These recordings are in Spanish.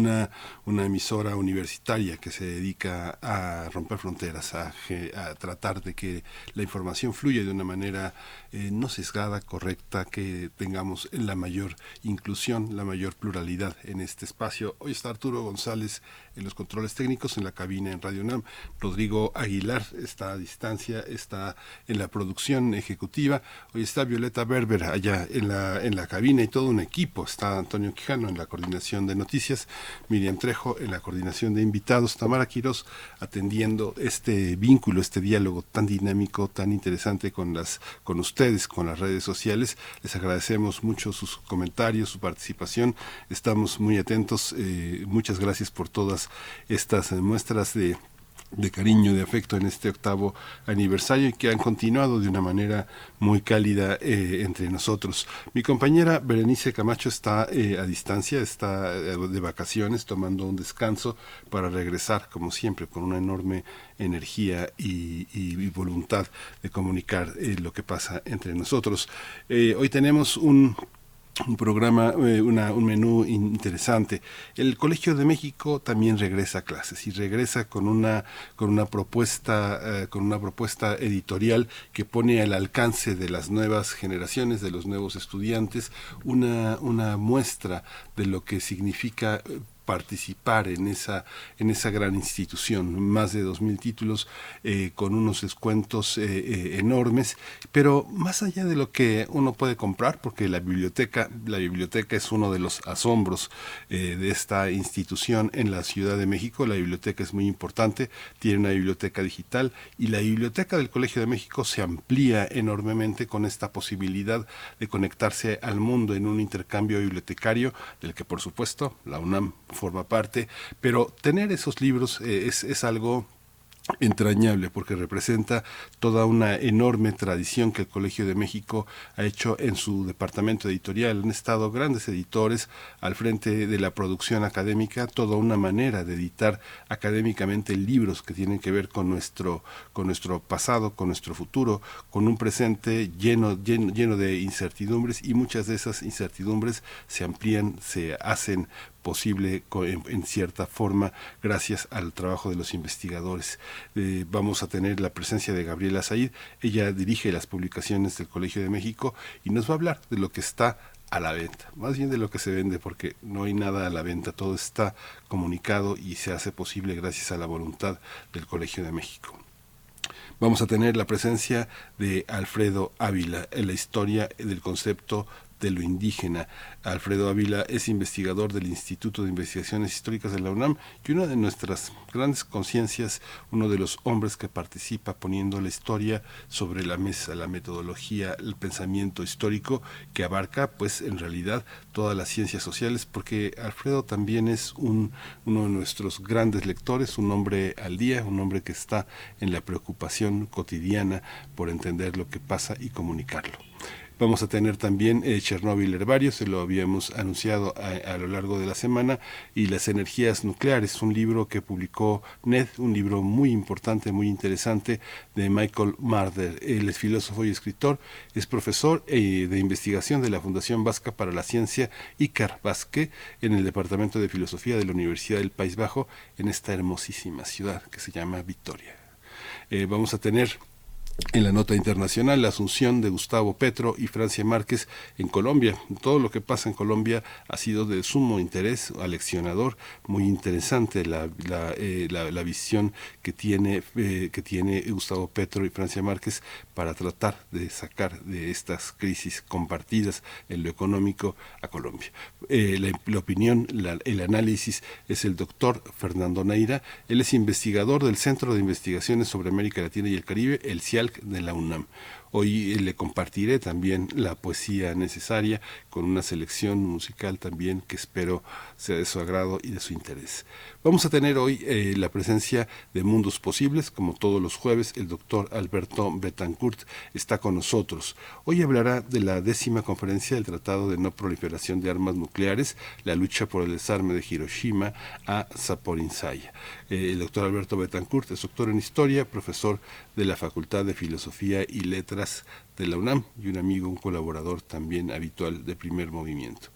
Una, una, emisora universitaria que se dedica a romper fronteras, a, tratar de que la información fluya de una manera eh, no sesgada, correcta, que tengamos la mayor inclusión, la mayor pluralidad en este espacio. Hoy está Arturo González en los controles técnicos, en la cabina en Radio NAM. Rodrigo Aguilar está a distancia, está en la producción ejecutiva. Hoy está Violeta Berber allá en la, en la cabina y todo un equipo. Está Antonio Quijano en la coordinación de noticias. Miriam Trejo en la coordinación de invitados, Tamara Quiroz atendiendo este vínculo, este diálogo tan dinámico, tan interesante con las con ustedes, con las redes sociales. Les agradecemos mucho sus comentarios, su participación. Estamos muy atentos. Eh, muchas gracias por todas estas muestras de de cariño, de afecto en este octavo aniversario y que han continuado de una manera muy cálida eh, entre nosotros. Mi compañera Berenice Camacho está eh, a distancia, está eh, de vacaciones, tomando un descanso para regresar, como siempre, con una enorme energía y, y voluntad de comunicar lo que pasa entre nosotros. hoy tenemos un un programa, eh, un menú interesante. El Colegio de México también regresa a clases y regresa con una con una propuesta eh, con una propuesta editorial que pone al alcance de las nuevas generaciones, de los nuevos estudiantes, una una muestra de lo que significa eh, participar en esa, en esa gran institución, más de dos mil títulos eh, con unos descuentos eh, eh, enormes, pero más allá de lo que uno puede comprar, porque la biblioteca, la biblioteca es uno de los asombros de esta institución en la Ciudad de México, la biblioteca es muy importante, tiene una biblioteca digital y la biblioteca del Colegio de México se amplía enormemente con esta posibilidad de conectarse al mundo en un intercambio bibliotecario del que por supuesto la UNAM forma parte, pero tener esos libros eh, es, es algo entrañable porque representa toda una enorme tradición que el Colegio de México ha hecho en su departamento editorial. Han estado grandes editores al frente de la producción académica, toda una manera de editar académicamente libros que tienen que ver con nuestro, con nuestro pasado, con nuestro futuro, con un presente lleno, lleno, lleno de incertidumbres y muchas de esas incertidumbres se amplían, se hacen posible en, cierta forma gracias al trabajo de los investigadores. Eh, vamos a tener la presencia de Gabriela Said, ella dirige las publicaciones del Colegio de México y nos va a hablar de lo que está a la venta, más bien de lo que se vende, porque no hay nada a la venta, todo está comunicado y se hace posible gracias a la voluntad del Colegio de México. Vamos a tener la presencia de Alfredo Ávila en la historia del concepto de lo indígena. Alfredo Ávila es investigador del Instituto de Investigaciones Históricas de la UNAM y una de nuestras grandes conciencias, uno de los hombres que participa poniendo la historia sobre la mesa, la metodología, el pensamiento histórico que abarca pues en realidad todas las ciencias sociales porque Alfredo también es un, uno de nuestros grandes lectores, un hombre al día, un hombre que está en la preocupación cotidiana por entender lo que pasa y comunicarlo. Vamos a tener también eh, Chernóbil Herbario, se lo habíamos anunciado a, lo largo de la semana, y las energías nucleares, un libro que publicó NED, un libro muy importante, muy interesante de Michael Marder. Él es filósofo y escritor, es profesor eh, de investigación de la Fundación Vasca para la Ciencia, Icar Vasque, en el Departamento de Filosofía de la Universidad del País Bajo, en esta hermosísima ciudad que se llama Victoria. Eh, vamos a tener en la nota internacional, la asunción de Gustavo Petro y Francia Márquez en Colombia. Todo lo que pasa en Colombia ha sido de sumo interés, aleccionador, muy interesante la, la, eh, la, visión que tiene, eh, que tiene Gustavo Petro y Francia Márquez para tratar de sacar de estas crisis compartidas en lo económico a Colombia. Eh, la, opinión, el análisis es el doctor Fernando Neira. Él es investigador del Centro de Investigaciones sobre América Latina y el Caribe, el CIAL de la UNAM. Hoy eh, le compartiré también la poesía necesaria con una selección musical también que espero sea de su agrado y de su interés. Vamos a tener hoy eh, la presencia de Mundos Posibles, como todos los jueves, el doctor Alberto Betancourt está con nosotros. Hoy hablará de la décima conferencia del Tratado de No Proliferación de Armas Nucleares, la lucha por el desarme de Hiroshima a Zaporinsaya. Eh, el doctor Alberto Betancourt es doctor en Historia, profesor de la Facultad de Filosofía y Letras de la UNAM y un amigo, un colaborador también habitual de primer movimiento.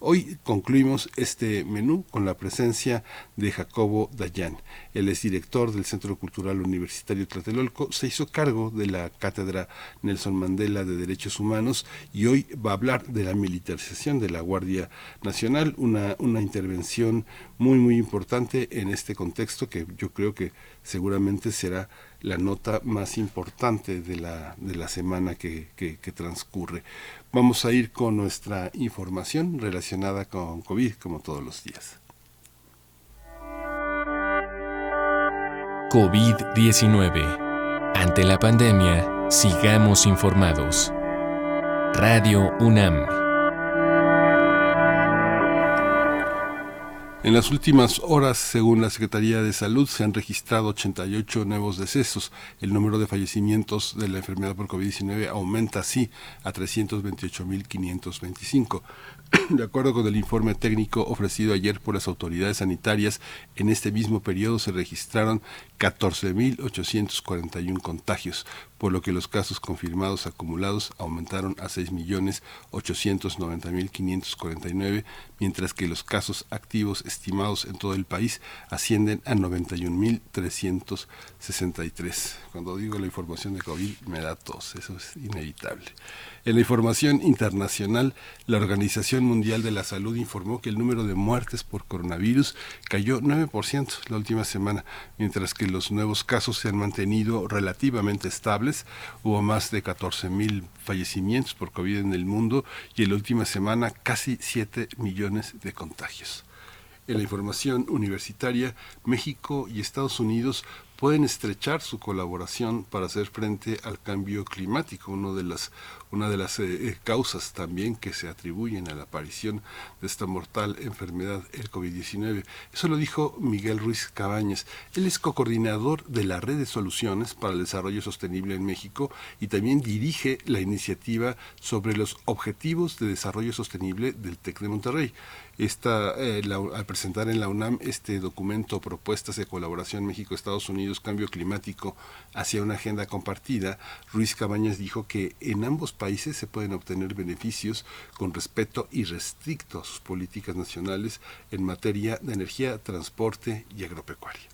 Hoy concluimos este menú con la presencia de Jacobo Dayan. Él es director del Centro Cultural Universitario Tlatelolco, se hizo cargo de la Cátedra Nelson Mandela de Derechos Humanos y hoy va a hablar de la militarización de la Guardia Nacional, una, una intervención muy, muy importante en este contexto que yo creo que seguramente será la nota más importante de la, de la semana que, que, transcurre. Vamos a ir con nuestra información relacionada con COVID, como todos los días. COVID-19. Ante la pandemia, sigamos informados. Radio UNAM. En las últimas horas, según la Secretaría de Salud, se han registrado 88 nuevos decesos. El número de fallecimientos de la enfermedad por COVID-19 aumenta así a 328.525. De acuerdo con el informe técnico ofrecido ayer por las autoridades sanitarias, en este mismo periodo se registraron 14.841 contagios, por lo que los casos confirmados acumulados aumentaron a 6.890.549, mientras que los casos activos estimados en todo el país ascienden a 91.363. Cuando digo la información de COVID me da tos, eso es inevitable. En la información internacional, la Organización Mundial de la Salud informó que el número de muertes por coronavirus cayó 9% la última semana, mientras que los nuevos casos se han mantenido relativamente estables. Hubo más de 14.000 fallecimientos por COVID en el mundo y en la última semana casi 7 millones de contagios. En la información universitaria, México y Estados Unidos pueden estrechar su colaboración para hacer frente al cambio climático, uno de las, una de las eh, eh, causas también que se atribuyen a la aparición de esta mortal enfermedad, el COVID-19. Eso lo dijo Miguel Ruiz Cabañas. Él es co-coordinador de la Red de Soluciones para el Desarrollo Sostenible en México y también dirige la iniciativa sobre los Objetivos de Desarrollo Sostenible del TEC de Monterrey esta, eh, al presentar en la UNAM este documento Propuestas de Colaboración México-Estados Unidos, Cambio Climático hacia una agenda compartida, Ruiz Cabañas dijo que en ambos países se pueden obtener beneficios con respeto irrestricto a sus políticas nacionales en materia de energía, transporte y agropecuaria.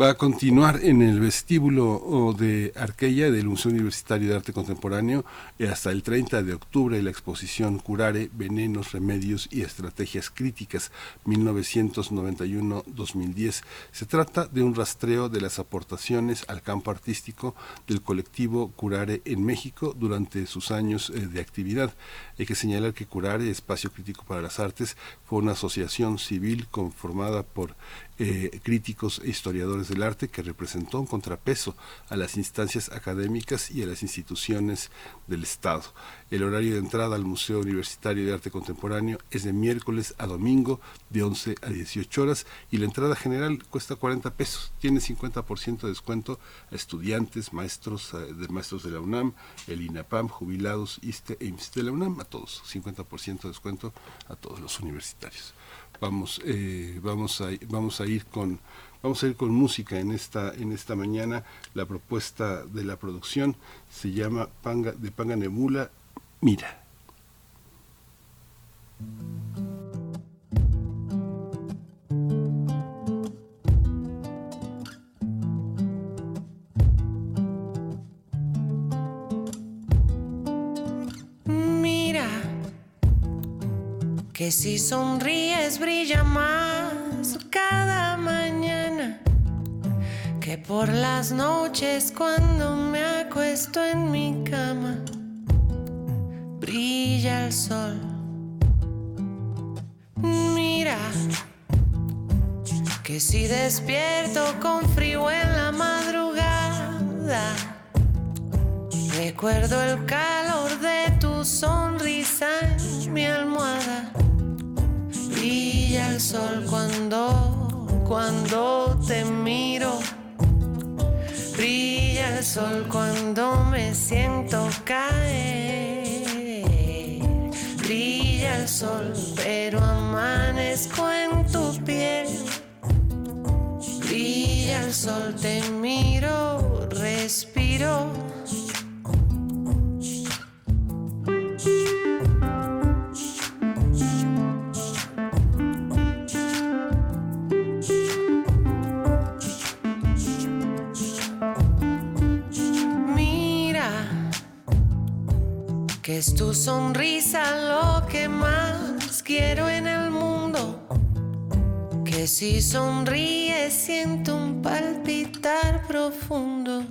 Va a continuar en el vestíbulo de Arqueya del Museo Universitario de Arte Contemporáneo eh, hasta el 30 de octubre la exposición Curare, Venenos, Remedios y Estrategias Críticas 1991-2010. Se trata de un rastreo de las aportaciones al campo artístico del colectivo Curare en México durante sus años eh, de actividad. Hay que señalar que Curare, Espacio Crítico para las Artes, fue una asociación civil conformada por eh, críticos e historiadores del arte que representó un contrapeso a las instancias académicas y a las instituciones del Estado. El horario de entrada al Museo Universitario de Arte Contemporáneo es de miércoles a domingo de 11 a 18 horas y la entrada general cuesta 40 pesos. Tiene 50% de descuento a estudiantes, maestros eh, de maestros de la UNAM, el INAPAM, jubilados, ISTE e de la UNAM, a todos. 50% de descuento a todos los universitarios vamos eh, vamos a vamos a ir con vamos a ir con música en esta en esta mañana. La propuesta de la producción se llama Panga de Panga Nebula mira que si sonríes brilla más cada mañana que por las noches cuando me acuesto en mi cama brilla el sol. Mira que si despierto con frío en la madrugada recuerdo el calor de tu sonrisa en mi almohada brilla el sol cuando, cuando te miro. Brilla el sol cuando me siento caer. Brilla el sol, pero amanezco en tu piel. Brilla el sol, te miro. Re respiro. Que es tu sonrisa lo que más quiero en el mundo. Que si sonríes siento un palpitar profundo.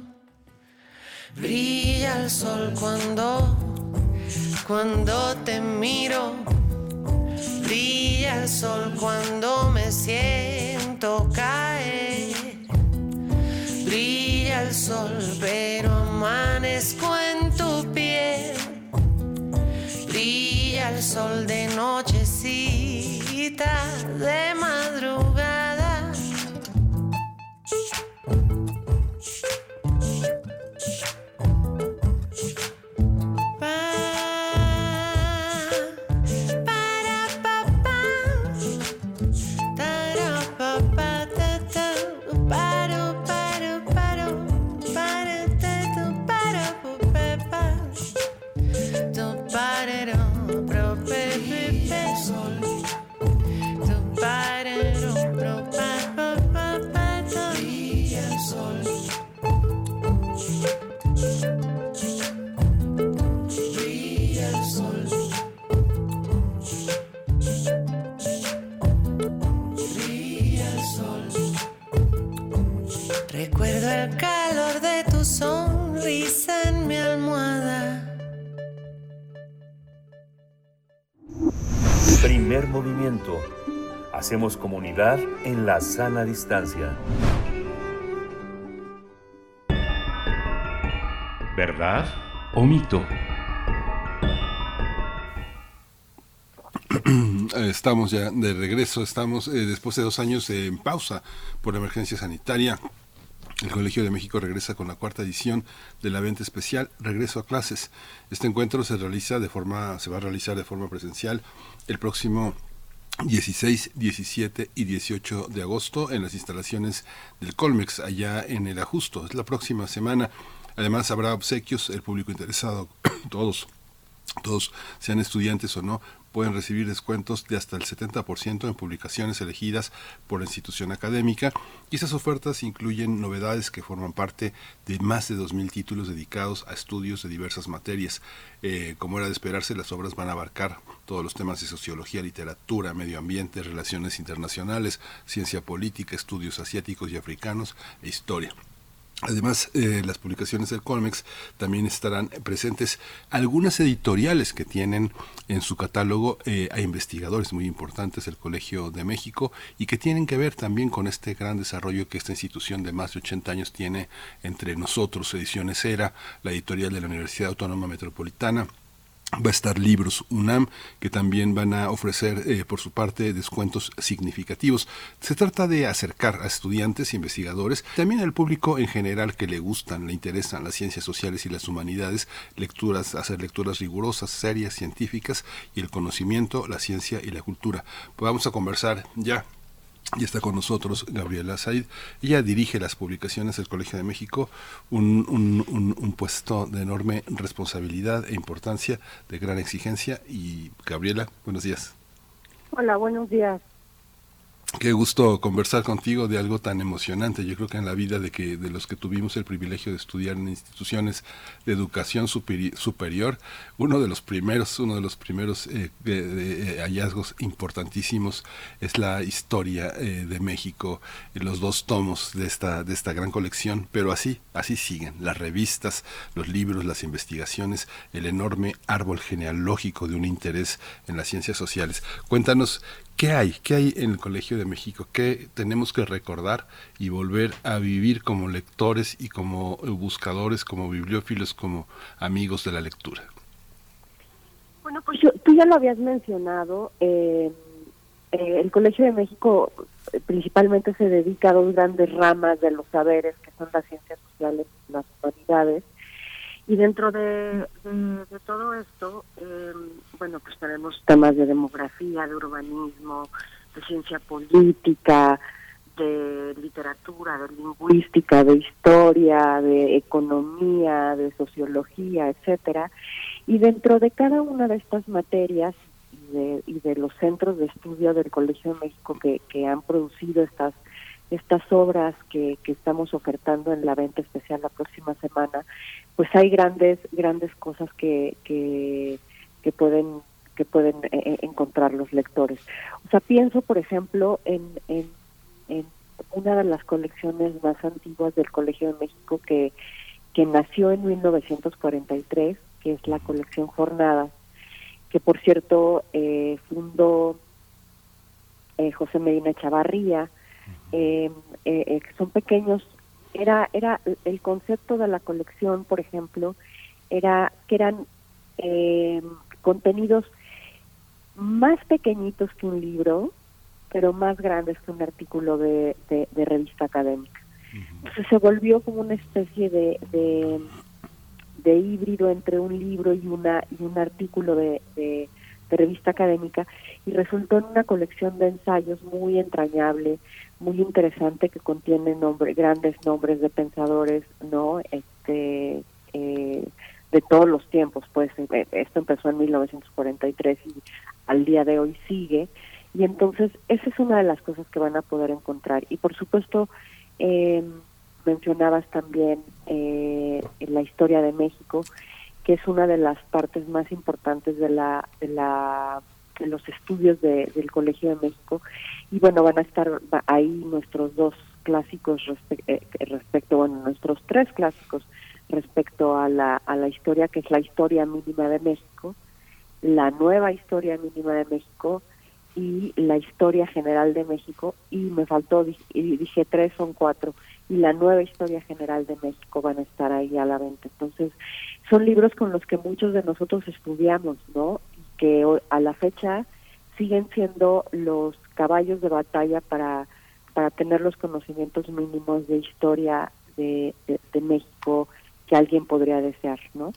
Brilla el sol cuando, cuando te miro. Brilla el sol cuando me siento caer. Brilla el sol, pero amanezco sol de nochecita, de madrugada. Hacemos comunidad en la sana distancia. ¿Verdad o mito? Estamos ya de regreso, estamos eh, después de dos años eh, en pausa por emergencia sanitaria. El Colegio de México regresa con la cuarta edición de la venta especial Regreso a clases. Este encuentro se realiza de forma, se va a realizar de forma presencial el próximo 16, 17 y 18 de agosto en las instalaciones del Colmex, allá en el Ajusto. Es la próxima semana. Además habrá obsequios, el público interesado, todos, todos, sean estudiantes o no, pueden recibir descuentos de hasta el 70% en publicaciones elegidas por la institución académica y esas ofertas incluyen novedades que forman parte de más de 2.000 títulos dedicados a estudios de diversas materias. Eh, como era de esperarse, las obras van a abarcar todos los temas de sociología, literatura, medio ambiente, relaciones internacionales, ciencia política, estudios asiáticos y africanos e historia. Además, eh, las publicaciones del Colmex también estarán presentes algunas editoriales que tienen en su catálogo eh, a investigadores muy importantes del Colegio de México y que tienen que ver también con este gran desarrollo que esta institución de más de 80 años tiene entre nosotros, Ediciones Era, la editorial de la Universidad Autónoma Metropolitana, Va a estar Libros UNAM, que también van a ofrecer eh, por su parte descuentos significativos. Se trata de acercar a estudiantes, investigadores, también al público en general que le gustan, le interesan las ciencias sociales y las humanidades, lecturas, hacer lecturas rigurosas, serias, científicas y el conocimiento, la ciencia y la cultura. Vamos a conversar ya y está con nosotros Gabriela Said. Ella dirige las publicaciones del Colegio de México, un, un, un, puesto de enorme responsabilidad e importancia, de gran exigencia. Y Gabriela, buenos días. Hola, buenos días. Qué gusto conversar contigo de algo tan emocionante. Yo creo que en la vida de que de los que tuvimos el privilegio de estudiar en instituciones de educación superi superior, uno de los primeros, uno de los primeros eh, de, hallazgos importantísimos es la historia eh, de México, los dos tomos de esta de esta gran colección. Pero así, así siguen las revistas, los libros, las investigaciones, el enorme árbol genealógico de un interés en las ciencias sociales. Cuéntanos ¿Qué hay? ¿Qué hay en el Colegio de México? ¿Qué tenemos que recordar y volver a vivir como lectores y como buscadores, como bibliófilos, como amigos de la lectura? Bueno, pues yo, tú ya lo habías mencionado. Eh, eh, el Colegio de México principalmente se dedica a dos grandes ramas de los saberes, que son las ciencias sociales y las humanidades. Y dentro de, de, de todo esto, eh, bueno, pues tenemos temas de demografía, de urbanismo, de ciencia política, de literatura, de lingüística, de historia, de economía, de sociología, etcétera. Y dentro de cada una de estas materias y de, y de los centros de estudio del Colegio de México que, que han producido estas estas obras que, que estamos ofertando en la venta especial la próxima semana, pues hay grandes grandes cosas que, que, que pueden que pueden eh, encontrar los lectores. O sea, pienso, por ejemplo, en, en, en una de las colecciones más antiguas del Colegio de México que, que nació en 1943, que es la colección Jornadas, que por cierto eh, fundó eh, José Medina Chavarría, eh, eh, eh, que son pequeños. Era, era el concepto de la colección, por ejemplo, era que eran eh, contenidos más pequeñitos que un libro, pero más grandes que un artículo de, de, de revista académica. Entonces se volvió como una especie de, de, de híbrido entre un libro y una y un artículo de, de, de revista académica y resultó en una colección de ensayos muy entrañable, muy interesante que contiene nombre, grandes nombres de pensadores, no, este, eh, de todos los tiempos, pues eh, esto empezó en 1943 y al día de hoy sigue. Y entonces esa es una de las cosas que van a poder encontrar. Y por supuesto eh, mencionabas también eh, la historia de México que es una de las partes más importantes de la de la de los estudios de, del Colegio de México. Y bueno van a estar ahí nuestros dos clásicos eh, respecto bueno nuestros tres clásicos respecto a la a la historia que es la historia mínima de México la nueva historia mínima de México y la historia general de México. Y me faltó y dije tres son cuatro y la nueva historia general de México van a estar ahí a la venta. Entonces son libros con los que muchos de nosotros estudiamos no y que a la fecha siguen siendo los caballos de batalla para para tener los conocimientos mínimos de historia de, de México que alguien podría desear no.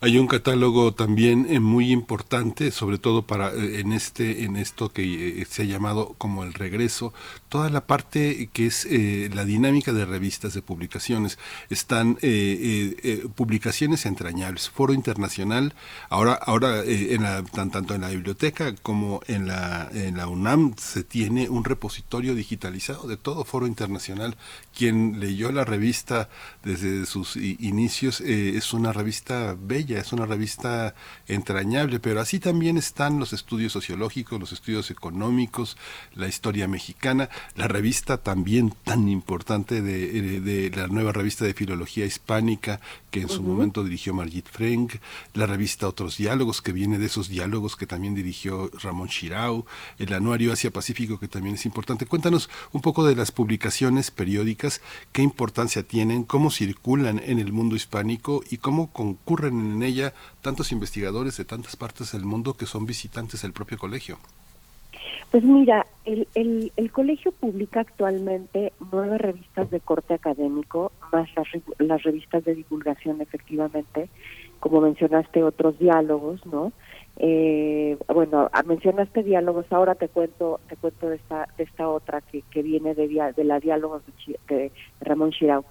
Hay un catálogo también eh, muy importante, sobre todo para eh, en este en esto que eh, se ha llamado como el regreso, toda la parte que es eh, la dinámica de revistas de publicaciones. Están eh, publicaciones entrañables, Foro Internacional, ahora ahora en la, tan- tanto en la biblioteca como en la en la UNAM se tiene un repositorio digitalizado de todo Foro Internacional. Quien leyó la revista desde sus inicios es una revista bella, es una revista entrañable, pero así también están los estudios sociológicos, los estudios económicos, la historia mexicana, la revista también tan importante de, eh, de la nueva revista de filología hispánica que en su momento dirigió Margit Frank, la revista Otros Diálogos que viene de esos diálogos que también dirigió Ramón Chirau, el anuario Asia Pacífico que también es importante. Cuéntanos un poco de las publicaciones periódicas, qué importancia tienen, cómo circulan en el mundo hispánico y cómo concurren en ella tantos investigadores de tantas partes del mundo que son visitantes del propio colegio. Pues mira, el, el, el colegio publica actualmente nueve revistas de corte académico, más las, las revistas de divulgación, efectivamente, como mencionaste, otros diálogos, ¿no? Eh, bueno, ah, mencionaste diálogos, ahora te cuento te cuento de esta de esta otra que, que viene de, de la diálogos de, de Ramón Chirau.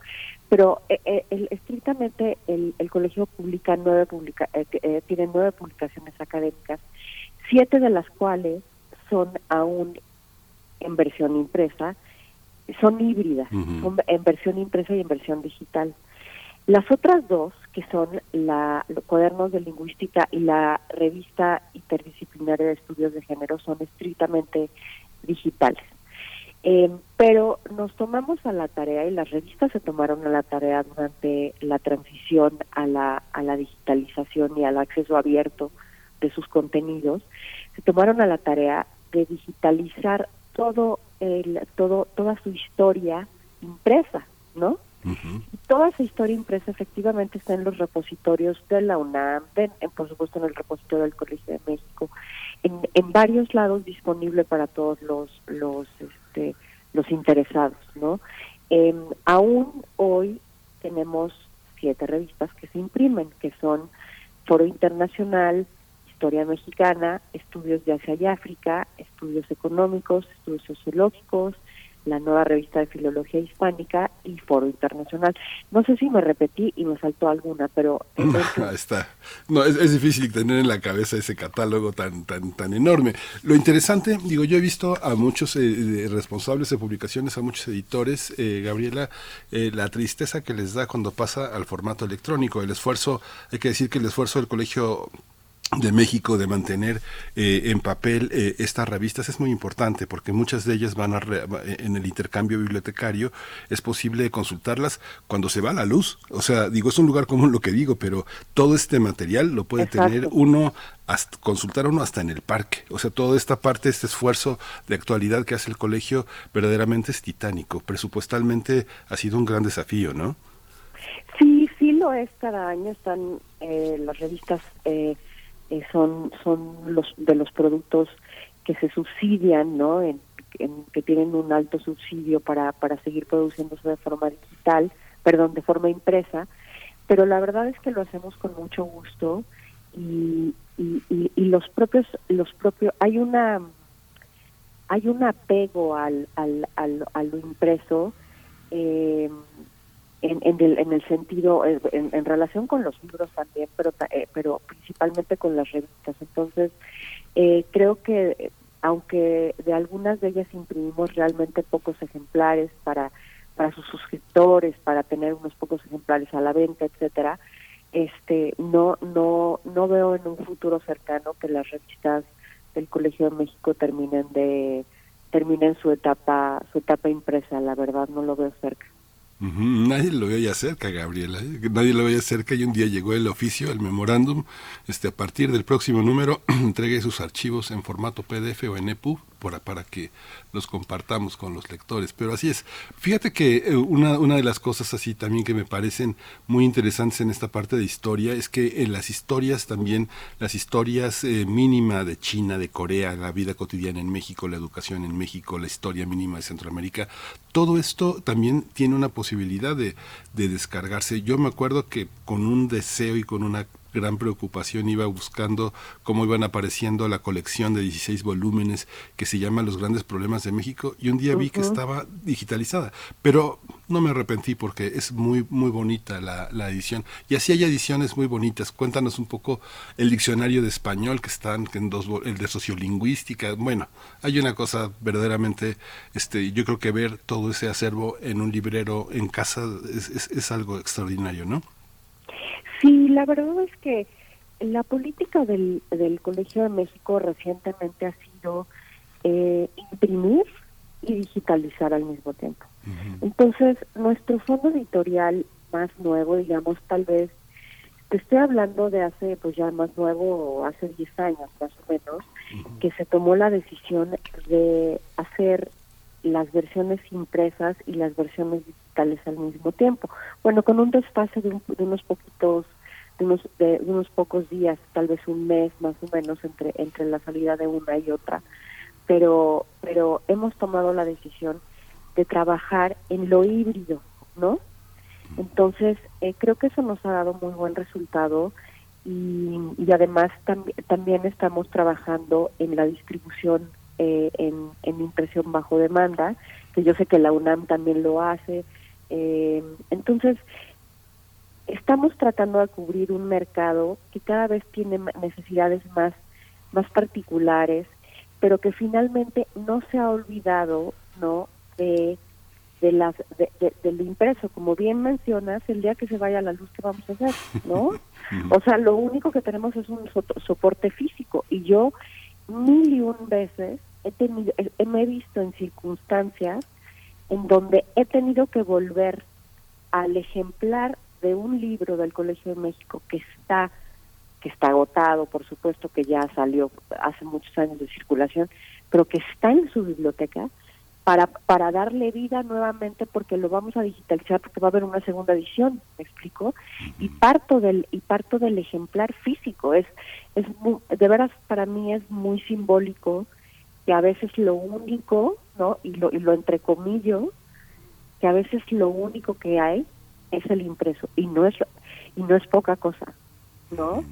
Pero eh, eh, el- estrictamente el, el colegio publica nueve publica, eh, eh, tiene nueve publicaciones académicas, siete de las cuales son aún en versión impresa, son híbridas, son en versión impresa y en versión digital. Las otras dos, que son la, los cuadernos de lingüística y la revista interdisciplinaria de estudios de género, son estrictamente digitales. Eh, pero nos tomamos a la tarea y las revistas se tomaron a la tarea durante la transición a la, a la digitalización y al acceso abierto de sus contenidos, se tomaron a la tarea de digitalizar todo el, todo, toda su historia impresa, ¿no? Y toda esa historia impresa efectivamente está en los repositorios de la UNAM, en- por supuesto en el repositorio del Colegio de México, en, varios lados disponible para todos los los este, los interesados, ¿no? Em, aún hoy tenemos siete revistas que se imprimen, que son Foro Internacional, historia mexicana, estudios de Asia y África, estudios económicos, estudios sociológicos, la nueva revista de filología hispánica y foro internacional. No sé si me repetí y me faltó alguna, pero está. No, es, es difícil tener en la cabeza ese catálogo tan, tan, tan enorme. Lo interesante, digo, yo he visto a muchos eh, responsables de publicaciones, a muchos editores, eh, Gabriela, eh, la tristeza que les da cuando pasa al formato electrónico. El esfuerzo, hay que decir que el esfuerzo del colegio de México de mantener eh, en papel eh, estas revistas es muy importante porque muchas de ellas van a re- en el intercambio bibliotecario es posible consultarlas cuando se va a la luz o sea digo es un lugar común lo que digo pero todo este material lo puede Exacto. tener uno hasta, consultar uno hasta en el parque o sea toda esta parte este esfuerzo de actualidad que hace el colegio verdaderamente es titánico presupuestalmente ha sido un gran desafío no Sí, sí lo es cada año. Están eh, las revistas eh, eh, son son los de los productos que se subsidian, ¿no? En, que tienen un alto subsidio para para seguir produciéndose de forma digital, perdón, de forma impresa. Pero la verdad es que lo hacemos con mucho gusto y, y, y- y los propios los propios hay una hay un apego al al, al a lo impreso. Eh, en, en, el, en el sentido, eh, en, en relación con los libros también, pero, eh, pero principalmente con las revistas. Entonces, eh, creo que aunque de algunas de ellas imprimimos realmente pocos ejemplares para, para sus suscriptores, para tener unos pocos ejemplares a la venta, etcétera, este, no, no, no veo en un futuro cercano que las revistas del Colegio de México terminen de terminen su etapa su etapa impresa la verdad no lo veo cerca Nadie lo veía cerca, Gabriela. ¿eh? Nadie lo veía cerca y un día llegó el oficio, el memorándum. Este, a partir del próximo número, entregue sus archivos en formato PDF o en EPUB para, para que los compartamos con los lectores. Pero así es. Fíjate que eh, una, una de las cosas así también que me parecen muy interesantes en esta parte de historia es que en las historias también, las historias eh, mínima de China, de Corea, la vida cotidiana en México, la educación en México, la historia mínima de Centroamérica, todo esto también tiene una posibilidad de, de descargarse. Yo me acuerdo que con un deseo y con una gran preocupación iba buscando cómo iban apareciendo la colección de 16 volúmenes que se llama Los grandes problemas de México y un día vi que estaba digitalizada, pero no me arrepentí porque es muy muy bonita la, la edición y así hay ediciones muy bonitas. Cuéntanos un poco el diccionario de español que están en dos el de sociolingüística. Bueno, hay una cosa verdaderamente este yo creo que ver todo ese acervo en un librero en casa es, es, es algo extraordinario, ¿no? Sí, la verdad es que la política del, del Colegio de México recientemente ha sido eh, imprimir y digitalizar al mismo tiempo. Entonces, nuestro fondo editorial más nuevo, digamos, tal vez, te estoy hablando de hace, pues ya más nuevo, hace 10 años más o menos, que se tomó la decisión de hacer las versiones impresas y las versiones digitales al mismo tiempo. Bueno, con un desfase de, un- de unos poquitos, de unos, de unos pocos días, tal vez un mes más o menos entre entre la salida de una y otra, pero pero hemos tomado la decisión de trabajar en lo híbrido, ¿no? Entonces, eh, creo que eso nos ha dado muy buen resultado y, y además tambi- también estamos trabajando en la distribución eh, en, en impresión bajo demanda, que yo sé que la UNAM también lo hace. Eh, entonces, estamos tratando de cubrir un mercado que cada vez tiene necesidades más, más particulares, pero que finalmente no se ha olvidado no de de las de, de- de lo impreso. Como bien mencionas el día que se vaya la luz qué vamos a hacer no o sea lo único que tenemos es un so- soporte físico. Y yo mil y un veces he tenido he- me he visto en circunstancias en donde he tenido que volver al ejemplar de un libro del Colegio de México que está que está agotado, por supuesto que ya salió hace muchos años de circulación, pero que está en su biblioteca para para darle vida nuevamente porque lo vamos a digitalizar porque va a haber una segunda edición, ¿me explico? Y parto del y parto del ejemplar físico, es es mu- de veras para mí es muy simbólico que a veces lo único, ¿no? Y lo y lo entrecomillo, que a veces lo único que hay es el impreso y no es y no es poca cosa, ¿no?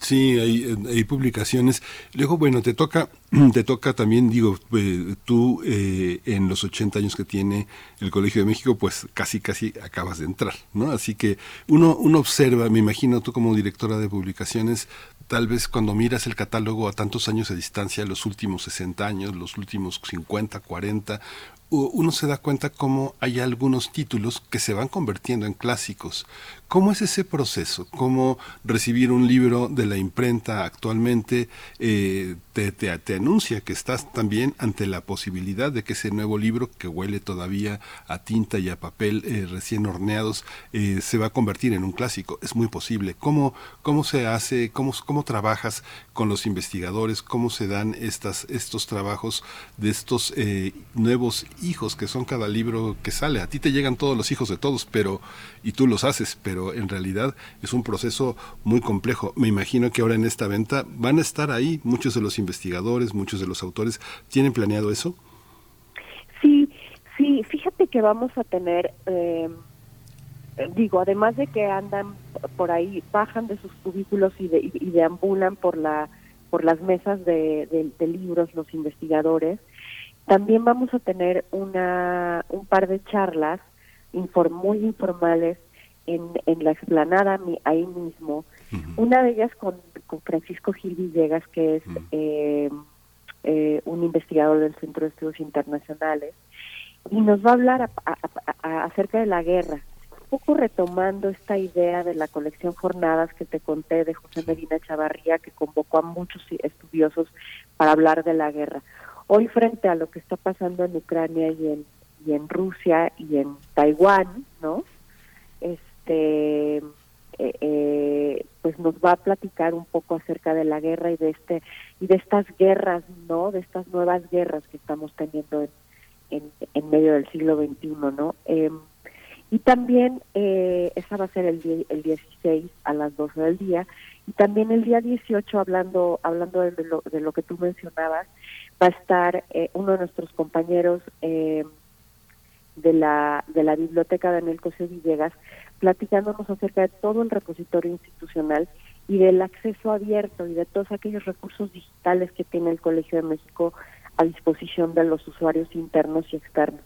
Sí, hay, publicaciones. Luego, bueno, te toca, te toca también, digo, eh, tú eh, en los 80 años que tiene el Colegio de México, pues casi, casi acabas de entrar, ¿no? Así que uno, uno observa, me imagino tú como directora de publicaciones, tal vez cuando miras el catálogo a tantos años de distancia, los últimos 60 años, los últimos 50, 40, uno se da cuenta cómo hay algunos títulos que se van convirtiendo en clásicos. ¿Cómo es ese proceso? ¿Cómo recibir un libro de la imprenta actualmente eh, te, te, anuncia que estás también ante la posibilidad de que ese nuevo libro, que huele todavía a tinta y a papel eh, recién horneados, eh, se va a convertir en un clásico? Es muy posible. ¿Cómo, cómo se hace? Cómo, ¿Cómo trabajas con los investigadores? ¿Cómo se dan estas, estos trabajos de estos nuevos hijos que son cada libro que sale? A ti te llegan todos los hijos de todos, pero y tú los haces, pero en realidad es un proceso muy complejo. Me imagino que ahora en esta venta van a estar ahí muchos de los investigadores, muchos de los autores. ¿Tienen planeado eso? Sí, sí, fíjate que vamos a tener, eh, digo, además de que andan por ahí, bajan de sus cubículos y, deambulan por la por las mesas de, de, libros los investigadores, también vamos a tener una un par de charlas muy informales en, en la explanada ahí mismo. Una de ellas con, con, Francisco Gil Villegas, que es eh, eh, un investigador del Centro de Estudios Internacionales, y nos va a hablar acerca de la guerra, un poco retomando esta idea de la colección Jornadas que te conté de José Medina Chavarría, que convocó a muchos estudiosos para hablar de la guerra. Hoy frente a lo que está pasando en Ucrania y en, y en Rusia y en Taiwán, ¿no? este eh, eh, pues nos va a platicar un poco acerca de la guerra y de este y de estas guerras no de estas nuevas guerras que estamos teniendo en, en, medio del siglo XXI no em, y también eh, esa va a ser el, el 16 a las 12 del día y también el día 18 hablando hablando de lo, de lo que tú mencionabas va a estar eh, uno de nuestros compañeros eh, de la de la biblioteca Daniel Cosio Villegas platicándonos acerca de todo el repositorio institucional y del acceso abierto y de todos aquellos recursos digitales que tiene el Colegio de México a disposición de los usuarios internos y externos.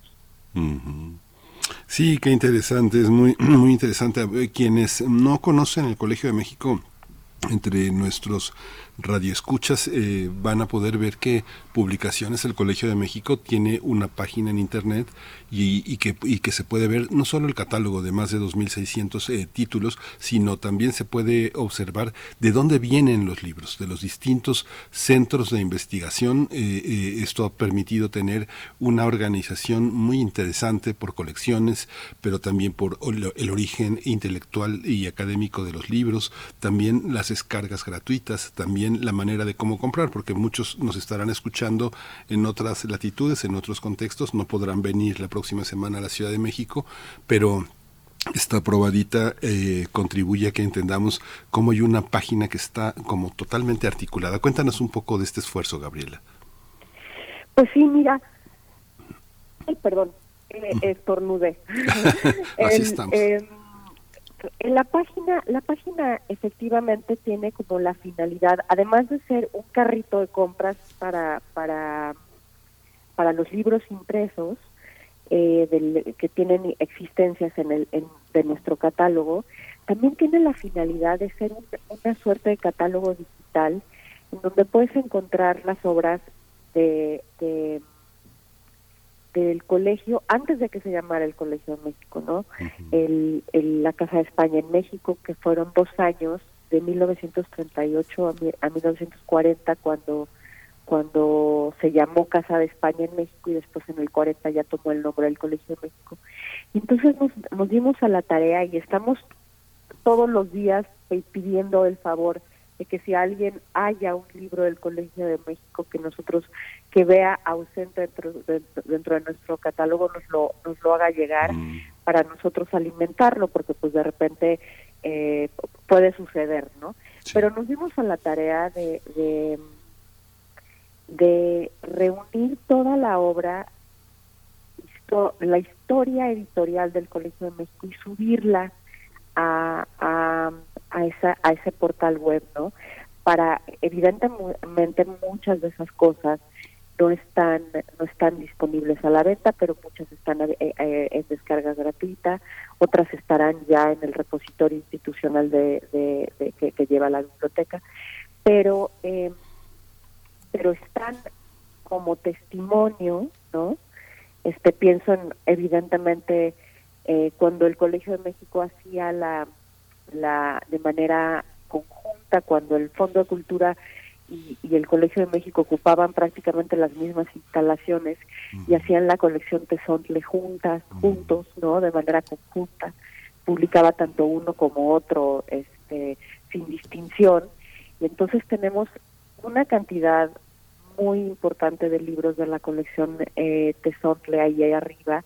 Sí, qué interesante, es muy, muy interesante. Quienes no conocen el Colegio de México, entre nuestros radioescuchas eh, van a poder ver que Publicaciones el Colegio de México tiene una página en internet y, que, que se puede ver no solo el catálogo de más de 2.600 eh, títulos, sino también se puede observar de dónde vienen los libros, de los distintos centros de investigación. Eh, esto ha permitido tener una organización muy interesante por colecciones, pero también por el origen intelectual y académico de los libros, también las descargas gratuitas, también la manera de cómo comprar, porque muchos nos estarán escuchando en otras latitudes, en otros contextos, no podrán venir la próxima semana a la Ciudad de México, pero esta probadita eh, contribuye a que entendamos cómo hay una página que está como totalmente articulada. Cuéntanos un poco de este esfuerzo, Gabriela. Pues sí, mira, ay, perdón, eh, estornudé. Así estamos. En la página, la página efectivamente tiene como la finalidad, además de ser un carrito de compras para para para los libros impresos eh, que tienen existencias en el de nuestro catálogo, también tiene la finalidad de ser una suerte de catálogo digital en donde puedes encontrar las obras de, de del colegio antes de que se llamara el Colegio de México, ¿no? el, la Casa de España en México, que fueron dos años, de 1938 a, a 1940, cuando cuando se llamó Casa de España en México y después en el 40 ya tomó el nombre del Colegio de México. entonces nos, nos dimos a la tarea y estamos todos los días pidiendo el favor de que si alguien haya un libro del Colegio de México que nosotros que vea ausente dentro de, dentro de nuestro catálogo nos lo nos lo haga llegar mm. para nosotros alimentarlo porque pues de repente eh, puede suceder no pero nos dimos a la tarea de, de de reunir toda la obra la historia editorial del Colegio de México y subirla a, a a esa a ese portal web, ¿no? Para evidentemente muchas de esas cosas no están no están disponibles a la venta, pero muchas están eh, eh, en descarga gratuita, otras estarán ya en el repositorio institucional de, de, que, lleva la biblioteca, pero eh, pero están como testimonio, ¿no? Este pienso en evidentemente eh, cuando el Colegio de México hacía la la de manera conjunta cuando el Fondo de Cultura y, el Colegio de México ocupaban prácticamente las mismas instalaciones y hacían la colección Tesontle juntas, juntos, ¿no? De manera conjunta. Publicaba tanto uno como otro, este, sin distinción. Y entonces tenemos una cantidad muy importante de libros de la colección eh, Tesontle ahí, ahí arriba,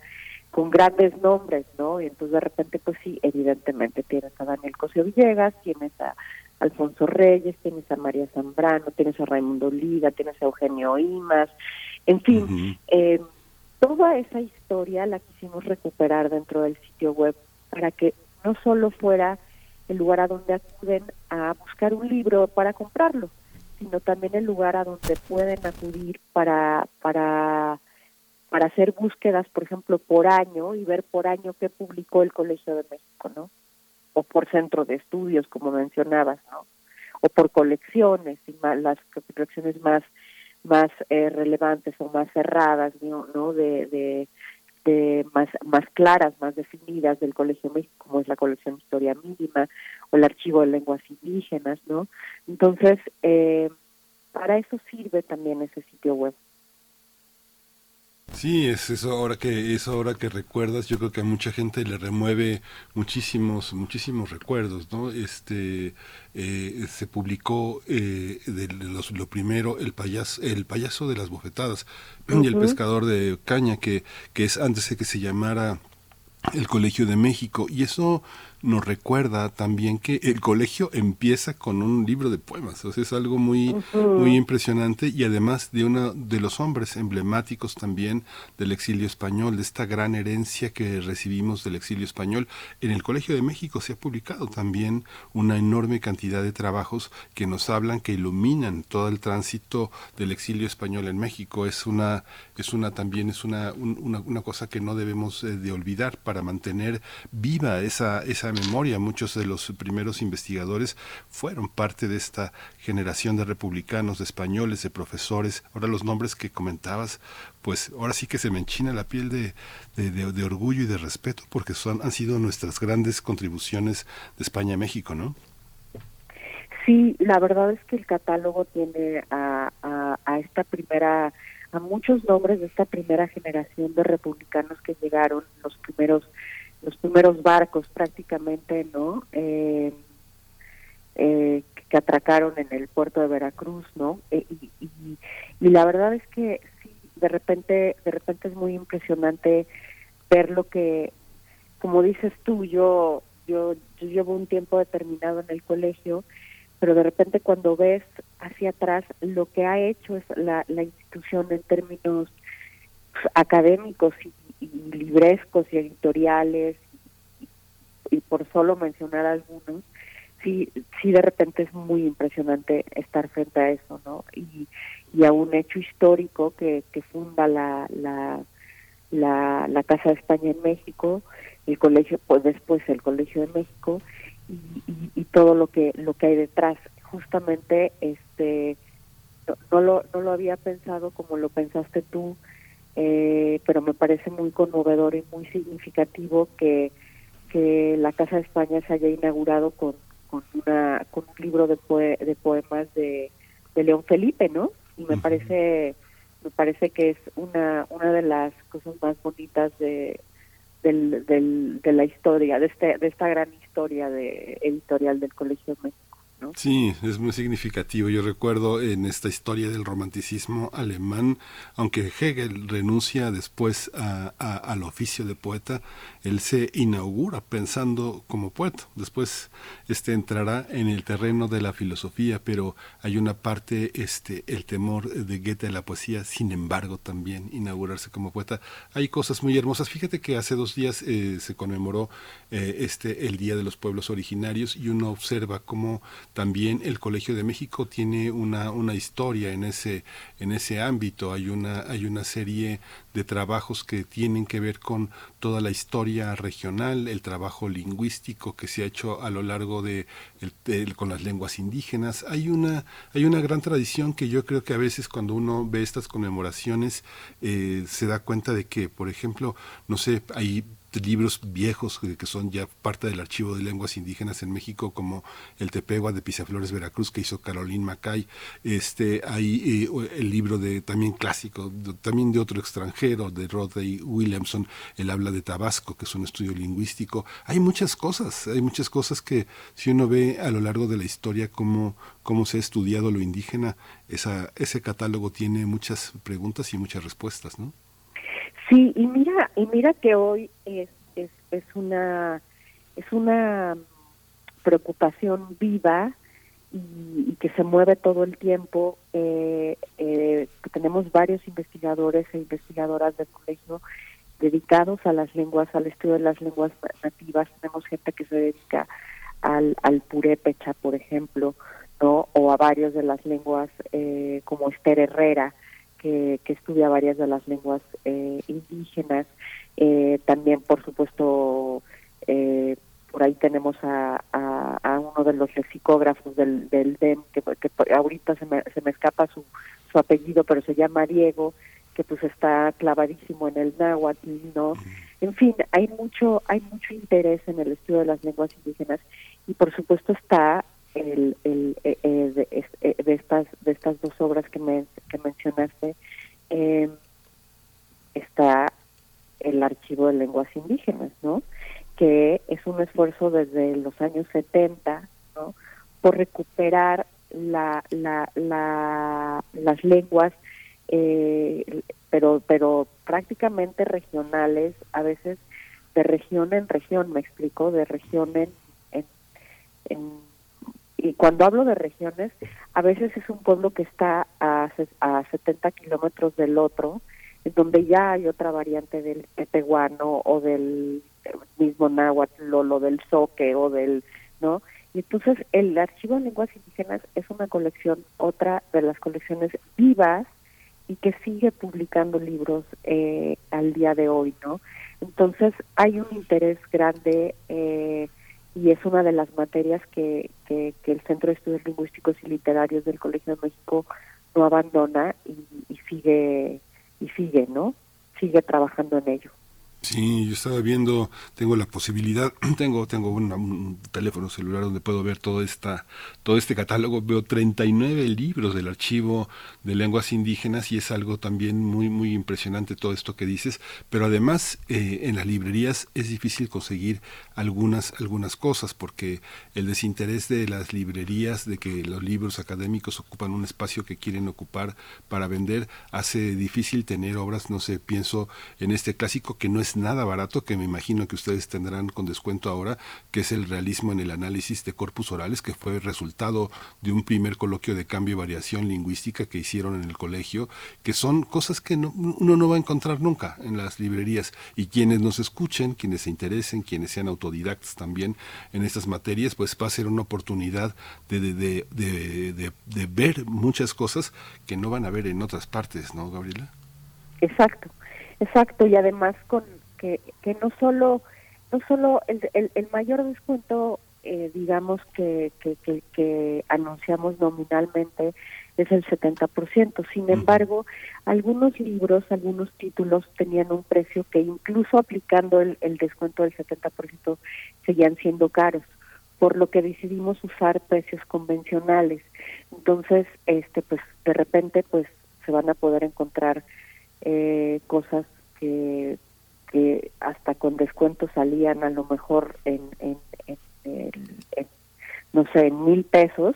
con grandes nombres, ¿no? Y entonces de repente, pues sí, evidentemente tienes a Daniel Cosio Villegas, tienes a Alfonso Reyes, tienes a María Zambrano, tienes a Raimundo Liga, tienes a Eugenio Imas, en fin, eh, toda esa historia la quisimos recuperar dentro del sitio web para que no solo fuera el lugar a donde acuden a buscar un libro para comprarlo, sino también el lugar a donde pueden acudir para para para hacer búsquedas, por ejemplo, por año y ver por año qué publicó el Colegio de México, ¿no? o por centro de estudios, como mencionabas, ¿no? O por colecciones, y más, las colecciones más más eh, relevantes o más cerradas, ¿no? De, de, de, más más claras, más definidas del Colegio México, como es la colección Historia Mínima o el Archivo de Lenguas Indígenas, ¿no? Entonces, eh, para eso sirve también ese sitio web. Sí, es eso ahora que eso ahora que recuerdas, yo creo que a mucha gente le remueve muchísimos muchísimos recuerdos, ¿no? Este eh, se publicó eh, de los, lo primero el payaso el payaso de las bofetadas y el pescador de caña que que es antes de que se llamara el Colegio de México y eso nos recuerda también que el colegio empieza con un libro de poemas, o sea, es algo muy, muy impresionante y además de uno de los hombres emblemáticos también del exilio español, de esta gran herencia que recibimos del exilio español. En el Colegio de México se ha publicado también una enorme cantidad de trabajos que nos hablan, que iluminan todo el tránsito del exilio español en México. Es una, es una también es una, una, una cosa que no debemos eh, de olvidar para mantener viva esa, esa memoria. Muchos de los primeros investigadores fueron parte de esta generación de republicanos, de españoles, de profesores. Ahora los nombres que comentabas, pues ahora sí que se me enchina la piel de, de, orgullo y de respeto porque son, han sido nuestras grandes contribuciones de España a México, ¿no? Sí, la verdad es que el catálogo tiene a, a, a esta primera a muchos nombres de esta primera generación de republicanos que llegaron, los primeros los primeros barcos prácticamente, ¿no? Eh, eh, que atracaron en el puerto de Veracruz, ¿no? Eh, y, y, la verdad es que sí, de repente, de repente es muy impresionante ver lo que, como dices tú, yo, yo, yo llevo un tiempo determinado en el colegio, pero de repente cuando ves hacia atrás lo que ha hecho es la, la institución en términos académicos y y librescos y editoriales y, por solo mencionar algunos sí sí de repente es muy impresionante estar frente a eso no y, y a un hecho histórico que, que funda la, la la, la Casa de España en México, el colegio, pues después el Colegio de México y, y, todo lo que lo que hay detrás. Justamente, este, no, no, lo no lo había pensado como lo pensaste tú eh, pero me parece muy conmovedor y muy significativo que, que la Casa de España se haya inaugurado con, con, una, con un libro de, de poemas de, de León Felipe, ¿no? Y me parece me parece que es una una de las cosas más bonitas de del, del, de la historia de este de esta gran historia de editorial del Colegio México ¿no? Sí, es muy significativo. Yo recuerdo en esta historia del romanticismo alemán, aunque Hegel renuncia después a- a- al oficio de poeta, él se inaugura pensando como poeta. Después este entrará en el terreno de la filosofía, pero hay una parte, este, el temor de Goethe a la poesía, sin embargo, también inaugurarse como poeta. Hay cosas muy hermosas. Fíjate que hace dos días eh, se conmemoró eh, este el Día de los Pueblos Originarios y uno observa cómo también el Colegio de México tiene una, una historia en ese, en ese ámbito. Hay una, hay una serie de trabajos que tienen que ver con toda la historia regional, el trabajo lingüístico que se ha hecho a lo largo de, el- con las lenguas indígenas. Hay una, hay una gran tradición que yo creo que a veces cuando uno ve estas conmemoraciones eh, se da cuenta de que, por ejemplo, no sé, hay libros viejos que son ya parte del archivo de lenguas indígenas en México como el Tepegua de Pisaflores Veracruz que hizo Caroline Macay. Este hay eh, el libro de también clásico también de otro extranjero de Rodney Williamson el habla de Tabasco que es un estudio lingüístico. Hay muchas cosas hay muchas cosas que si uno ve a lo largo de la historia cómo cómo se ha estudiado lo indígena esa ese catálogo tiene muchas preguntas y muchas respuestas no Sí, y mira, y mira que hoy es, es, es una es una preocupación viva y, y que se mueve todo el tiempo. Eh, eh, tenemos varios investigadores e investigadoras del colegio dedicados a las lenguas, al estudio de las lenguas nativas. Tenemos gente que se dedica al, al purépecha, por ejemplo, ¿no? o a varios de las lenguas eh, como Esther Herrera, que, estudia varias de las lenguas eh, indígenas. Eh, también, por supuesto, eh, por ahí tenemos a, a, uno de los lexicógrafos del, del DEM, que, ahorita se me, se me escapa su, su apellido, pero se llama Diego, que pues está clavadísimo en el náhuatl, ¿no? En fin, hay mucho, hay mucho interés en el estudio de las lenguas indígenas y por supuesto está el, eh, eh, de, eh, de estas de estas dos obras que me que mencionaste eh, está el archivo de lenguas indígenas, ¿no? Que es un esfuerzo desde los años 70, ¿no? Por recuperar la, la, la, las lenguas, eh, pero, pero prácticamente regionales, a veces de región en región, me explico, de región en, en, en- y cuando hablo de regiones, a veces es un pueblo que está a, a 70 kilómetros del otro, en donde ya hay otra variante del tepehuano o del mismo náhuatl o lo del soque o del, ¿no? Y entonces el Archivo de Lenguas Indígenas es una colección, otra de las colecciones vivas y que sigue publicando libros eh, al día de hoy, ¿no? Entonces hay un interés grande eh, y es una de las materias que, que, el Centro de Estudios Lingüísticos y Literarios del Colegio de México no abandona y, y sigue y sigue, ¿no? Sigue trabajando en ello. Sí, yo estaba viendo, tengo la posibilidad, tengo tengo una- un teléfono celular donde puedo ver todo esta todo este catálogo, veo 39 libros del archivo de lenguas indígenas y es algo también muy muy impresionante todo esto que dices, pero además eh, en las librerías es difícil conseguir algunas algunas cosas porque el desinterés de las librerías de que los libros académicos ocupan un espacio que quieren ocupar para vender hace difícil tener obras, no sé, pienso en este clásico que no es nada barato, que me imagino que ustedes tendrán con descuento ahora, que es el realismo en el análisis de corpus orales, que fue resultado de un primer coloquio de cambio y variación lingüística que hicieron en el colegio, que son cosas que no- uno no va a encontrar nunca en las librerías. Y quienes nos escuchen, quienes se interesen, quienes sean autodidactas también en estas materias, pues va a ser una oportunidad de, de, de, de, ver muchas cosas que no van a ver en otras partes, ¿no, Gabriela? Exacto, exacto, y además con que, que no solo no solo el, el, el mayor descuento, eh, digamos que, que, que, que anunciamos nominalmente es el 70%. Sin embargo, algunos libros, algunos títulos tenían un precio que incluso aplicando el, el descuento del 70% seguían siendo caros por lo que decidimos usar precios convencionales. Entonces, este pues de repente pues se van a poder encontrar eh, cosas que, que hasta con descuento salían a lo mejor en, en, en, en no sé, en mil pesos,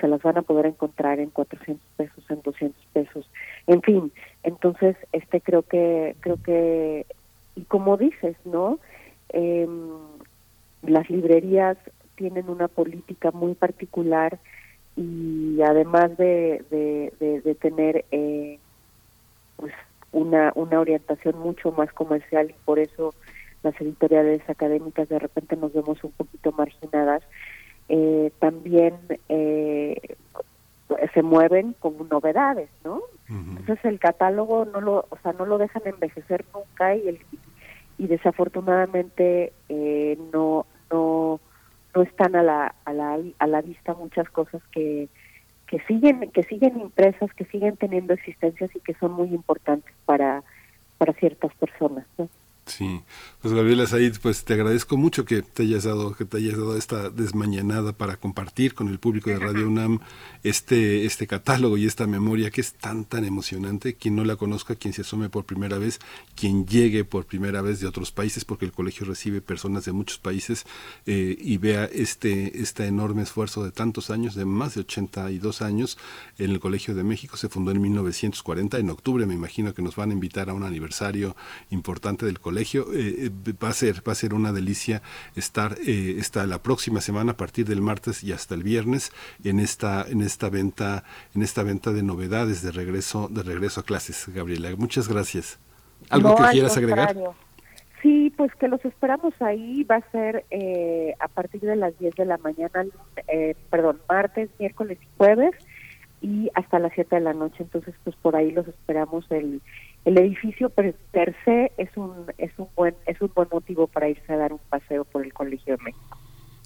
se las van a poder encontrar en 400 pesos, en 200 pesos, en fin. Entonces, este creo que, creo que, y como dices, ¿no? Em, las librerías tienen una política muy particular y además de, de, de, tener eh, pues una, una orientación mucho más comercial y por eso las editoriales académicas de repente nos vemos un poquito marginadas, eh, también eh, se mueven con novedades, ¿no? Entonces el catálogo no lo, o sea, no lo dejan envejecer nunca y el, y desafortunadamente eh, no no no están a la, a la a la vista muchas cosas que que siguen que siguen impresas que siguen teniendo existencias y que son muy importantes para para ciertas personas ¿no? Sí, pues Gabriela Said, pues te agradezco mucho que te hayas dado, que te hayas dado esta desmañanada para compartir con el público de Radio UNAM este, este catálogo y esta memoria que es tan tan emocionante. Quien no la conozca, quien se asome por primera vez, quien llegue por primera vez de otros países, porque el colegio recibe personas de muchos países eh, y vea este, este enorme esfuerzo de tantos años, de más de 82 años, en el Colegio de México. Se fundó en 1940, en octubre me imagino que nos van a invitar a un aniversario importante del colegio eh, eh, va a ser va a ser una delicia estar eh, esta la próxima semana a partir del martes y hasta el viernes en esta en esta venta en esta venta de novedades de regreso de regreso a clases Gabriela. Muchas gracias. Algo que quieras agregar Sí, pues que los esperamos ahí, va a ser eh, a partir de las 10 de la mañana, eh, perdón, martes, miércoles y jueves, y hasta las 7 de la noche, entonces pues por ahí los esperamos el, el edificio per, per, se es un es un buen es un buen motivo para irse a dar un paseo por el Colegio de México.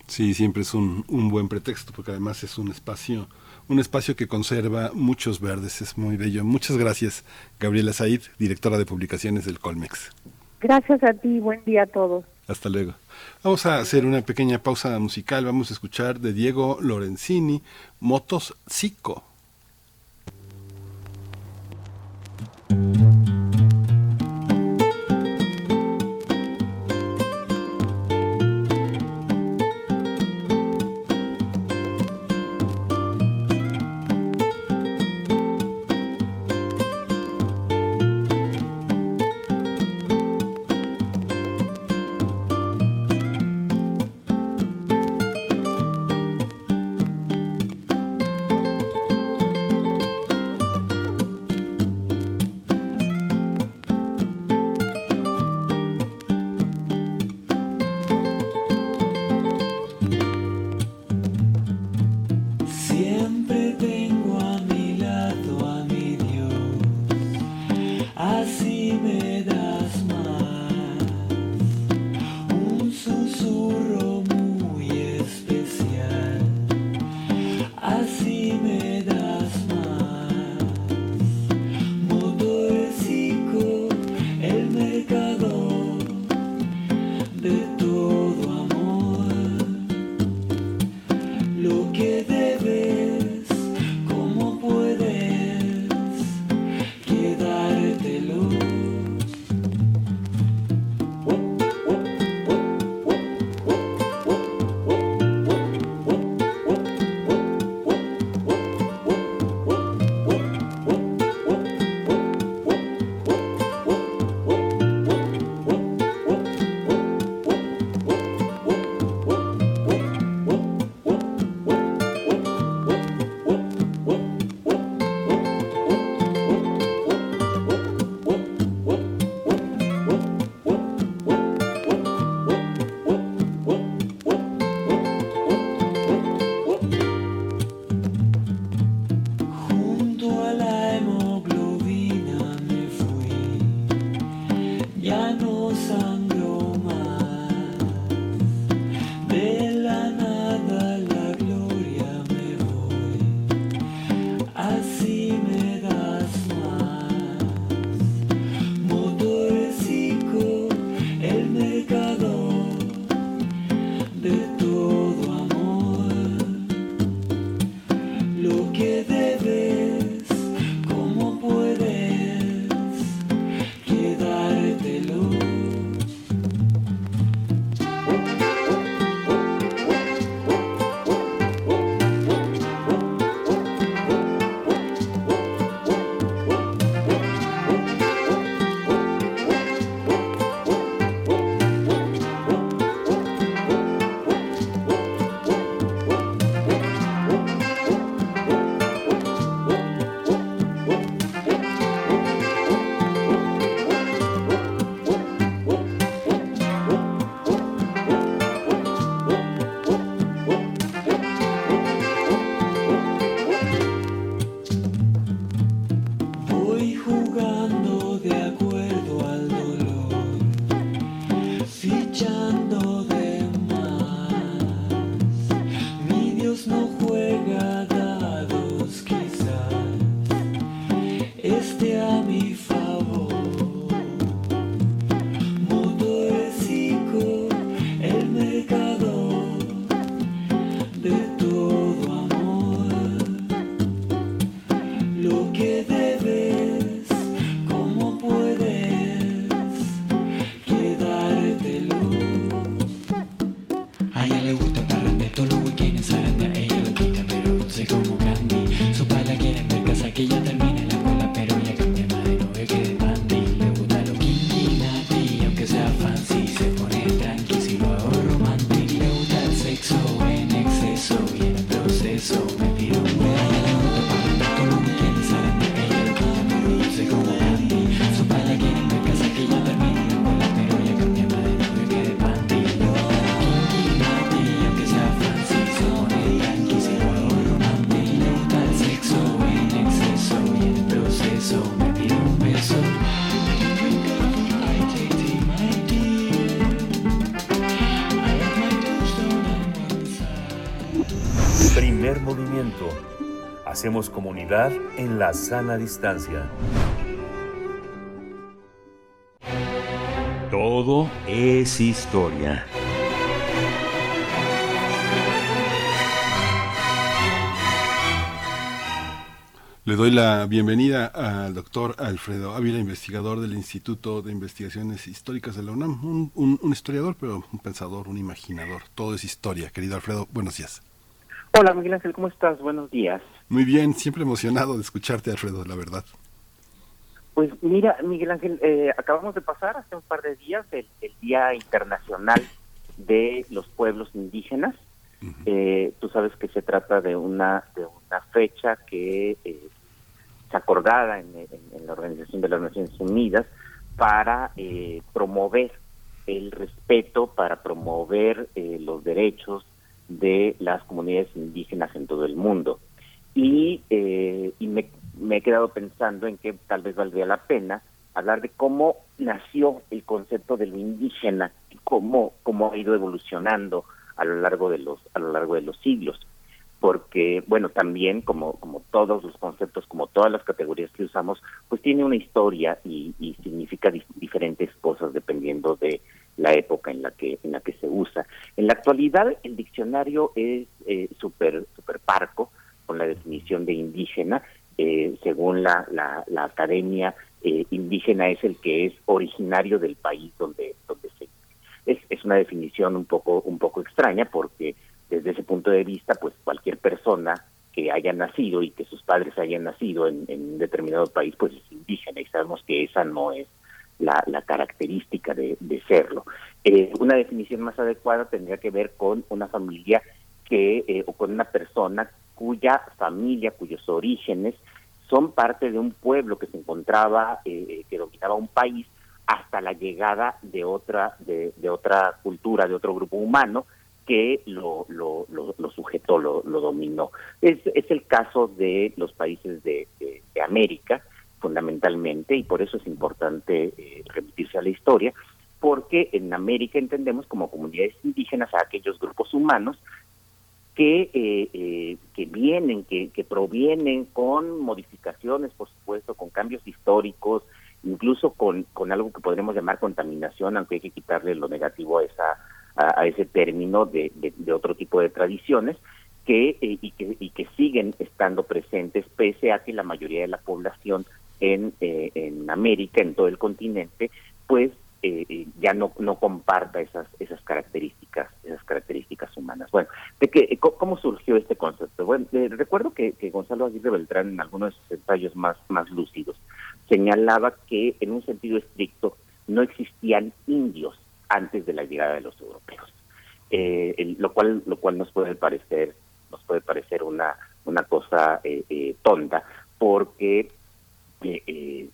Sí, siempre es un, un buen pretexto porque además es un espacio un espacio que conserva muchos verdes, es muy bello. Muchas gracias, Gabriela Said, directora de publicaciones del Colmex. Gracias a ti, buen día a todos. Hasta luego. Vamos a hacer una pequeña pausa musical, vamos a escuchar de Diego Lorenzini, Motos Zico. Hacemos comunidad en la sana distancia. Todo es historia. Le doy la bienvenida al doctor Alfredo Ávila, investigador del Instituto de Investigaciones Históricas de la UNAM, un, un- un historiador, pero un pensador, un imaginador. Todo es historia. Querido Alfredo, buenos días. Hola Miguel Ángel, ¿cómo estás? Buenos días. Muy bien, siempre emocionado de escucharte, Alfredo, la verdad. Pues mira, Miguel Ángel, eh, acabamos de pasar hace un par de días el, el Día Internacional de los Pueblos Indígenas. Eh, tú sabes que se trata de una de una fecha que eh, es acordada en, en- en la Organización de las Naciones Unidas para eh, promover el respeto, para promover eh, los derechos de las comunidades indígenas en todo el mundo. Y, eh, y me, me he quedado pensando en que tal vez valdría la pena hablar de cómo nació el concepto de lo indígena y cómo, cómo ha ido evolucionando a lo largo de los a lo largo de los siglos porque bueno también como como todos los conceptos como todas las categorías que usamos pues tiene una historia y, significa dif- diferentes cosas dependiendo de la época en la que en la que se usa. En la actualidad el diccionario es eh, súper súper parco con la definición de indígena. Eh, según la, la, la academia eh, indígena es el que es originario del país donde donde se es, es una definición un poco un poco extraña porque desde ese punto de vista pues cualquier persona que haya nacido y que sus padres hayan nacido en, en un determinado país pues es indígena y sabemos que esa no es la, la característica de, serlo Eh, una definición más adecuada tendría que ver con una familia que eh, o con una persona cuya familia cuyos orígenes son parte de un pueblo que se encontraba eh, que dominaba un país hasta la llegada de otra de, de otra cultura de otro grupo humano que lo, lo, lo, sujetó, lo, dominó. Es, es el caso de los países de América, fundamentalmente, y por eso es importante eh, remitirse a la historia, porque en América entendemos como comunidades indígenas a aquellos grupos humanos que, eh, eh, que vienen, que, provienen con modificaciones, por supuesto, con cambios históricos, incluso con, con algo que podremos llamar contaminación, aunque hay que quitarle lo negativo a, esa, a, ese término de, de, de otro tipo de tradiciones, que, eh, y que y que siguen estando presentes, pese a que la mayoría de la población en, eh, en América, en todo el continente, pues eh, eh, ya no, no comparta esas esas características esas características humanas. Bueno, de que, ¿cómo surgió este concepto? Bueno, recuerdo que, que Gonzalo Aguirre Beltrán en algunos de sus ensayos más, más lúcidos señalaba que en un sentido estricto no existían indios antes de la llegada de los europeos, lo cual lo cual nos puede parecer nos puede parecer una una cosa eh, tonta porque eh, eh,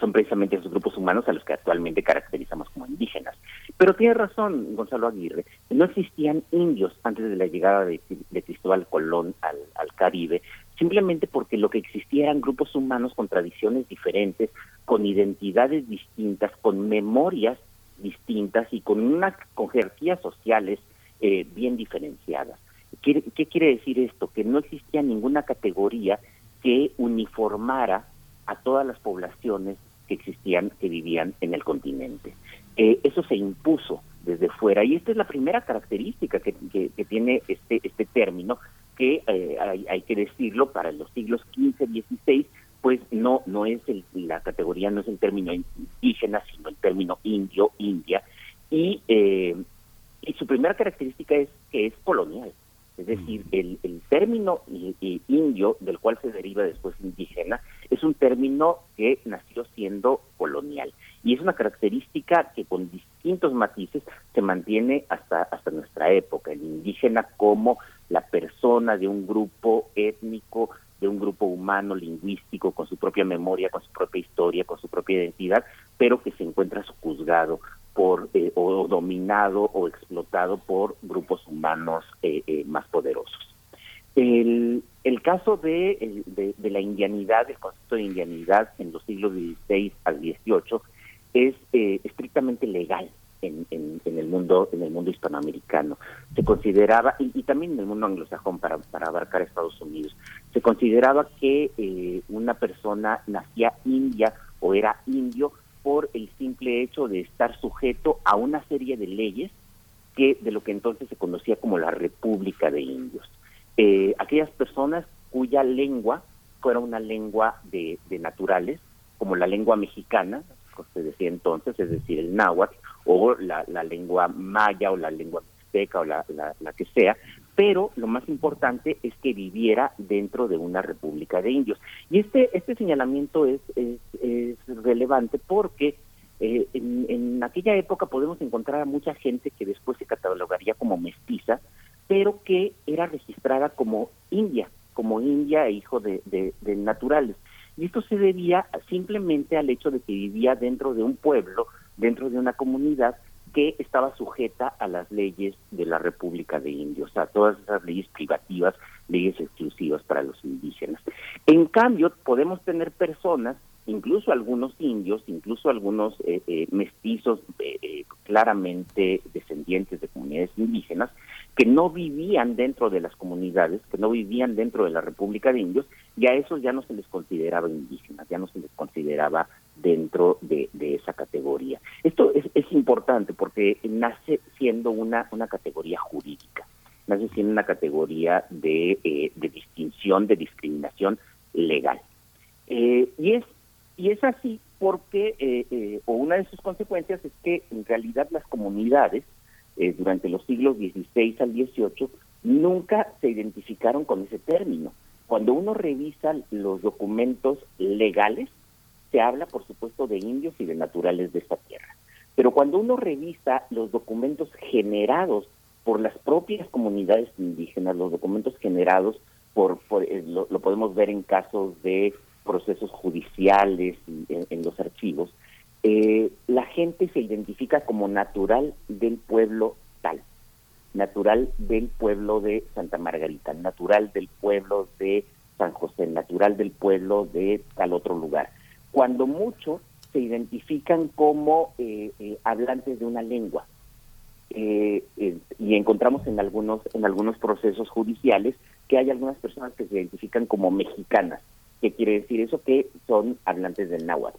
son precisamente esos grupos humanos a los que actualmente caracterizamos como indígenas. Pero tiene razón Gonzalo Aguirre, no existían indios antes de la llegada de, Cristóbal Colón al, al Caribe, simplemente porque lo que existía eran grupos humanos con tradiciones diferentes, con identidades distintas, con memorias distintas y con unas con jerarquías sociales eh, bien diferenciadas. ¿Qué, ¿Qué quiere decir esto? Que no existía ninguna categoría que uniformara a todas las poblaciones que existían, que vivían en el continente. Eh, eso se impuso desde fuera y esta es la primera característica que, que- que tiene este, este término que eh, hay, hay que decirlo para los siglos XV, XVI, pues no no es el, la categoría no es el término indígena, sino el término indio, india y eh, y su primera característica es que es colonial. Es decir, el, el término indio, del cual se deriva después indígena, es un término que nació siendo colonial. Y es una característica que con distintos matices se mantiene hasta, hasta nuestra época. El indígena como la persona de un grupo étnico, de un grupo humano, lingüístico, con su propia memoria, con su propia historia, con su propia identidad, pero que se encuentra sojuzgado por eh, o dominado o explotado por grupos humanos eh, eh, más poderosos. El, el caso de, de, de la indianidad, el concepto de indianidad en los siglos XVI al XVIII es eh, estrictamente legal. En, el mundo en el mundo hispanoamericano. Se consideraba, y, y también en el mundo anglosajón para, para abarcar Estados Unidos, se consideraba que eh, una persona nacía india o era indio por el simple hecho de estar sujeto a una serie de leyes que de lo que entonces se conocía como la República de Indios. Eh, aquellas personas cuya lengua fuera una lengua de, de naturales, como la lengua mexicana, se decía entonces, es decir, el náhuatl, o la, lengua maya, o la lengua mixteca, o la, que sea, pero lo más importante es que viviera dentro de una república de indios. Y este, este señalamiento es, es, relevante porque eh, en, en aquella época podemos encontrar a mucha gente que después se catalogaría como mestiza, pero que era registrada como india, como india e hijo de naturales. Y esto se debía simplemente al hecho de que vivía dentro de un pueblo, dentro de una comunidad que estaba sujeta a las leyes de la República de Indios, a todas esas leyes privativas, leyes exclusivas para los indígenas. En cambio, podemos tener personas, incluso algunos indios, incluso algunos eh, eh, mestizos eh, eh, claramente descendientes de comunidades indígenas, que no vivían dentro de las comunidades, que no vivían dentro de la República de Indios, y a esos ya no se les consideraba indígenas, ya no se les consideraba dentro de, esa categoría. Esto es, es, importante porque nace siendo una, una categoría jurídica, nace siendo una categoría de, eh, de distinción, de discriminación legal. Eh, y, es, y es así porque, eh, eh, o una de sus consecuencias es que en realidad las comunidades eh, durante los siglos XVI al XVIII nunca se identificaron con ese término. Cuando uno revisa los documentos legales, se habla, por supuesto, de indios y de naturales de esta tierra. Pero cuando uno revisa los documentos generados por las propias comunidades indígenas, los documentos generados por, eh, lo, podemos ver en casos de procesos judiciales y en, los archivos, eh, la gente se identifica como natural del pueblo tal, natural del pueblo de Santa Margarita, natural del pueblo de San José, natural del pueblo de tal otro lugar cuando mucho se identifican como eh, eh, hablantes de una lengua. Eh, y encontramos en algunos en algunos procesos judiciales que hay algunas personas que se identifican como mexicanas. ¿Qué quiere decir eso? Que son hablantes del náhuatl.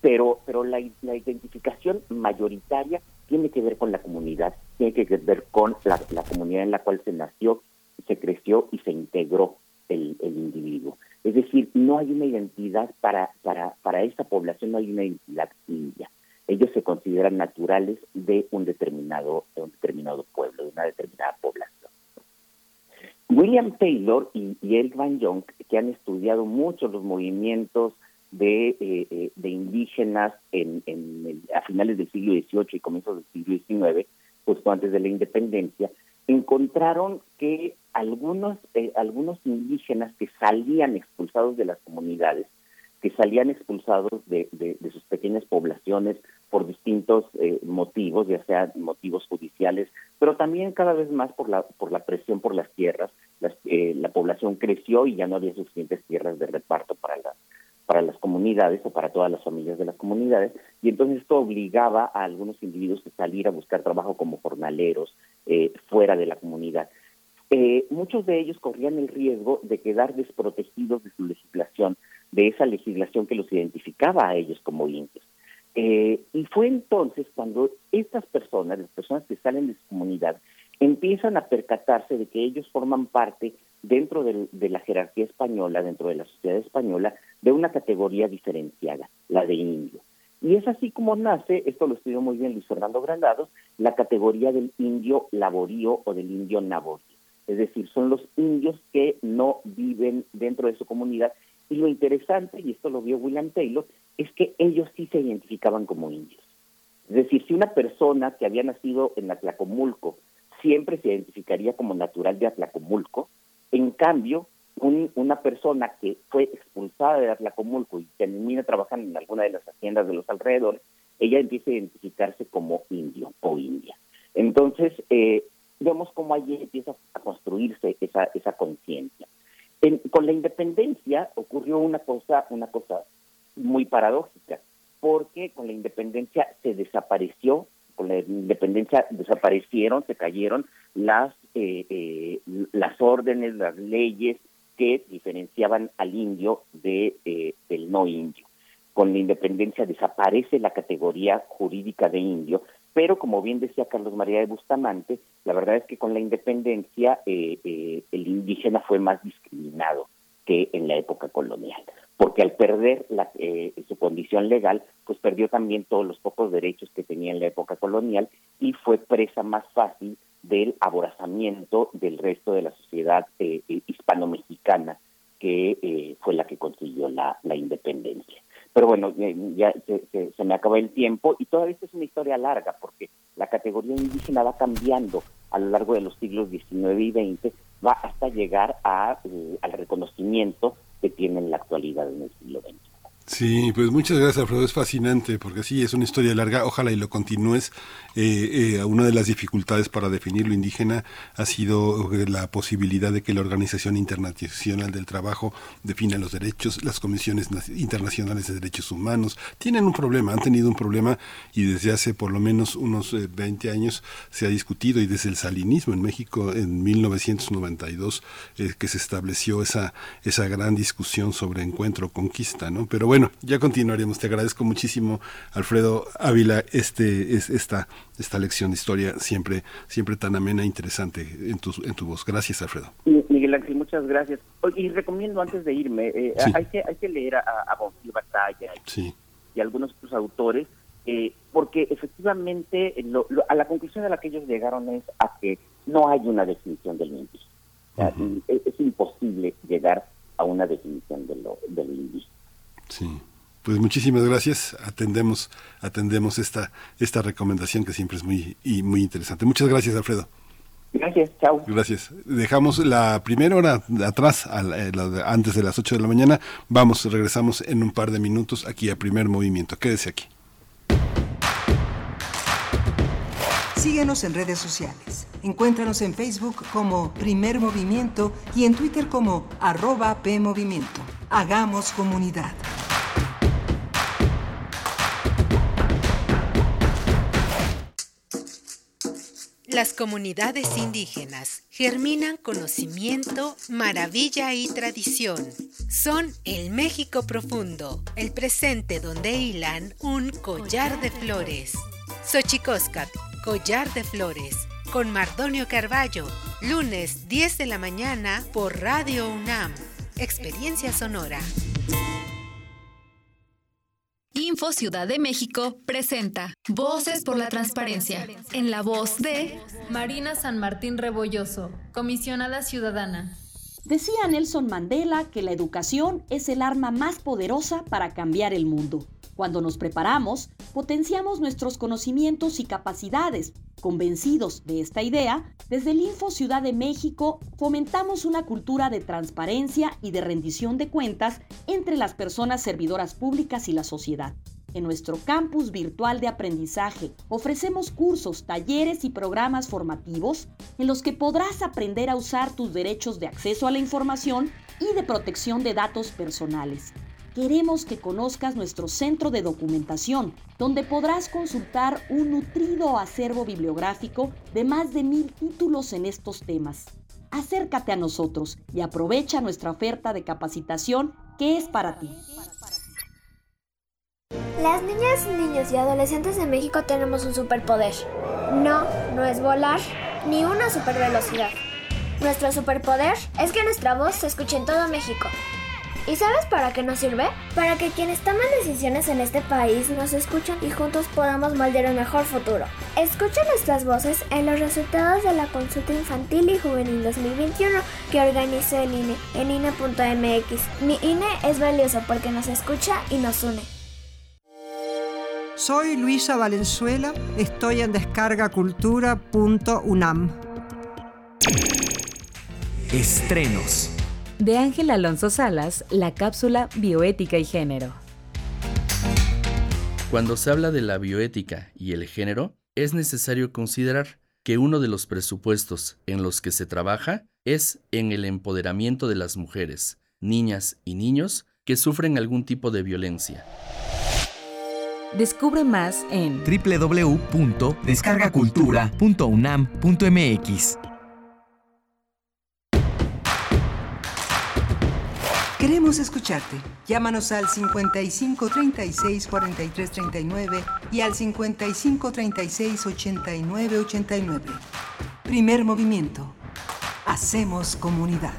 Pero, pero la, la identificación mayoritaria tiene que ver con la comunidad, tiene que ver con la, la comunidad en la cual se nació, se creció y se integró el, el individuo. Es decir, no hay una identidad para, para, para esta población, no hay una identidad india. Ellos se consideran naturales de un determinado, de un determinado pueblo, de una determinada población. William Taylor y, y Eric Van Jong, que han estudiado mucho los movimientos de, eh, de indígenas en, en el, a finales del siglo XVIII y comienzos del siglo XIX, justo antes de la independencia, encontraron que algunos, eh, algunos indígenas que salían expulsados de las comunidades, que salían expulsados de sus pequeñas poblaciones por distintos eh, motivos, ya sea motivos judiciales, pero también cada vez más por la, por la presión por las tierras. Las, eh, la población creció y ya no había suficientes tierras de reparto para las para las comunidades o para todas las familias de las comunidades, y entonces esto obligaba a algunos individuos a salir a buscar trabajo como jornaleros eh, fuera de la comunidad. Eh, muchos de ellos corrían el riesgo de quedar desprotegidos de su legislación, de esa legislación que los identificaba a ellos como indios. Eh, y fue entonces cuando estas personas, las personas que salen de su comunidad, empiezan a percatarse de que ellos forman parte dentro de, la jerarquía española, dentro de la sociedad española, de una categoría diferenciada, la de indio. Y es así como nace, esto lo estudió muy bien Luis Fernando Granados, la categoría del indio laborío o del indio naborío. Es decir, son los indios que no viven dentro de su comunidad. Y lo interesante, y esto lo vio William Taylor, es que ellos sí se identificaban como indios. Es decir, si una persona que había nacido en Atlacomulco siempre se identificaría como natural de Atlacomulco, en cambio, un, una persona que fue expulsada de Atlacomulco y termina trabajando en alguna de las haciendas de los alrededores, ella empieza a identificarse como indio o india. Entonces, eh, vemos cómo allí empieza a construirse esa, esa conciencia. Con la independencia ocurrió una cosa, una cosa muy paradójica, porque con la independencia se desapareció con la independencia desaparecieron, se cayeron las, eh, eh, las órdenes, las leyes que diferenciaban al indio de, eh, del no indio. Con la independencia desaparece la categoría jurídica de indio, pero como bien decía Carlos María de Bustamante, la verdad es que con la independencia el indígena fue más discriminado que en la época colonial porque al perder la, eh, su condición legal, pues perdió también todos los pocos derechos que tenía en la época colonial y fue presa más fácil del aborazamiento del resto de la sociedad eh, eh, hispano-mexicana, que fue la que consiguió la, independencia. Pero bueno, ya se, se, me acaba el tiempo y toda esta es una historia larga, porque la categoría indígena va cambiando a lo largo de los siglos XIX y XX, va hasta llegar a, al reconocimiento que tiene en la actualidad en el siglo XX. Sí, pues muchas gracias, Alfredo. Es fascinante porque sí, es una historia larga. Ojalá y lo continúes. Eh, eh, una de las dificultades para definir lo indígena ha sido eh, la posibilidad de que la Organización Internacional del Trabajo defina los derechos, las comisiones internacionales de derechos humanos. Tienen un problema, han tenido un problema y desde hace por lo menos unos 20 años se ha discutido y desde el salinismo en México en 1992 que se estableció esa, esa gran discusión sobre encuentro, conquista, ¿no? Pero bueno, ya continuaremos. Te agradezco muchísimo, Alfredo Ávila, este, es, esta, esta lección de historia siempre, siempre tan amena e interesante en tu, en tu voz. Gracias, Alfredo. Miguel Ángel, muchas gracias. Y recomiendo antes de irme, eh, hay, que, hay que leer a, a Batalla y, algunos otros autores, eh, porque efectivamente a la conclusión a la que ellos llegaron es a que no hay una definición del indígena. es, imposible llegar a una definición de lo, del indígena. Sí. Pues muchísimas gracias. Atendemos, atendemos esta, esta recomendación que siempre es muy, y muy interesante. Muchas gracias, Alfredo. Gracias, chao. Gracias. Dejamos la primera hora atrás, eh, antes de las 8 de la mañana. Vamos, regresamos en un par de minutos aquí a primer movimiento. Quédese aquí. Síguenos en redes sociales. Encuéntranos en Facebook como Primer Movimiento y en Twitter como arroba PMovimiento. Hagamos comunidad. Las comunidades indígenas germinan conocimiento, maravilla y tradición. Son el México profundo, el presente donde hilan un collar de flores. Xochicóscat, collar de flores, con Mardonio Carballo, lunes 10 de la mañana por Radio UNAM. Experiencia Sonora. Info Ciudad de México presenta Voces por la Transparencia, en la voz de Marina San Martín Rebolloso, comisionada ciudadana. Decía Nelson Mandela que la educación es el arma más poderosa para cambiar el mundo. Cuando nos preparamos, potenciamos nuestros conocimientos y capacidades. Convencidos de esta idea, desde el Info Ciudad de México fomentamos una cultura de transparencia y de rendición de cuentas entre las personas servidoras públicas y la sociedad. En nuestro campus virtual de aprendizaje ofrecemos cursos, talleres y programas formativos en los que podrás aprender a usar tus derechos de acceso a la información y de protección de datos personales queremos que conozcas nuestro centro de documentación, donde podrás consultar un nutrido acervo bibliográfico de más de mil títulos en estos temas. Acércate a nosotros y aprovecha nuestra oferta de capacitación que es para ti. Las niñas, niños y adolescentes de México tenemos un superpoder. No, no es volar, ni una supervelocidad. Nuestro superpoder es que nuestra voz se escuche en todo México ¿Y sabes para qué nos sirve? Para que quienes toman decisiones en este país nos escuchen y juntos podamos moldear un mejor futuro. Escucha nuestras voces en los resultados de la consulta infantil y juvenil 2021 que organizó el INE en INE.mx. Mi INE es valioso porque nos escucha y nos une. Soy Luisa Valenzuela, estoy en descargacultura.unam. Estrenos de Ángel Alonso Salas, la cápsula Bioética y Género. Cuando se habla de la bioética y el género, es necesario considerar que uno de los presupuestos en los que se trabaja es en el empoderamiento de las mujeres, niñas y niños que sufren algún tipo de violencia. Descubre más en www.descargacultura.unam.mx. Queremos escucharte. Llámanos al 55 36 43 39 y al 55 36 89 89. Primer movimiento. Hacemos comunidad.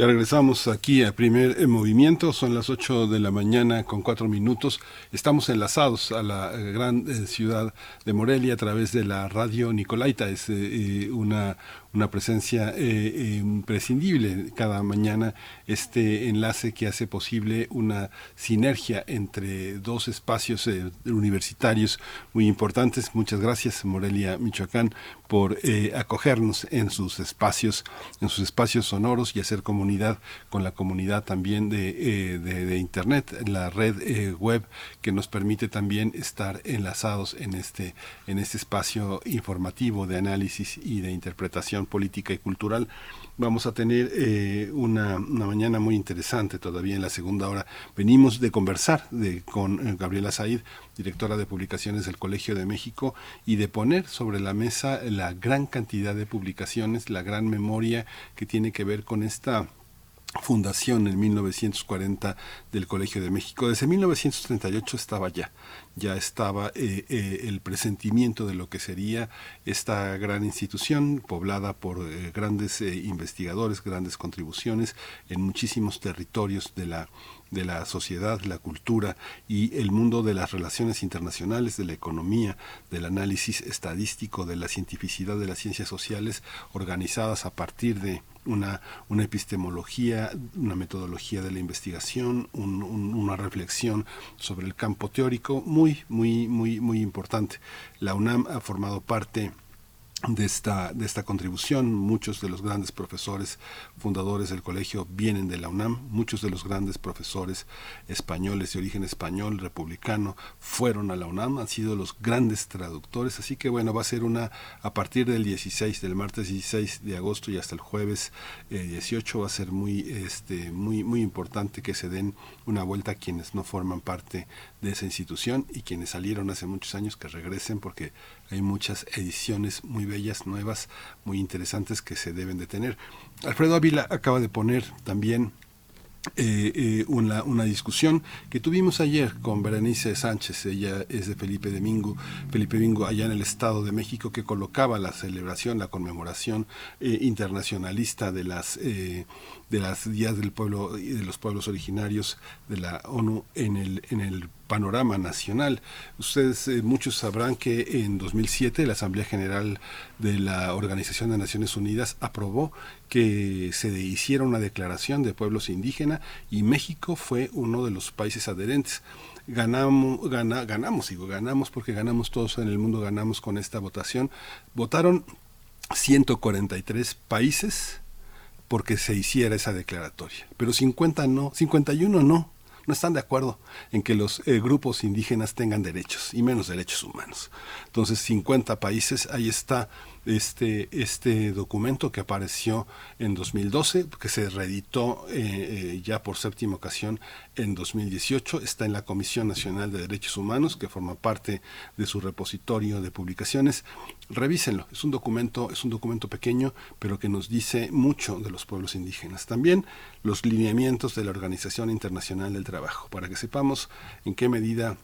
Ya regresamos aquí a primer movimiento, son las 8 de la mañana con 4 minutos. Estamos enlazados a la eh, gran eh, ciudad de Morelia a través de la radio Nicolaita. Es eh, una, una presencia imprescindible cada mañana, este enlace que hace posible una sinergia entre dos espacios universitarios muy importantes. Muchas gracias, Morelia, Michoacán, por acogernos en sus espacios, en sus espacios sonoros y hacer comunidad con la comunidad también de, de, Internet, la red web que nos permite también estar enlazados en este, en este espacio informativo de análisis y de interpretación política y cultural vamos a tener eh, una, una, mañana muy interesante todavía en la segunda hora. Venimos de conversar de, con Gabriela Said, directora de publicaciones del Colegio de México, y de poner sobre la mesa la gran cantidad de publicaciones, la gran memoria que tiene que ver con esta fundación en 1940 del Colegio de México. Desde 1938 estaba ya, ya estaba eh, eh, el presentimiento de lo que sería esta gran institución poblada por eh, grandes investigadores, grandes contribuciones en muchísimos territorios de la de la sociedad, la cultura y el mundo de las relaciones internacionales, de la economía, del análisis estadístico, de la cientificidad de las ciencias sociales organizadas a partir de una, una epistemología, una metodología de la investigación, una reflexión sobre el campo teórico muy, muy, muy, muy importante. La UNAM ha formado parte de esta, de esta contribución. Muchos de los grandes profesores fundadores del colegio vienen de la UNAM. Muchos de los grandes profesores españoles de origen español, republicano, fueron a la UNAM, han sido los grandes traductores. Así que bueno, va a ser una, a partir del 16, del martes 16 de agosto y hasta el jueves 18, eh, va a ser muy, este, muy, muy importante que se den una vuelta a quienes no forman parte de esa institución y quienes salieron hace muchos años que regresen porque hay muchas ediciones muy bellas, nuevas, muy interesantes que se deben de tener. Alfredo Ávila acaba de poner también eh, eh, una, una, discusión que tuvimos ayer con Berenice Sánchez, ella es de Felipe Domingo, Felipe Domingo allá en el Estado de México, que colocaba la celebración, la conmemoración eh, internacionalista de las de las días del pueblo y de los pueblos originarios de la ONU en el en el panorama nacional. Ustedes eh, muchos sabrán que en 2007 la Asamblea General de la Organización de Naciones Unidas aprobó que se hiciera una declaración de pueblos indígenas y México fue uno de los países adherentes ganamos, gana, ganamos, digo, ganamos porque ganamos todos en el mundo, ganamos con esta votación. Votaron 143 países porque se hiciera esa declaratoria, pero 50 no, 51 no no están de acuerdo en que los eh, grupos indígenas tengan derechos y menos derechos humanos. Entonces, 50 países, ahí está este, este documento que apareció en 2012, que se reeditó eh, eh, ya por séptima ocasión en 2018, está en la Comisión Nacional de Derechos Humanos, que forma parte de su repositorio de publicaciones. Revísenlo, es un documento, es un documento pequeño, pero que nos dice mucho de los pueblos indígenas. También los lineamientos de la Organización Internacional del Trabajo, para que sepamos en qué medida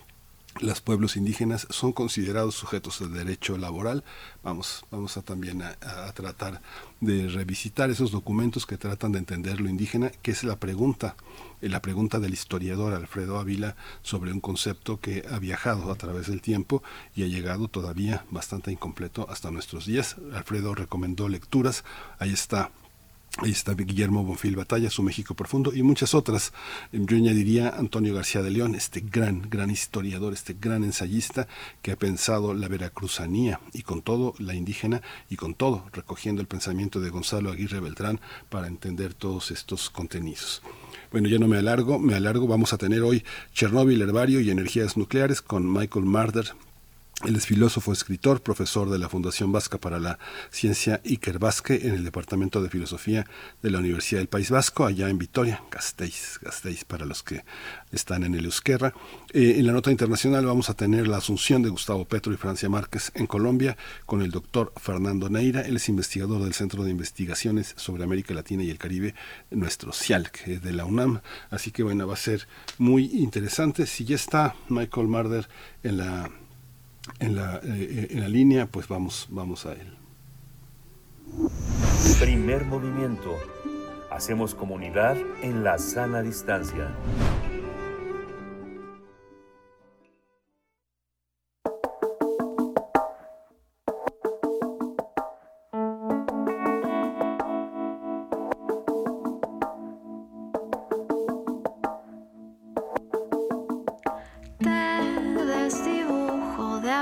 los pueblos indígenas son considerados sujetos de derecho laboral. Vamos, vamos a también a, tratar de revisitar esos documentos que tratan de entender lo indígena, que es la pregunta, eh, la pregunta del historiador Alfredo Ávila sobre un concepto que ha viajado a través del tiempo y ha llegado todavía bastante incompleto hasta nuestros días. Alfredo recomendó lecturas, ahí está Ahí está Guillermo Bonfil Batalla, Su México Profundo y muchas otras. Yo añadiría Antonio García de León, este gran, gran historiador, este gran ensayista que ha pensado la veracruzanía y con todo la indígena y con todo recogiendo el pensamiento de Gonzalo Aguirre Beltrán para entender todos estos contenidos. Bueno, ya no me alargo, me alargo. Vamos a tener hoy Chernóbil, Herbario y Energías Nucleares con Michael Marder, Él es filósofo, escritor, profesor de la Fundación Vasca para la Ciencia Iker Vázquez en el Departamento de Filosofía de la Universidad del País Vasco, allá en Vitoria, Gasteiz, Gasteiz para los que están en el Euskera. Eh, en la nota internacional vamos a tener la asunción de Gustavo Petro y Francia Márquez en Colombia con el doctor Fernando Neira. Él es investigador del Centro de Investigaciones sobre América Latina y el Caribe, nuestro CIALC de la UNAM. Así que bueno, va a ser muy interesante. Si ya está Michael Marder en la en la, eh, en la línea, pues vamos, vamos a él. Primer movimiento. Hacemos comunidad en la sana distancia.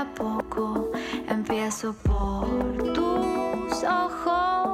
A poco, empiezo por tus ojos,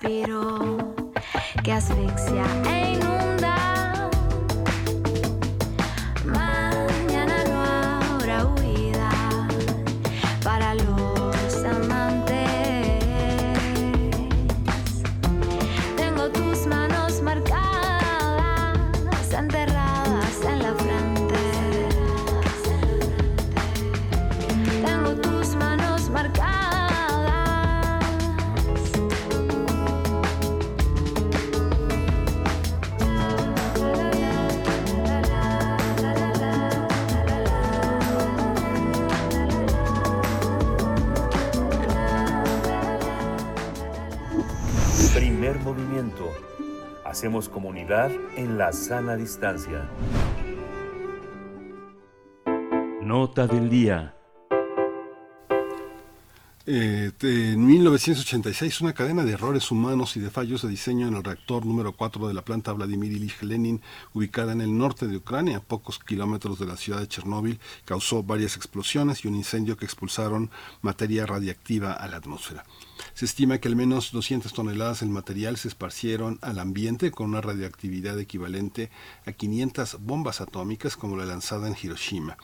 respiro que asfixia e inunda. Comunidad en la sana distancia. Nota del día. Eh, en 1986, una cadena de errores humanos y de fallos de diseño en el reactor número 4 de la planta Vladimir Ilich Lenin, ubicada en el norte de Ucrania, a pocos kilómetros de la ciudad de Chernóbil, causó varias explosiones y un incendio que expulsaron materia radiactiva a la atmósfera. Se estima que al menos 200 toneladas del material se esparcieron al ambiente con una radioactividad equivalente a 500 bombas atómicas como la lanzada en Hiroshima.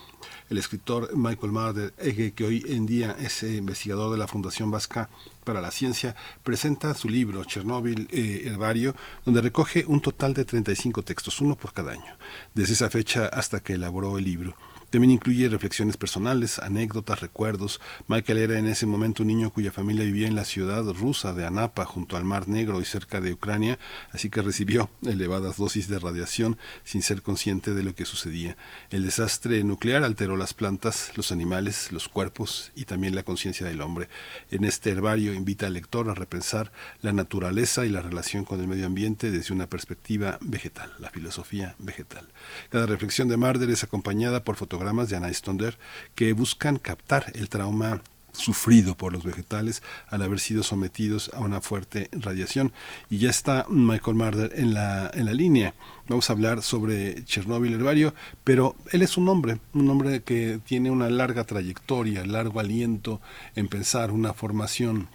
El escritor Michael Marder, que hoy en día es eh, investigador de la Fundación Vasca para la Ciencia, presenta su libro Chernóbil eh, Herbario, donde recoge un total de 35 textos, uno por cada año, desde esa fecha hasta que elaboró el libro. También incluye reflexiones personales, anécdotas, recuerdos. Michael era en ese momento un niño cuya familia vivía en la ciudad rusa de Anapa, junto al Mar Negro y cerca de Ucrania, así que recibió elevadas dosis de radiación sin ser consciente de lo que sucedía. El desastre nuclear alteró las plantas, los animales, los cuerpos y también la conciencia del hombre. En este herbario invita al lector a repensar la naturaleza y la relación con el medio ambiente desde una perspectiva vegetal, la filosofía vegetal. Cada reflexión de Marder es acompañada por fotogramas de Anna Stonder que buscan captar el trauma sufrido por los vegetales al haber sido sometidos a una fuerte radiación. Y ya está Michael Marder en la, en la línea. Vamos a hablar sobre Chernóbil Herbario, pero él es un hombre, un hombre que tiene una larga trayectoria, largo aliento en pensar una formación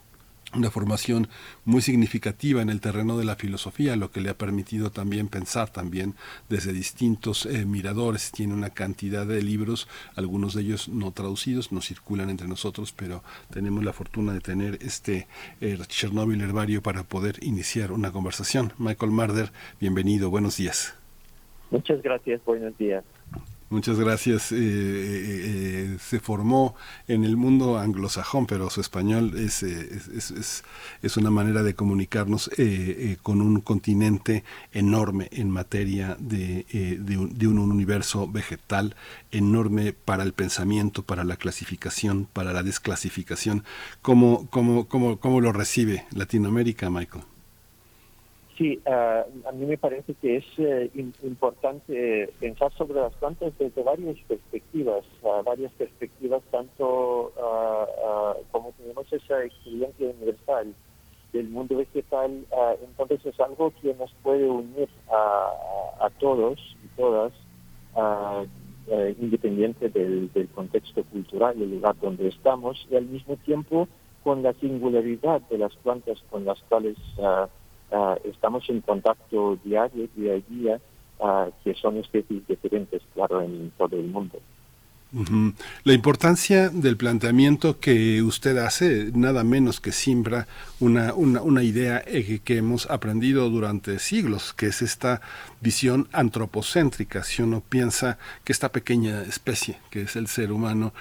una formación muy significativa en el terreno de la filosofía, lo que le ha permitido también pensar también desde distintos eh, miradores. Tiene una cantidad de libros, algunos de ellos no traducidos, no circulan entre nosotros, pero tenemos la fortuna de tener este eh, Chernobyl herbario para poder iniciar una conversación. Michael Marder, bienvenido, buenos días. Muchas gracias, buenos días. Muchas gracias. Eh, eh, eh, se formó en el mundo anglosajón, pero su español es, es, es, es, una manera de comunicarnos con un continente enorme en materia de, de, un, de un universo vegetal, enorme para el pensamiento, para la clasificación, para la desclasificación. ¿Cómo, cómo, cómo, cómo lo recibe Latinoamérica, Michael? Sí, ah, a mí me parece que es eh, im- importante pensar sobre las plantas desde varias perspectivas, ah, varias perspectivas tanto ah, como tenemos esa experiencia universal del mundo vegetal, entonces es algo que nos puede unir a, a- todos y todas, eh, independiente del, contexto cultural, del lugar donde estamos, y al mismo tiempo con la singularidad de las plantas con las cuales ah, estamos en contacto diario, día a día, ah, que son especies diferentes, claro, en todo el mundo. La importancia del planteamiento que usted hace, nada menos que siembra una, una, una idea que hemos aprendido durante siglos, que es esta visión antropocéntrica. Si uno piensa que esta pequeña especie, que es el ser humano,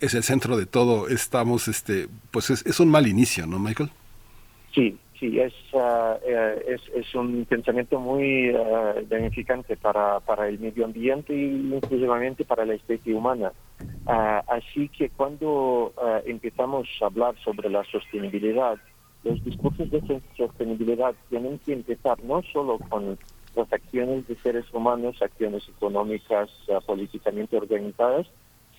es el centro de todo, estamos, este, pues es, es un mal inicio, ¿no, Michael? Sí, sí, es, eh, es, es un pensamiento muy ah, beneficante para, para el medio ambiente y inclusivamente para la especie humana. Ah, así que cuando empezamos a hablar sobre la sostenibilidad, los discursos de so- sostenibilidad tienen que empezar no solo con las acciones de seres humanos, acciones económicas políticamente organizadas,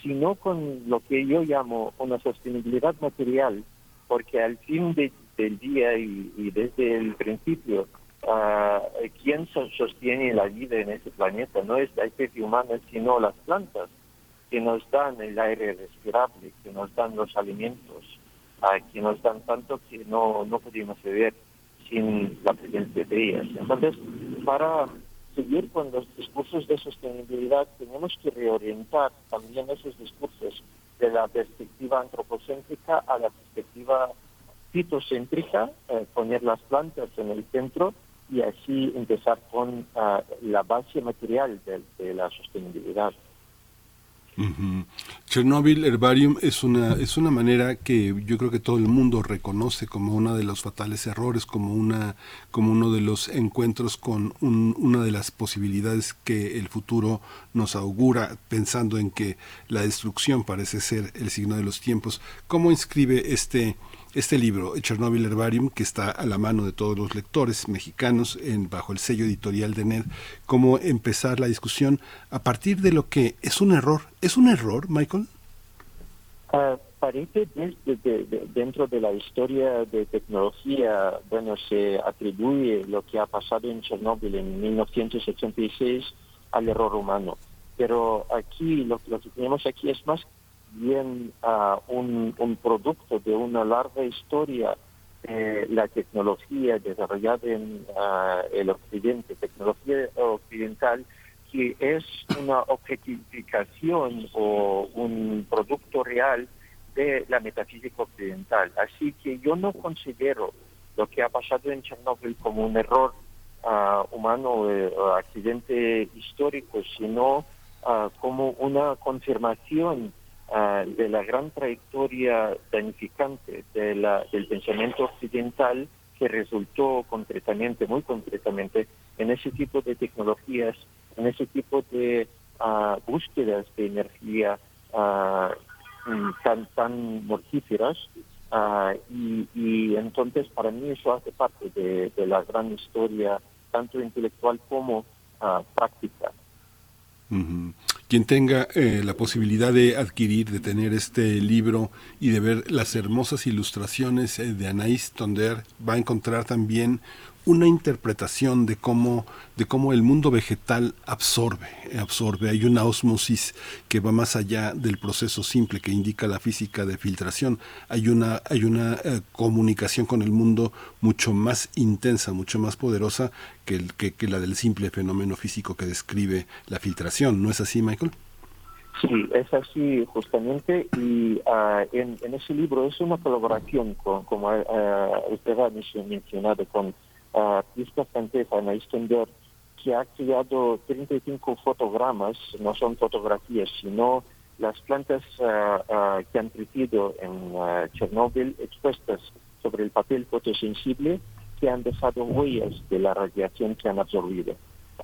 sino con lo que yo llamo una sostenibilidad material, porque al fin de- del día y, y desde el principio, quien so- sostiene la vida en este planeta no es la especie humana, sino las plantas que nos dan el aire respirable, que nos dan los alimentos, ah, que nos dan tanto que no, no podemos vivir sin la presencia de ellas. Entonces, para seguir con los discursos de sostenibilidad, tenemos que reorientar también esos discursos de la perspectiva antropocéntrica a la perspectiva fitocéntrica, eh, poner las plantas en el centro y así empezar con ah, la base material de, la sostenibilidad. Chernobyl Herbarium es una es una manera que yo creo que todo el mundo reconoce como uno de los fatales errores, como una como uno de los encuentros con un- una de las posibilidades que el futuro nos augura, pensando en que la destrucción parece ser el signo de los tiempos. ¿Cómo inscribe este este libro, Chernobyl Herbarium, que está a la mano de todos los lectores mexicanos en, bajo el sello editorial de NED, cómo empezar la discusión a partir de lo que es un error. ¿Es un error, Michael? Ah, parece de- de- dentro de la historia de tecnología, bueno, se atribuye lo que ha pasado en Chernóbil en 1986 al error humano. Pero aquí, lo, lo que tenemos aquí es más bien ah, un, producto de una larga historia de la tecnología desarrollada en ah, el occidente, tecnología occidental que es una objetificación o un producto real de la metafísica occidental. Así que yo no considero lo que ha pasado en Chernóbil como un error ah, humano eh, o accidente histórico, sino ah, como una confirmación ah, de la gran trayectoria danificante de la- del pensamiento occidental que resultó concretamente, muy concretamente, en ese tipo de tecnologías, en ese tipo de ah, búsquedas de energía mm, tan, tan mortíferas. y, y entonces para mí eso hace parte de, la gran historia, tanto intelectual como práctica. Ujú. Quien tenga eh, la posibilidad de adquirir, de tener este libro y de ver las hermosas ilustraciones eh, de Anaïs Tonder, va a encontrar también una interpretación de cómo, de cómo el mundo vegetal absorbe, absorbe. Hay una osmosis que va más allá del proceso simple que indica la física de filtración. Hay una, hay una eh, comunicación con el mundo mucho más intensa, mucho más poderosa que, el- que, que la del simple fenómeno físico que describe la filtración. ¿No es así, Michael? Sí, es así justamente y ah, en, en ese libro es una colaboración con, como ah, usted ha men- mencionado, con ah, artista francesa Anaïs Tender, que ha creado 35 fotogramas, no son fotografías, sino las plantas ah, que han crecido en ah, Chernóbil expuestas sobre el papel fotosensible que han dejado huellas de la radiación que han absorbido.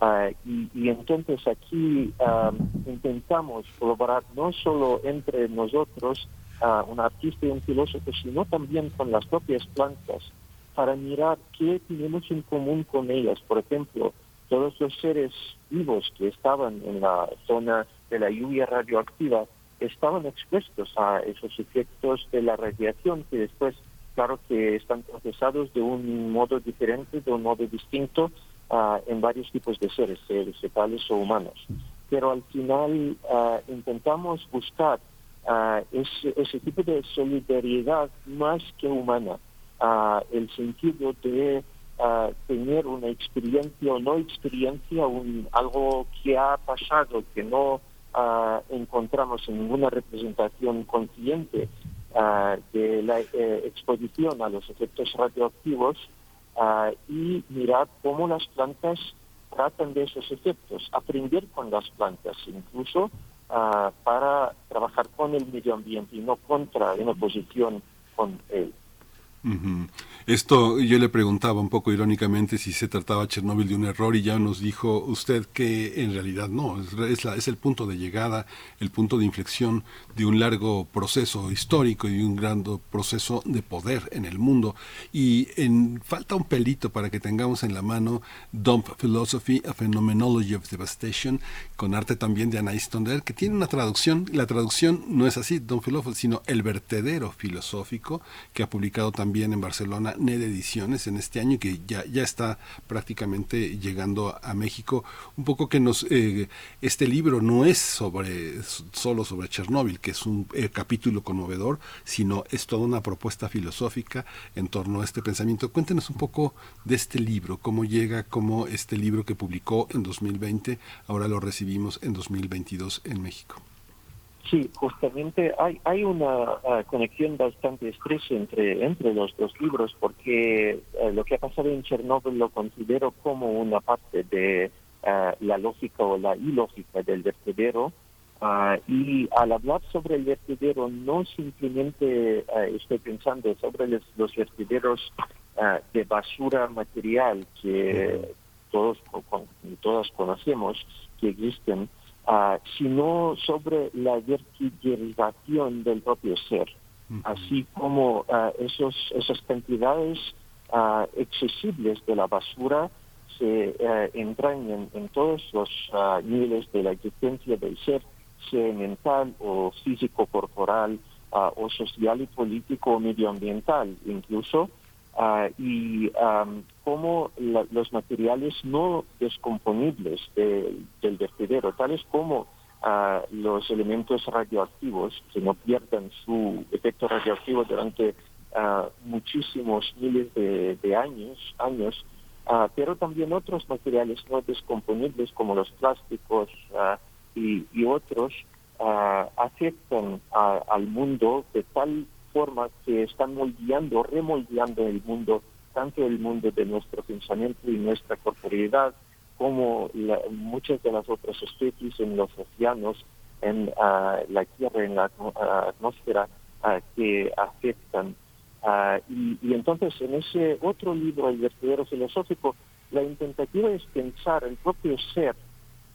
Ah, y, y entonces aquí ah, intentamos colaborar no solo entre nosotros, ah, un artista y un filósofo, sino también con las propias plantas para mirar qué tenemos en común con ellas. Por ejemplo, todos los seres vivos que estaban en la zona de la lluvia radioactiva estaban expuestos a esos efectos de la radiación que después, claro que están procesados de un modo diferente, de un modo distinto ah, en varios tipos de seres, seres vegetales o humanos. Pero al final ah, intentamos buscar ese, ese tipo de solidaridad más que humana, el sentido de tener una experiencia o no experiencia, un, algo que ha pasado, que no encontramos en ninguna representación consciente de la eh, exposición a los efectos radioactivos y mirar cómo las plantas tratan de esos efectos, aprender con las plantas, incluso para trabajar con el medio ambiente y no contra, en oposición con él. Esto yo le preguntaba un poco irónicamente si se trataba Chernóbil de un error y ya nos dijo usted que en realidad no, es, el punto de llegada, el punto de inflexión de un largo proceso histórico y un gran proceso de poder en el mundo. Y falta un pelito para que tengamos en la mano Dump Philosophy, a Phenomenology of Devastation, con arte también de Anais Tonder, que tiene una traducción, la traducción no es así, Dump Philosophy, sino El vertedero filosófico, que ha publicado también en Barcelona NED Ediciones en este año que ya, ya está prácticamente llegando a México. Un poco que nos eh, este libro no es sobre solo sobre Chernóbil, que es un eh, capítulo conmovedor, sino es toda una propuesta filosófica en torno a este pensamiento. Cuéntenos un poco de este libro, cómo llega, cómo este libro que publicó en 2020, ahora lo recibimos en 2022 en México. Sí, justamente hay, hay una ah, conexión bastante estrecha entre, entre los dos libros porque eh, lo que ha pasado en Chernóbil lo considero como una parte de ah, la lógica o la ilógica del vertedero. Ah, y al hablar sobre el vertedero, no simplemente estoy pensando sobre los, los vertederos de basura material que todos, todas conocemos que existen, Ah, sino sobre la verticalización del propio ser, así como uh, esos, esas cantidades uh, accesibles de la basura se entrañan en todos los niveles de la existencia del ser, sea mental o físico corporal, o social y político o medioambiental incluso, Ah, y cómo los materiales no descomponibles del vertedero, tales como ah, los elementos radioactivos, que no pierdan su efecto radioactivo durante ah, muchísimos miles de, años, años pero también otros materiales no descomponibles como los plásticos y, y, otros afectan al mundo de tal forma que están moldeando, remoldeando el mundo, tanto el mundo de nuestro pensamiento y nuestra corporeidad, como muchas de las otras especies en los océanos, en ah, la Tierra, en la ah, atmósfera, ah, que afectan. Y, y, entonces en ese otro libro, El vertedero filosófico, la intentativa es pensar el propio ser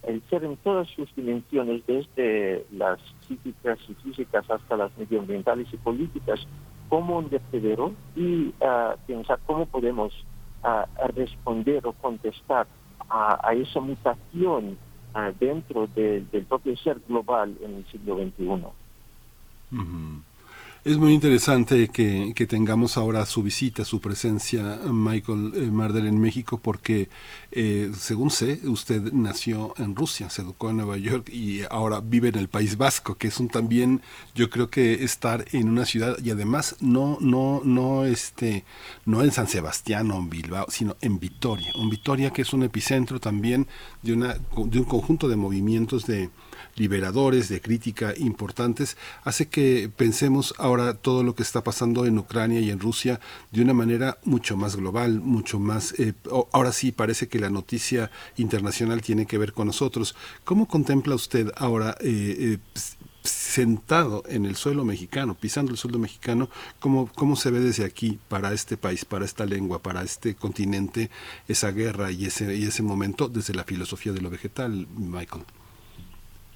el ser en todas sus dimensiones, desde las psíquicas y físicas hasta las medioambientales y políticas, como un vertedero y uh, pensar cómo podemos uh, responder o contestar a, esa mutación uh, dentro del propio ser global en el siglo XXI. Es muy interesante que, tengamos ahora su visita, su presencia, Michael eh, Marder, en México, porque, eh, según sé, usted nació en Rusia, se educó en Nueva York y ahora vive en el País Vasco, que es un también, yo creo que estar en una ciudad y además no, no, no, este, no en San Sebastián o en Bilbao, sino en Vitoria, un Vitoria que es un epicentro también de una, de un conjunto de movimientos de liberadores, de crítica importantes, hace que pensemos ahora todo lo que está pasando en Ucrania y en Rusia de una manera mucho más global, mucho más... Eh, ahora sí parece que la noticia internacional tiene que ver con nosotros. ¿Cómo contempla usted ahora... Eh, eh, sentado en el suelo mexicano, pisando el suelo mexicano, ¿cómo, cómo se ve desde aquí para este país, para esta lengua, para este continente, esa guerra y ese, y ese momento desde la filosofía de lo vegetal, Michael.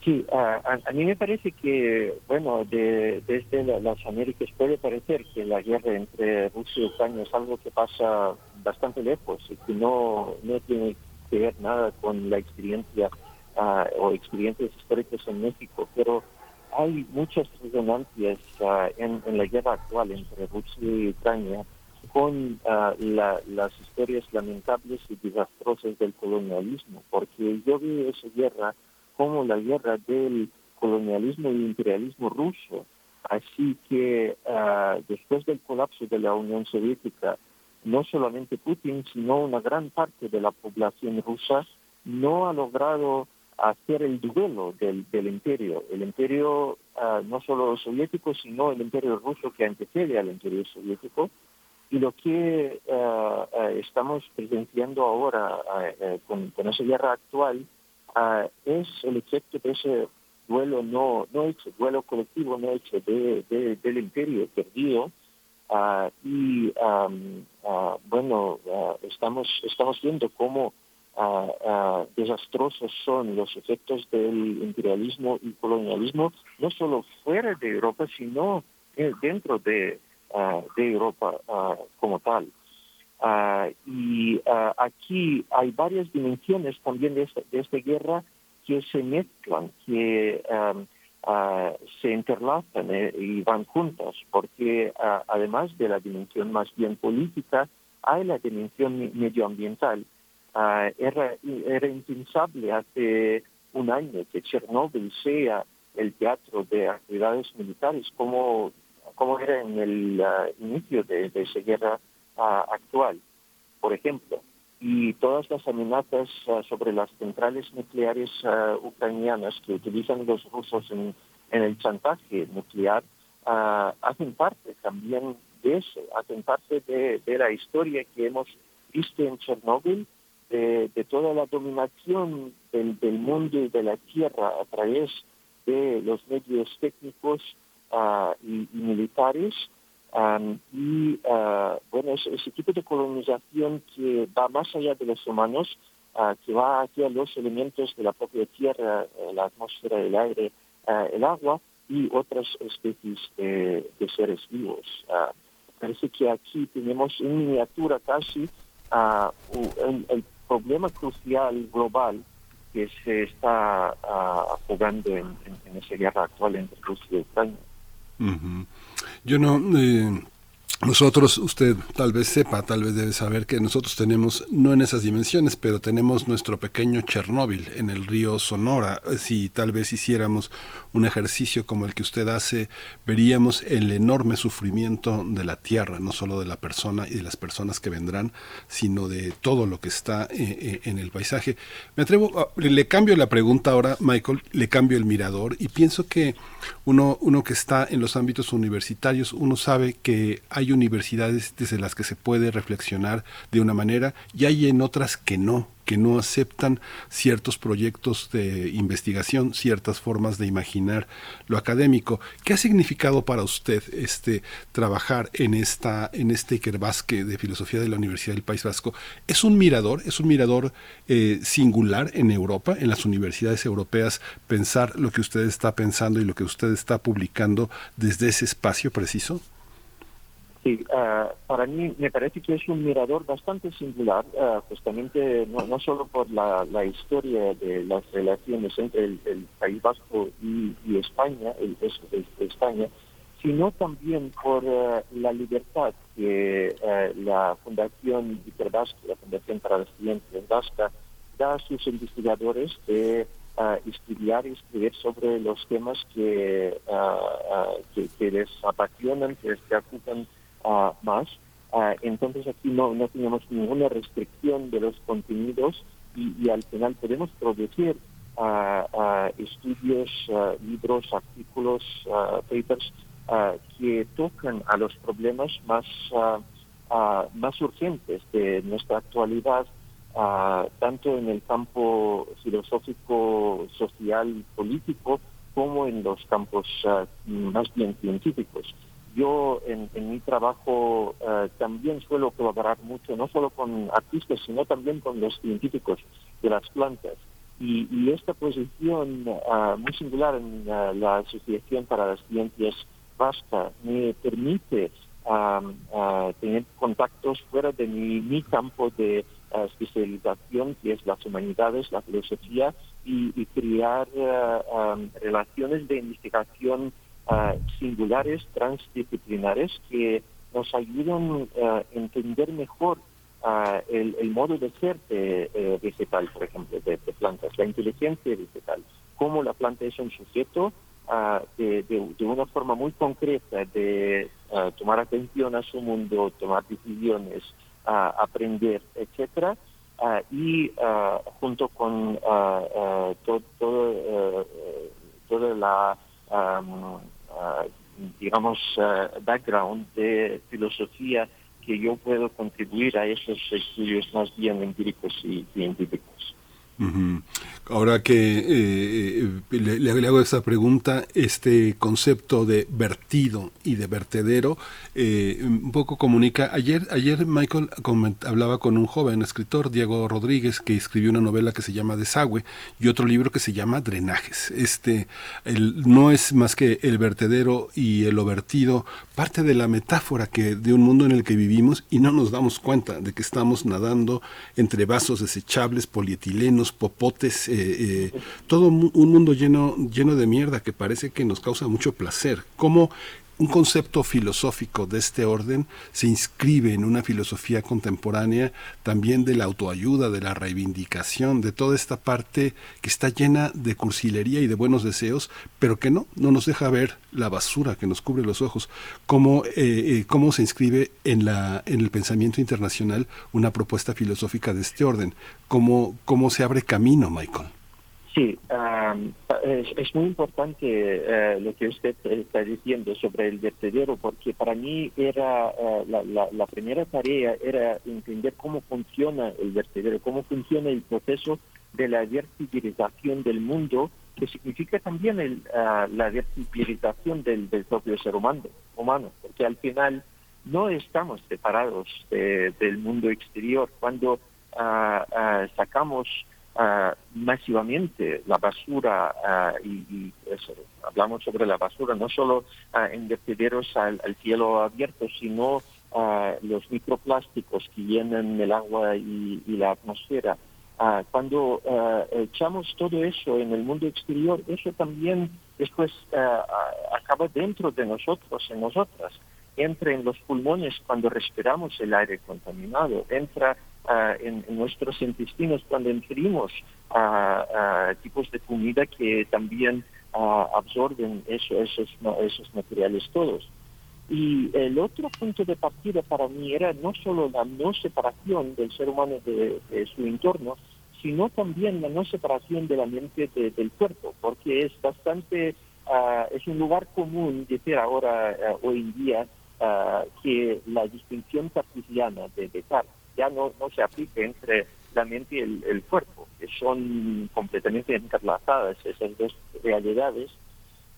Sí, a, a- a mí me parece que, bueno, de- desde la- las Américas puede parecer que la guerra entre Rusia y Ucrania es algo que pasa bastante lejos y que no, no tiene que ver nada con la experiencia ah, o experiencias históricas en México, pero hay muchas resonancias ah, en, la guerra actual entre Rusia y Ucrania con ah, la- las historias lamentables y desastrosas del colonialismo, porque yo veo esa guerra como la guerra del colonialismo y imperialismo ruso. Así que ah, después del colapso de la Unión Soviética, no solamente Putin, sino una gran parte de la población rusa no ha logrado hacer el duelo del, imperio. El imperio ah, no solo soviético, sino el imperio ruso que antecede al imperio soviético. Y lo que ah, estamos presenciando ahora ah, eh, con esa guerra actual ah, es el efecto de ese duelo no, no hecho, duelo colectivo no hecho de, de- del imperio perdido. Ah, y am, ah, bueno, estamos, estamos viendo cómo desastrosos son los efectos del imperialismo y colonialismo, no solo fuera de Europa, sino eh, dentro de, de Europa como tal. Ah, y ah, aquí hay varias dimensiones también de esta, de esta guerra que se mezclan, que ah, se interlazan eh, y van juntas, porque además de la dimensión más bien política, hay la dimensión me- medioambiental. Era, era impensable hace un año que Chernóbil sea el teatro de actividades militares como, como era en el inicio de, de esa guerra ah, actual, por ejemplo. Y todas las amenazas ah, sobre las centrales nucleares ah, ucranianas que utilizan los rusos en, en el chantaje nuclear ah, hacen parte también de eso, hacen parte de, de la historia que hemos visto en Chernóbil, de, de toda la dominación del, del mundo y de la tierra a través de los medios técnicos y, y militares. Am, y ah, bueno, es- ese tipo de colonización que va más allá de los humanos, ah, que va hacia los elementos de la propia tierra, eh, la atmósfera, el aire, ah, el agua y otras especies de, seres vivos. Parece que aquí tenemos en miniatura casi el, el problema crucial global que se está jugando en esa guerra actual entre Rusia y Ucrania. Ujú. Yo no... eh, nosotros, usted tal vez sepa, tal vez debe saber que nosotros tenemos, no en esas dimensiones, pero tenemos nuestro pequeño Chernóbil en el río Sonora. Si tal vez hiciéramos un ejercicio como el que usted hace, veríamos el enorme sufrimiento de la tierra, no solo de la persona y de las personas que vendrán, sino de todo lo que está eh, eh, en el paisaje. Me atrevo, a- le cambio la pregunta ahora, Michael, le cambio el mirador y pienso que uno, uno que está en los ámbitos universitarios, uno sabe que hay universidades desde las que se puede reflexionar de una manera y hay en otras que no que no aceptan ciertos proyectos de investigación, ciertas formas de imaginar lo académico. ¿Qué ha significado para usted este trabajar en esta en este Ikerbasque de filosofía de la Universidad del País Vasco? ¿Es un mirador, es un mirador eh, singular en Europa, en las universidades europeas, pensar lo que usted está pensando y lo que usted está publicando desde ese espacio preciso? Sí, ah, para mí me parece que es un mirador bastante singular, ah, justamente no, no solo por la, la historia de las relaciones entre el, País Vasco y, España, el, es- es- España, sino también por ah, la libertad que la Fundación Ikerbasque, la Fundación para la Ciencia Vasca, da a sus investigadores de estudiar y escribir sobre los temas que, que, que les apasionan, que les preocupan ah, más. Ah, entonces aquí no, no tenemos ninguna restricción de los contenidos y, y al final podemos producir ah, ah, estudios, libros, artículos, papers que tocan a los problemas más, más urgentes de nuestra actualidad, ah, tanto en el campo filosófico, social, político, como en los campos ah, más bien científicos. Yo en, en mi trabajo ah, también suelo colaborar mucho, no solo con artistas, sino también con los científicos de las plantas. Y, y esta posición ah, muy singular en ah, la Asociación para las Ciencias Vasca me permite am, ah, tener contactos fuera de mi, mi campo de ah, especialización, que es las humanidades, la filosofía, y, crear am, relaciones de investigación ah, singulares, transdisciplinares, que nos ayudan a entender mejor el, el modo de ser de, eh, vegetal, por ejemplo, de, plantas, la inteligencia vegetal, cómo la planta es un sujeto de, de- una forma muy concreta de tomar atención a su mundo, tomar decisiones, aprender, etcétera, ah, y ah, junto con ah, to- todo, eh, eh, toda la digamos ah, background de filosofía que yo puedo contribuir a esos estudios más bien empíricos y científicos. Ujú. Ahora que eh, eh, le, hago esta pregunta, este concepto de vertido y de vertedero eh, un poco comunica. Ayer, ayer Michael hablaba con un joven escritor, Diego Rodríguez, que escribió una novela que se llama Desagüe y otro libro que se llama Drenajes. Este no es más que el vertedero y el vertido, parte de la metáfora que de un mundo en el que vivimos y no nos damos cuenta de que estamos nadando entre vasos desechables, polietilenos, popotes, eh, eh, todo un mundo lleno, lleno de mierda que parece que nos causa mucho placer. ¿Cómo un concepto filosófico de este orden se inscribe en una filosofía contemporánea también de la autoayuda, de la reivindicación, de toda esta parte que está llena de cursilería y de buenos deseos, pero que no, no nos deja ver la basura que nos cubre los ojos. ¿Cómo, eh, eh, cómo se inscribe en, la, en el pensamiento internacional una propuesta filosófica de este orden? ¿Cómo, cómo se abre camino, Michael? Sí, am, es, muy importante eh, lo que usted está diciendo sobre el vertedero, porque para mí era eh, la, la- la primera tarea era entender cómo funciona el vertedero, cómo funciona el proceso de la verticalización del mundo, que significa también el, ah, la verticalización del, del propio ser humano, humano, porque al final no estamos separados de- del mundo exterior. Cuando ah, ah, sacamos ah, masivamente la basura ah, y, eso, hablamos sobre la basura no solo ah, en vertederos al, cielo abierto, sino los microplásticos que llenan el agua y, y la atmósfera. Cuando echamos todo eso en el mundo exterior, eso también después acaba dentro de nosotros, en nosotras. Entra en los pulmones cuando respiramos el aire contaminado, entra ah, en, nuestros intestinos cuando ingerimos ah, tipos de comida que también absorben eso, esos, ma- esos materiales todos. Y el otro punto de partida para mí era no solo la no separación del ser humano de, de su entorno, sino también la no separación de la mente de- del cuerpo, porque es bastante, ah, es un lugar común decir ahora, ah, hoy en día, ah, que la distinción cartesiana de Descartes ya no, no se aplica entre la mente y el, cuerpo, que son completamente entrelazadas esas dos realidades.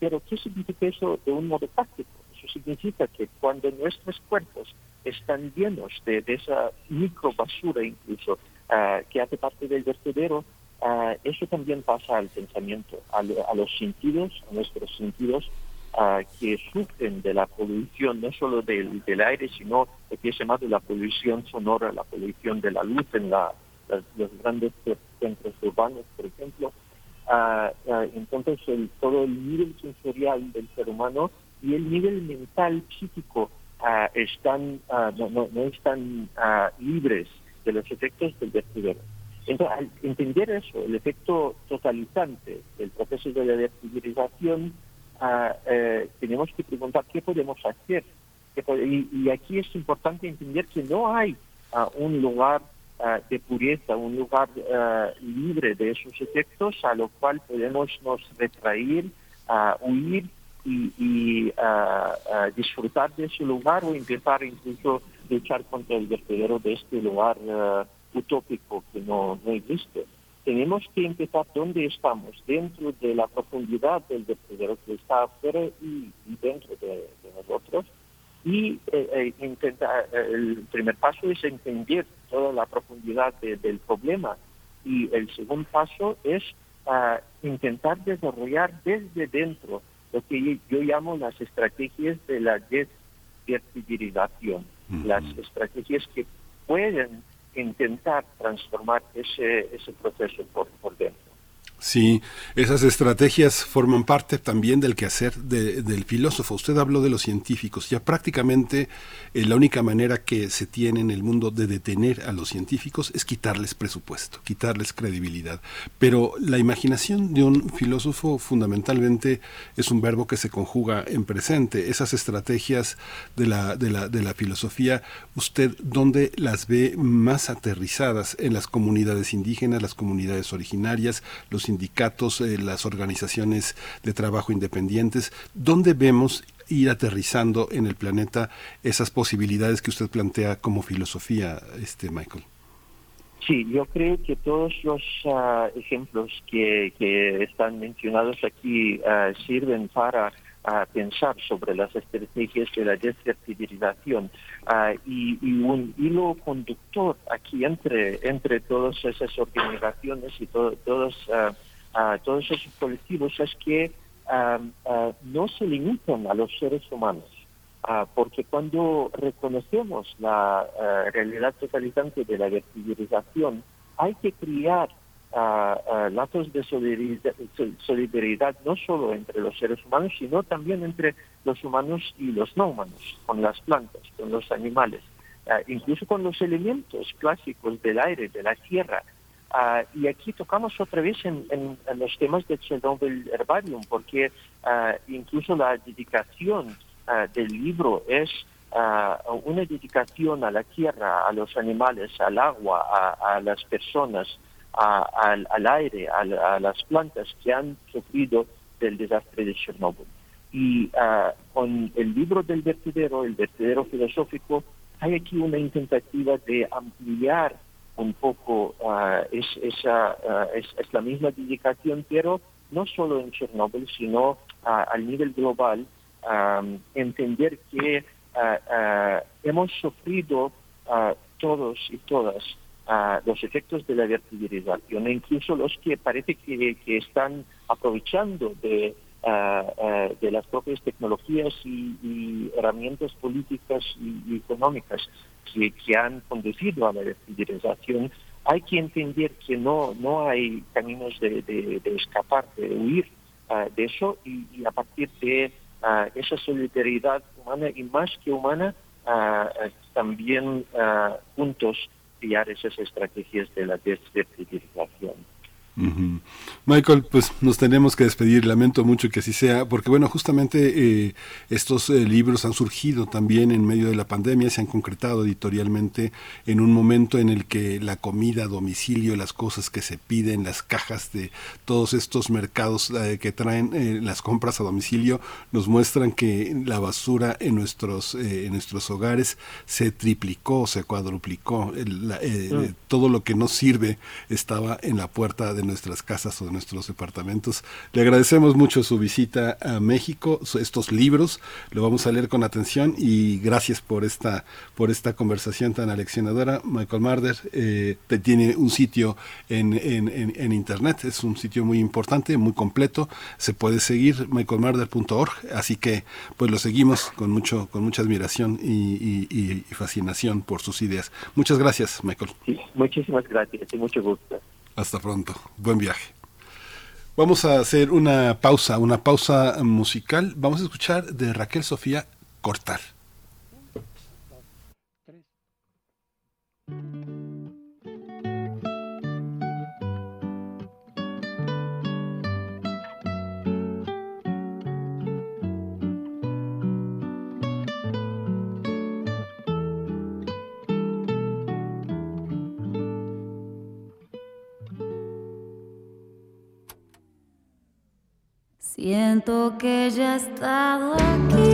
Pero ¿qué significa eso de un modo práctico? Eso significa que cuando nuestros cuerpos están llenos de, esa microbasura incluso ah, que hace parte del vertedero, ah, eso también pasa al pensamiento, a, a los sentidos, a nuestros sentidos, ah, que sufren de la polución, no solo del, del aire, sino lo que es llamado la polución sonora, la polución de la luz en la- los grandes centros urbanos, por ejemplo. Ah, ah, entonces, el- todo el nivel sensorial del ser humano y el nivel mental, psíquico, ah, están, no, no- no están libres de los efectos del vertedero. Entonces, al entender eso, el efecto totalizante del proceso de la verticalización, ah, eh, tenemos que preguntar qué podemos hacer. ¿Qué po- y, aquí es importante entender que no hay ah, un lugar ah, de pureza, un lugar ah, libre de esos efectos a lo cual podemos nos retraer, huir y, y, ah, disfrutar de ese lugar o empezar incluso luchar contra el vertedero de este lugar ah, utópico que no existe. Tenemos que empezar donde estamos, dentro de la profundidad del vertedero que está afuera y, y dentro de, de nosotros. Y eh, eh, intentar, eh, el primer paso es entender toda la profundidad de- del problema. Y el segundo paso es ah, intentar desarrollar desde dentro lo que yo llamo las estrategias de la desvertigilización, las estrategias que pueden intentar transformar ese, ese proceso por, por dentro. Sí, esas estrategias forman parte también del quehacer de, del filósofo. Usted habló de los científicos. Ya prácticamente eh, la única manera que se tiene en el mundo de detener a los científicos es quitarles presupuesto, quitarles credibilidad. Pero la imaginación de un filósofo fundamentalmente es un verbo que se conjuga en presente. Esas estrategias de la, de la, de la filosofía, ¿usted dónde las ve más aterrizadas? En las comunidades indígenas, las comunidades originarias, los sindicatos, eh, las organizaciones de trabajo independientes, ¿dónde vemos ir aterrizando en el planeta esas posibilidades que usted plantea como filosofía, este Michael? Sí, yo creo que todos los ah, ejemplos que, que, están mencionados aquí ah, sirven para ah, pensar sobre las estrategias de la desfertilización y, y, un hilo conductor aquí entre, entre todas esas organizaciones y to, todos a todos esos colectivos es que no se limitan a los seres humanos, porque cuando reconocemos la realidad totalizante de la verticalización, hay que crear lazos de solidaridad, no solo entre los seres humanos, sino también entre los humanos y los no humanos, con las plantas, con los animales, incluso con los elementos clásicos del aire, de la tierra, Uh, y aquí tocamos otra vez en, los temas de Chernobyl Herbarium, porque uh, incluso la dedicación uh, del libro es una dedicación a la tierra, a los animales, al agua, a las personas, al, al, aire, a, a, las plantas que han sufrido del desastre de Chernobyl. Y con el libro del vertedero, el vertedero filosófico, hay aquí una tentativa de ampliar un poco uh, es, esa, uh, es, la misma dedicación, pero no solo en Chernóbil, sino uh, al nivel global, um, entender que hemos sufrido todos y todas los efectos de la verticalización, e incluso los que parece que, que están aprovechando de uh, de las propias tecnologías y, herramientas políticas y, económicas que, que, han conducido a la digitalización, hay que entender que no, no hay caminos de, de, escapar, de huir uh, de eso. Y, y, a partir de uh, esa solidaridad humana y más que humana, también juntos esas estrategias de la Michael, pues nos tenemos que despedir, lamento mucho que así sea, porque bueno, justamente eh, estos eh, libros han surgido también en medio de la pandemia, se han concretado editorialmente en un momento en el que la comida a domicilio, las cosas que se piden, las cajas de todos estos mercados eh, que traen las compras a domicilio, nos muestran que la basura en nuestros, en nuestros hogares se triplicó, se cuadruplicó, el, la, mm. todo lo que no sirve estaba en la puerta de nuestras casas o de nuestros departamentos. Le agradecemos mucho su visita a México, estos libros, lo vamos a leer con atención y gracias por esta, por esta conversación tan aleccionadora. Michael Marder eh, tiene un sitio en, en, en, internet, es un sitio muy importante, muy completo, se puede seguir michaelmarder.org, así que pues lo seguimos con mucho, con mucha admiración y, y, y fascinación por sus ideas. Muchas gracias, Michael. Sí, muchísimas gracias y mucho gusto. Hasta pronto. Buen viaje. Vamos a hacer una pausa, una pausa musical. Vamos a escuchar de Raquel Sofía Cortar. Siento que ya he estado aquí.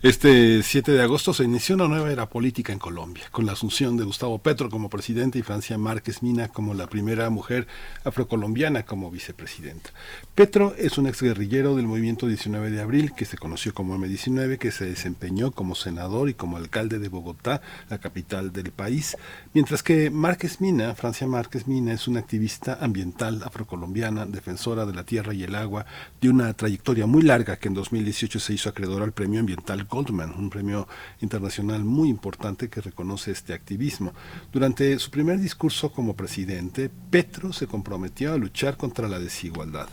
Este 7 de agosto se inició una nueva era política en Colombia, con la asunción de Gustavo Petro como presidente y Francia Márquez Mina como la primera mujer afrocolombiana como vicepresidenta. Petro es un exguerrillero del movimiento 19 de abril, que se conoció como M19, que se desempeñó como senador y como alcalde de Bogotá, la capital del país, mientras que Márquez Mina, Francia Márquez Mina, es una activista ambiental afrocolombiana, defensora de la tierra y el agua, de una trayectoria muy larga que en 2018 se hizo acreedora al Premio Ambiental Goldman, un premio internacional muy importante que reconoce este activismo. Durante su primer discurso como presidente, Petro se comprometió a luchar contra la desigualdad,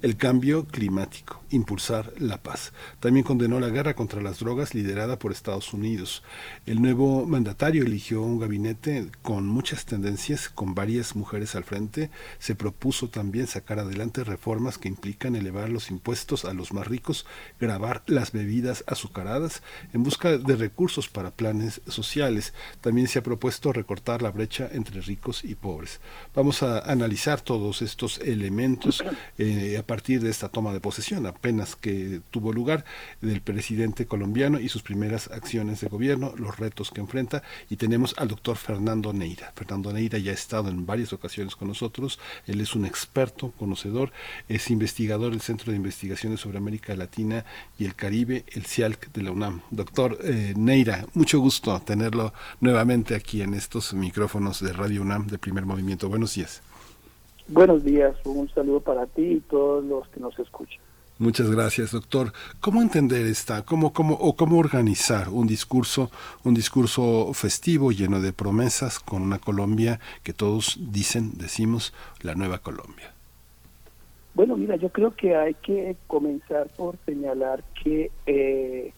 el cambio climático, impulsar la paz. También condenó la guerra contra las drogas liderada por Estados Unidos. El nuevo mandatario eligió un gabinete con muchas tendencias, con varias mujeres al frente. Se propuso también sacar adelante reformas que implican elevar los impuestos a los más ricos, grabar las bebidas azucaradas en busca de recursos para planes sociales. También se ha propuesto recortar la brecha entre ricos y pobres. Vamos a analizar todos estos elementos eh, partir de esta toma de posesión, apenas que tuvo lugar del presidente colombiano y sus primeras acciones de gobierno, los retos que enfrenta. Y tenemos al doctor Fernando Neira. Fernando Neira ya ha estado en varias ocasiones con nosotros. Él es un experto, conocedor, es investigador del Centro de Investigaciones sobre América Latina y el Caribe, el CIALC de la UNAM. Doctor eh, Neira, mucho gusto tenerlo nuevamente aquí en estos micrófonos de Radio UNAM de primer movimiento. Buenos días. Buenos días, un saludo para ti y todos los que nos escuchan. Muchas gracias, doctor. ¿Cómo entender esta, cómo, cómo, o cómo organizar un discurso, un discurso festivo lleno de promesas con una Colombia que todos dicen, decimos, la nueva Colombia? Bueno, mira, yo creo que hay que comenzar por señalar que eh,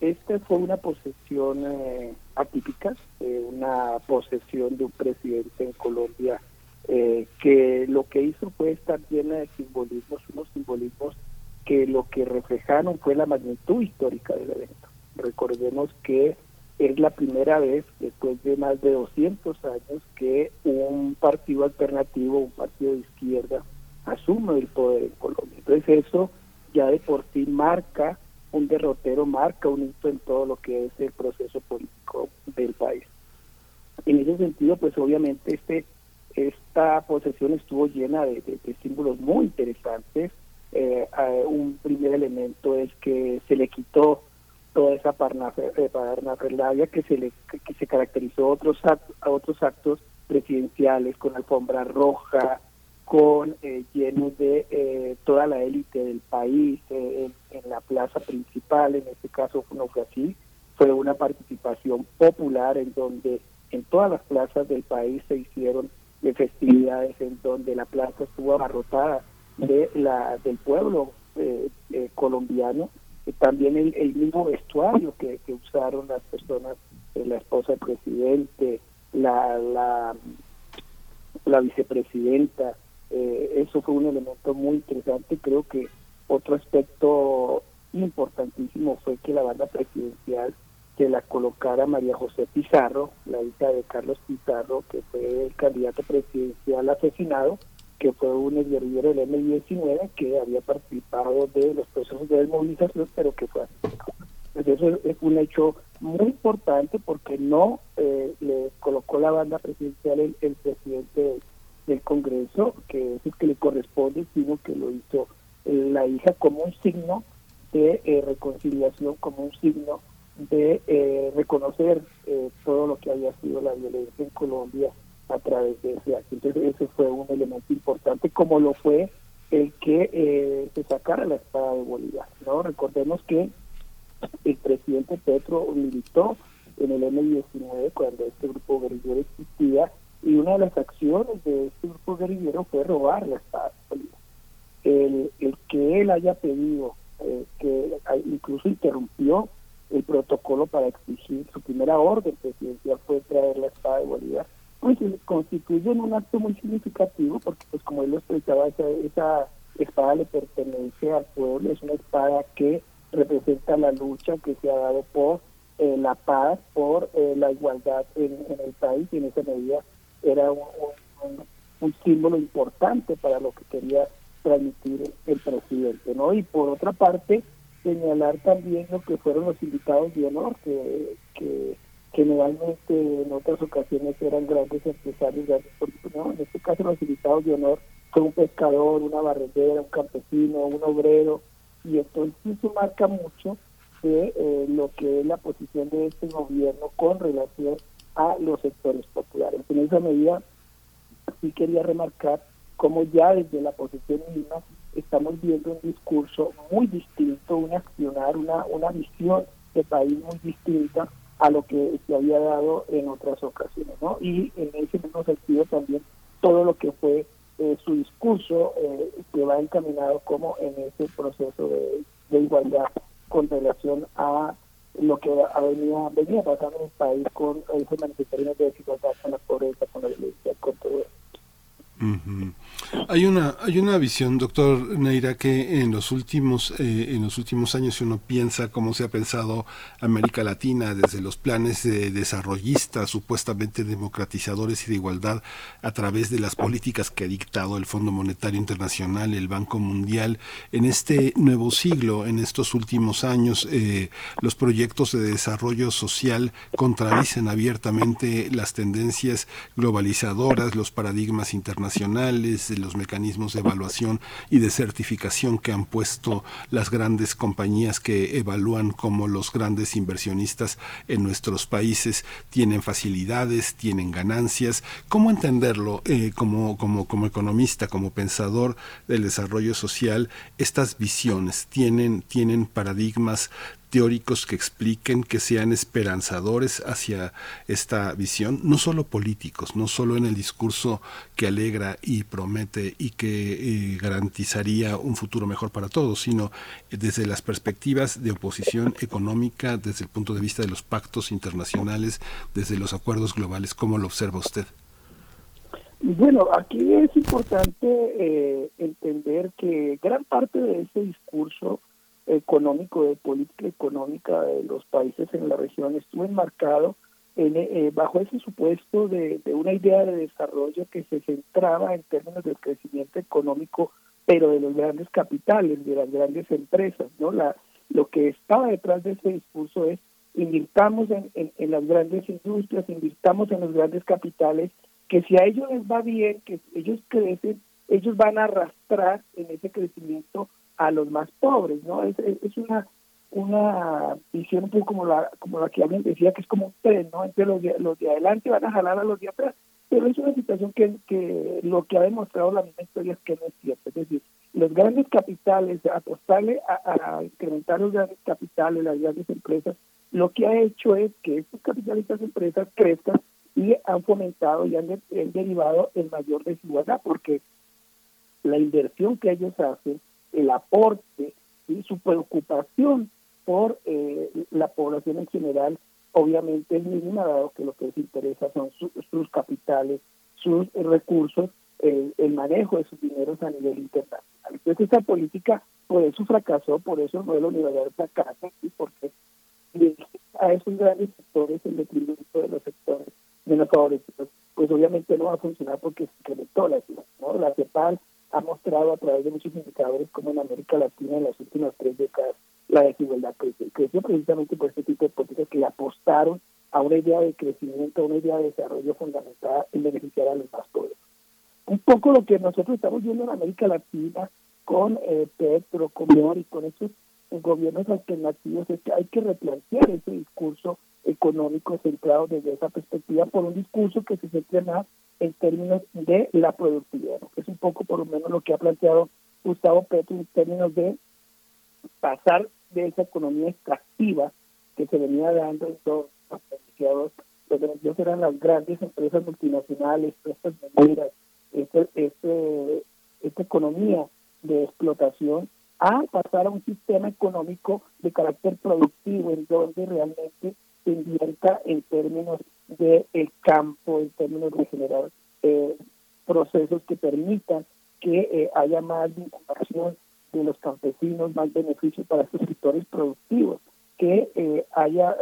esta fue una posesión eh, atípica, eh, una posesión de un presidente en Colombia eh, que lo que hizo fue estar llena de simbolismos, unos simbolismos que lo que reflejaron fue la magnitud histórica del evento. Recordemos que es la primera vez, después de más de 200 años, que un partido alternativo, un partido de izquierda, asume el poder en Colombia. Entonces eso ya de por sí marca un derrotero, marca un hito en todo lo que es el proceso político del país. En ese sentido, pues obviamente este esta posesión estuvo llena de, símbolos muy interesantes. Eh, un primer elemento es que se le quitó toda esa parnafernalia que se le que se caracterizó a otros actos, otros actos presidenciales con alfombra roja, con eh, llenos de eh, toda la élite del país eh, en, la plaza principal, en este caso no fue así, fue una participación popular en donde en todas las plazas del país se hicieron de festividades en donde la plaza estuvo abarrotada de la del pueblo colombiano también el, mismo vestuario que, usaron las personas, eh, la esposa del presidente, la, la, la vicepresidenta, eh, eso fue un elemento muy interesante. Creo que otro aspecto importantísimo fue que la banda presidencial que la colocara María José Pizarro, la hija de Carlos Pizarro, que fue el candidato presidencial asesinado, que fue un guerrillero del M-19 que había participado de los procesos de desmovilización, pero que fue asesinado. Entonces eso es un hecho muy importante porque no eh, le colocó la banda presidencial el, presidente del Congreso, que es el que le corresponde, sino que lo hizo la hija como un signo de eh, reconciliación, como un signo de reconocer todo lo que había sido la violencia en Colombia a través de ese acto. Entonces ese fue un elemento importante, como lo fue el que eh, se sacara la espada de Bolívar. Recordemos que el presidente Petro militó en el M-19 cuando este grupo guerrillero existía y una de las acciones de este grupo guerrillero fue robar la espada de Bolívar. El, el que él haya pedido, eh, que incluso interrumpió el protocolo para exigir su primera orden presidencial fue traer la espada de Bolívar, pues constituyen un acto muy significativo porque pues como él lo explicaba esa, esa espada le pertenece al pueblo es una espada que representa la lucha que se ha dado por eh, la paz por eh, la igualdad en, el país y en esa medida era un, un, símbolo importante para lo que quería transmitir el presidente no y por otra parte señalar también lo que fueron los invitados de honor que, que generalmente en otras ocasiones eran grandes empresarios, grandes ¿no? en este caso los invitados de honor fue un pescador, una barrendera, un campesino, un obrero, y entonces eso marca mucho de eh, lo que es la posición de este gobierno con relación a los sectores populares. En esa medida sí quería remarcar cómo ya desde la posición misma estamos viendo un discurso muy distinto, un accionar, una, una visión de país muy distinta a lo que se había dado en otras ocasiones, ¿no? Y en ese mismo sentido también todo lo que fue eh, su discurso eh, que va encaminado como en ese proceso de, igualdad con relación a lo que venido, venía pasando en el país con esas manifestaciones de desigualdad, con la pobreza, con la violencia, con todo eso. Hay una hay una visión, doctor Neira, que en los últimos eh, en los últimos años si uno piensa cómo se ha pensado América Latina desde los planes de desarrollistas supuestamente democratizadores y de igualdad a través de las políticas que ha dictado el Fondo Monetario Internacional, el Banco Mundial, en este nuevo siglo, en estos últimos años, eh, los proyectos de desarrollo social contradicen abiertamente las tendencias globalizadoras, los paradigmas internacionales de los mecanismos de evaluación y de certificación que han puesto las grandes compañías que evalúan como los grandes inversionistas en nuestros países tienen facilidades, tienen ganancias. ¿Cómo entenderlo eh, como, como, como economista, como pensador del desarrollo social? Estas visiones tienen, tienen paradigmas teóricos que expliquen, que sean esperanzadores hacia esta visión, no solo políticos, no solo en el discurso que alegra y promete y que eh, garantizaría un futuro mejor para todos, sino desde las perspectivas de oposición económica, desde el punto de vista de los pactos internacionales, desde los acuerdos globales. ¿Cómo lo observa usted? Bueno, aquí es importante eh, entender que gran parte de ese discurso económico, de política económica de los países en la región estuvo enmarcado en, eh, bajo ese supuesto de, una idea de desarrollo que se centraba en términos del crecimiento económico, pero de los grandes capitales, de las grandes empresas, ¿no? Lo que estaba detrás de ese discurso es invirtamos en, en, las grandes industrias, invirtamos en los grandes capitales, que si a ellos les va bien, que ellos crecen, ellos van a arrastrar en ese crecimiento a los más pobres, ¿no? Es, es una una visión un poco como la como la que alguien decía que es como un tren, ¿no? Entre los de, los de adelante van a jalar a los de atrás, pero es una situación que, que lo que ha demostrado la misma historia es que no es cierto, es decir, los grandes capitales, apostarle a, a incrementar los grandes capitales, las grandes empresas, lo que ha hecho es que estos capitales, estas empresas crezcan y han fomentado y han, derivado en mayor desigualdad, porque la inversión que ellos hacen, el aporte y su preocupación por eh, la población en general, obviamente es mínima, dado que lo que les interesa son sus capitales, sus recursos, el, manejo de sus dineros a nivel internacional. Entonces, esa política, por eso fracasó, por eso el modelo neoliberal fracasa, y porque a esos grandes sectores en detrimento de los sectores menos favorecidos, pues obviamente no va a funcionar porque se incrementó la ciudad. ¿no? La CEPAL ha mostrado a través de muchos indicadores como en América Latina en las últimas tres décadas la desigualdad creció. Creció precisamente por este tipo de políticas que le apostaron a una idea de crecimiento, a una idea de desarrollo fundamentada en beneficiar a los más pobres. Un poco lo que nosotros estamos viendo en América Latina con eh, Petro, con Mori, con esos gobiernos alternativos es que hay que replantear ese discurso económico centrado desde esa perspectiva por un discurso que se centre más en términos de la productividad, es un poco por lo menos lo que ha planteado Gustavo Petro en términos de pasar de esa economía extractiva que se venía dando en todos los beneficiados, los beneficios eran las grandes empresas multinacionales, estas mineras, este, este, esta economía de explotación a pasar a un sistema económico de carácter productivo en donde realmente se invierta en términos del el campo, en términos de generar eh, procesos que permitan que eh, haya más vinculación de los campesinos, más beneficios para estos sectores productivos, que eh, haya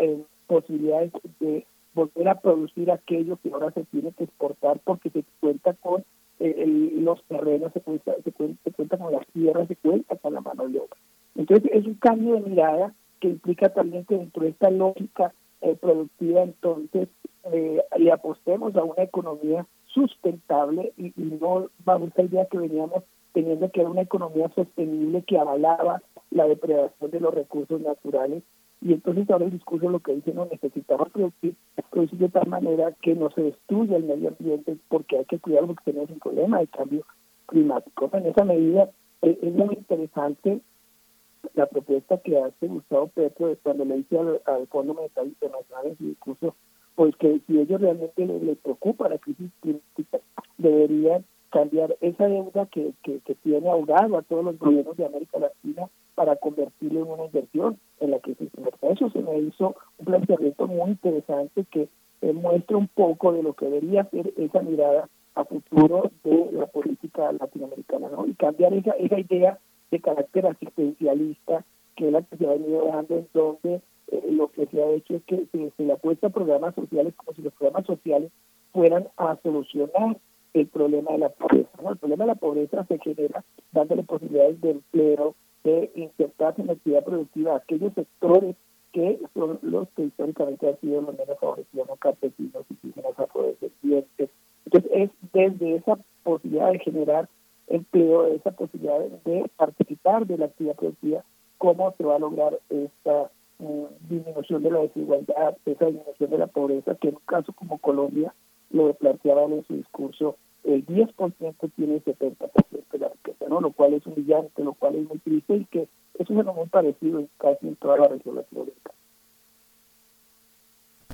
posibilidades de volver a producir aquello que ahora se tiene que exportar porque se cuenta con los terrenos, se cuenta, se, cuenta, se cuenta con las tierras, se cuenta con la mano de obra. Entonces es un cambio de mirada que implica también que dentro de esta lógica eh, productiva entonces eh, le apostemos a una economía sustentable y, no vamos a la idea que veníamos teniendo que era una economía sostenible que avalaba la depredación de los recursos naturales y entonces ahora el discurso lo que dice no necesitamos producir, producir de tal manera que no se destruya el medio ambiente porque hay que cuidar porque tenemos un problema de cambio climático. En esa medida eh, es muy interesante la propuesta que hace Gustavo Petro cuando le dice al, Fondo Monetario Internacional en su discurso, pues que si ellos realmente les, preocupa la crisis climática, deberían cambiar esa deuda que, que, tiene ahogado a todos los gobiernos de América Latina para convertirlo en una inversión en la que se Eso se me hizo un planteamiento muy interesante que muestra un poco de lo que debería ser esa mirada a futuro de la política latinoamericana, ¿no? Y cambiar esa, esa idea de carácter asistencialista que es la que se ha venido dando en donde eh, lo que se ha hecho es que se, le apuesta a programas sociales como si los programas sociales fueran a solucionar el problema de la pobreza. El problema de la pobreza se genera dándole posibilidades de empleo, de insertarse en la actividad productiva aquellos sectores que son los que históricamente han sido los menos favorecidos, no campesinos, indígenas, afrodescendientes. Entonces es desde esa posibilidad de generar empleo, esa posibilidad de participar de la actividad productiva, cómo se va a lograr esta mm, disminución de la desigualdad, esa disminución de la pobreza, que en un caso como Colombia lo planteaban en su discurso, el 10% tiene el 70% de la riqueza, ¿no? lo cual es humillante, lo cual es muy triste y que es un fenómeno parecido en casi en toda la región latinoamericana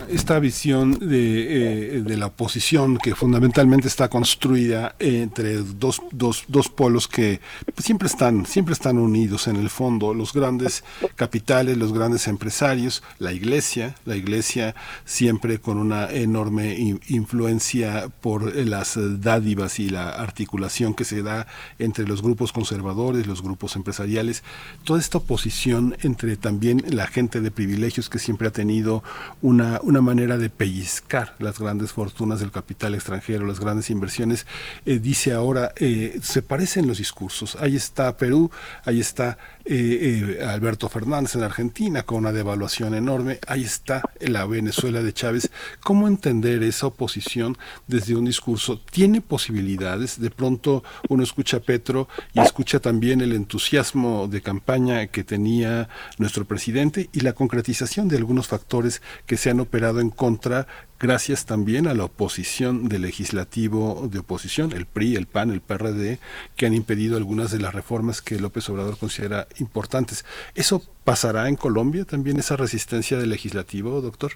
esta visión de, eh, de, la oposición que fundamentalmente está construida entre dos, dos, dos polos que siempre están, siempre están unidos en el fondo, los grandes capitales, los grandes empresarios, la iglesia, la iglesia siempre con una enorme influencia por las dádivas y la articulación que se da entre los grupos conservadores, los grupos empresariales, toda esta oposición entre también la gente de privilegios que siempre ha tenido una una manera de pellizcar las grandes fortunas del capital extranjero, las grandes inversiones, eh, dice ahora, eh, se parecen los discursos. Ahí está Perú, ahí está eh, eh, Alberto Fernández en Argentina con una devaluación enorme, ahí está la Venezuela de Chávez. ¿Cómo entender esa oposición desde un discurso? ¿Tiene posibilidades? De pronto uno escucha a Petro y escucha también el entusiasmo de campaña que tenía nuestro presidente y la concretización de algunos factores que se han operado en contra gracias también a la oposición del legislativo de oposición, el PRI, el PAN, el PRD, que han impedido algunas de las reformas que López Obrador considera importantes. ¿Eso pasará en Colombia también, esa resistencia del legislativo, doctor?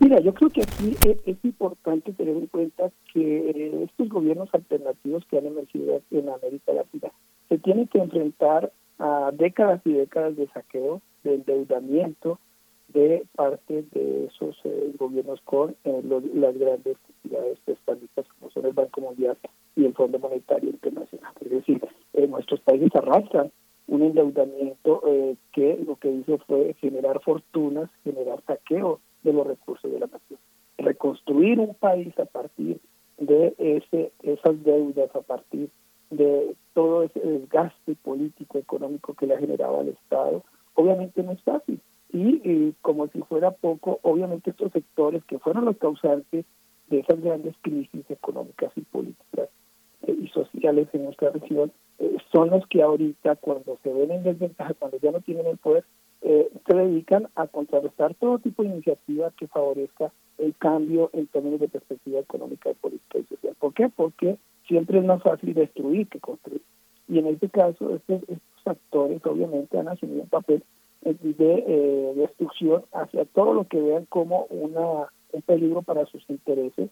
Mira, yo creo que aquí es, es importante tener en cuenta que eh, estos gobiernos alternativos que han emergido en América Latina se tienen que enfrentar a décadas y décadas de saqueo, de endeudamiento, de parte de esos eh, gobiernos con eh, los- las grandes entidades prestamistas como son el Banco Mundial y el Fondo Monetario Internacional. Es decir, eh, nuestros países arrastran un endeudamiento que lo que hizo fue generar fortunas, generar saqueo de los recursos de la nación. Reconstruir un país a partir de ese esas deudas, a partir de todo ese desgaste político, económico que le ha generado al Estado, obviamente no es fácil. Y, eh, como si fuera poco, obviamente estos sectores que fueron los causantes de esas grandes crisis económicas y políticas eh, y sociales en nuestra región, eh, son los que ahorita cuando se ven en desventaja, cuando ya no tienen el poder, eh, se dedican a contrarrestar todo tipo de iniciativa que favorezca el cambio en términos de perspectiva económica, política y social. ¿Por qué? Porque siempre es más fácil destruir que construir. Y en este caso, estos, estos actores obviamente han asumido un papel de eh, destrucción hacia todo lo que vean como una un peligro para sus intereses,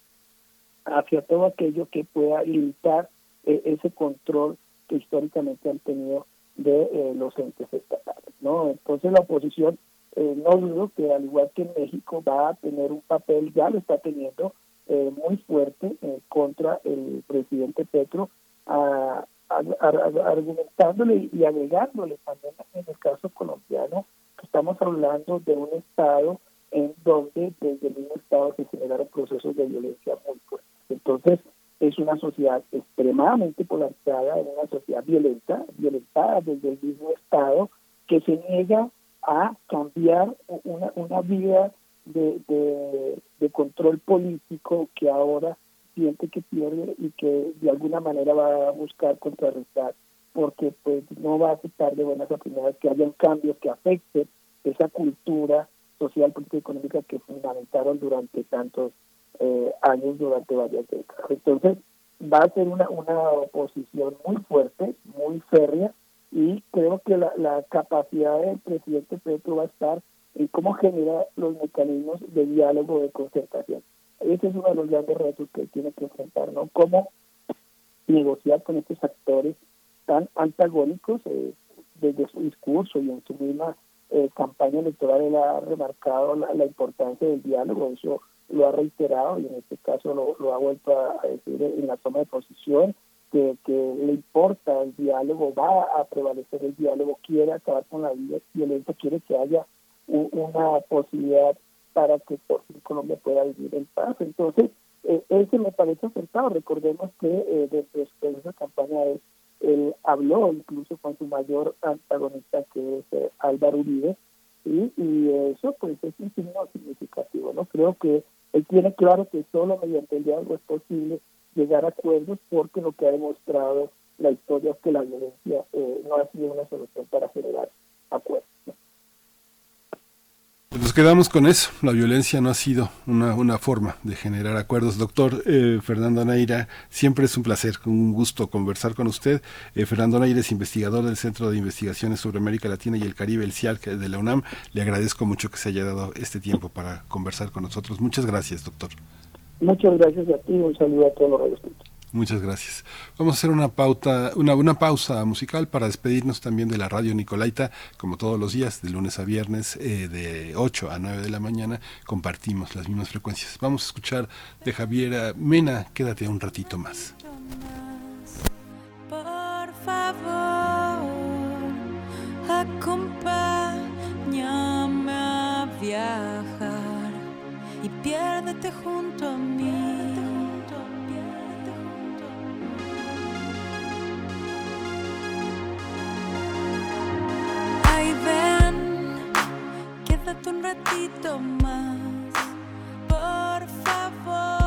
hacia todo aquello que pueda limitar eh, ese control que históricamente han tenido de eh, los entes estatales. ¿no? Entonces la oposición, no dudo que al igual que en México va a tener un papel, ya lo está teniendo, muy fuerte contra el presidente Petro, a- argumentándole y agregándole también en el caso colombiano que estamos hablando de un Estado en donde desde el mismo Estado se generaron procesos de violencia muy fuertes. Entonces, es una sociedad extremadamente polarizada, es una sociedad violenta, violentada desde el mismo Estado, que se niega a cambiar una, una vida de, de, de control político que ahora siente que pierde y que de alguna manera va a buscar contrarrestar porque pues no va a aceptar de buenas a primeras que hayan cambios que afecten esa cultura social, política y económica que fundamentaron durante tantos eh, años, durante varias décadas. Entonces, va a ser una, una oposición muy fuerte, muy férrea, y creo que la, la capacidad del presidente Petro va a estar en cómo generar los mecanismos de diálogo, de concertación. Ese es uno de los grandes retos que tiene que enfrentar, ¿no? Cómo negociar con estos actores tan antagónicos eh, desde su discurso y en su misma eh, campaña electoral él ha remarcado la, importancia del diálogo, eso lo ha reiterado y en este caso lo, ha vuelto a, decir en la toma de posición, que, le importa el diálogo, va a prevalecer el diálogo, quiere acabar con la vi- violencia, quiere que haya una posibilidad para que por fin Colombia pueda vivir en paz. Entonces, eh, ese me parece acertado. Recordemos que eh, desde de esa campaña él, él habló incluso con su mayor antagonista, que es eh, Álvaro Uribe, y, y eso pues es un signo significativo. no Creo que él tiene claro que solo mediante el diálogo es posible llegar a acuerdos porque lo que ha demostrado la historia es que la violencia eh, no ha sido una solución para generar acuerdos. Pues nos quedamos con eso. La violencia no ha sido una, forma de generar acuerdos. Doctor eh, Fernando Neira, siempre es un placer, un gusto conversar con usted. Eh, Fernando Neira es investigador del Centro de Investigaciones sobre América Latina y el Caribe, el CIALC de la UNAM. Le agradezco mucho que se haya dado este tiempo para conversar con nosotros. Muchas gracias, doctor. Muchas gracias a ti un saludo a todos los radioescuchas. Muchas gracias. Vamos a hacer una pauta, una, una pausa musical para despedirnos también de la radio Nicolaita, como todos los días, de lunes a viernes, eh, de 8 a 9 de la mañana, compartimos las mismas frecuencias. Vamos a escuchar de Javiera Mena, quédate un ratito más. Por favor, acompáñame a viajar y piérdete junto a mí. Ay, ven, quédate un ratito más, por favor.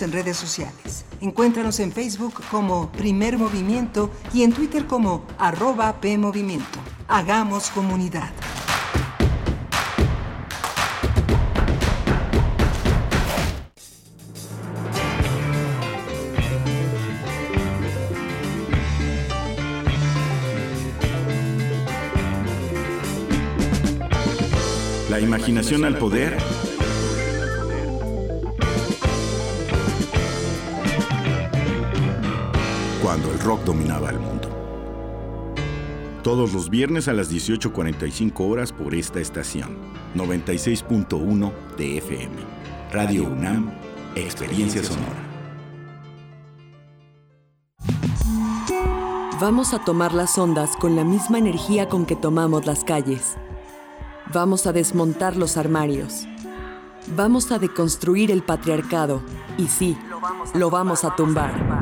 En redes sociales. Encuéntranos en Facebook como Primer Movimiento y en Twitter como arroba PMovimiento. Hagamos comunidad. La imaginación al poder. Cuando el rock dominaba el mundo. Todos los viernes a las 18.45 horas por esta estación. 96.1 de FM. Radio UNAM, Experiencia Sonora. Vamos a tomar las ondas con la misma energía con que tomamos las calles. Vamos a desmontar los armarios. Vamos a deconstruir el patriarcado. Y sí, lo vamos a tumbar.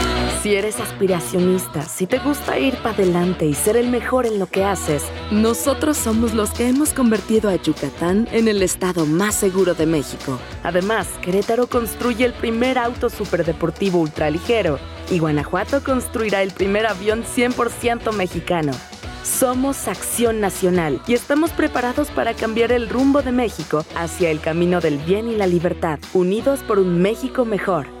Si eres aspiracionista, si te gusta ir para adelante y ser el mejor en lo que haces, nosotros somos los que hemos convertido a Yucatán en el estado más seguro de México. Además, Querétaro construye el primer auto superdeportivo ultraligero y Guanajuato construirá el primer avión 100% mexicano. Somos Acción Nacional y estamos preparados para cambiar el rumbo de México hacia el camino del bien y la libertad, unidos por un México mejor.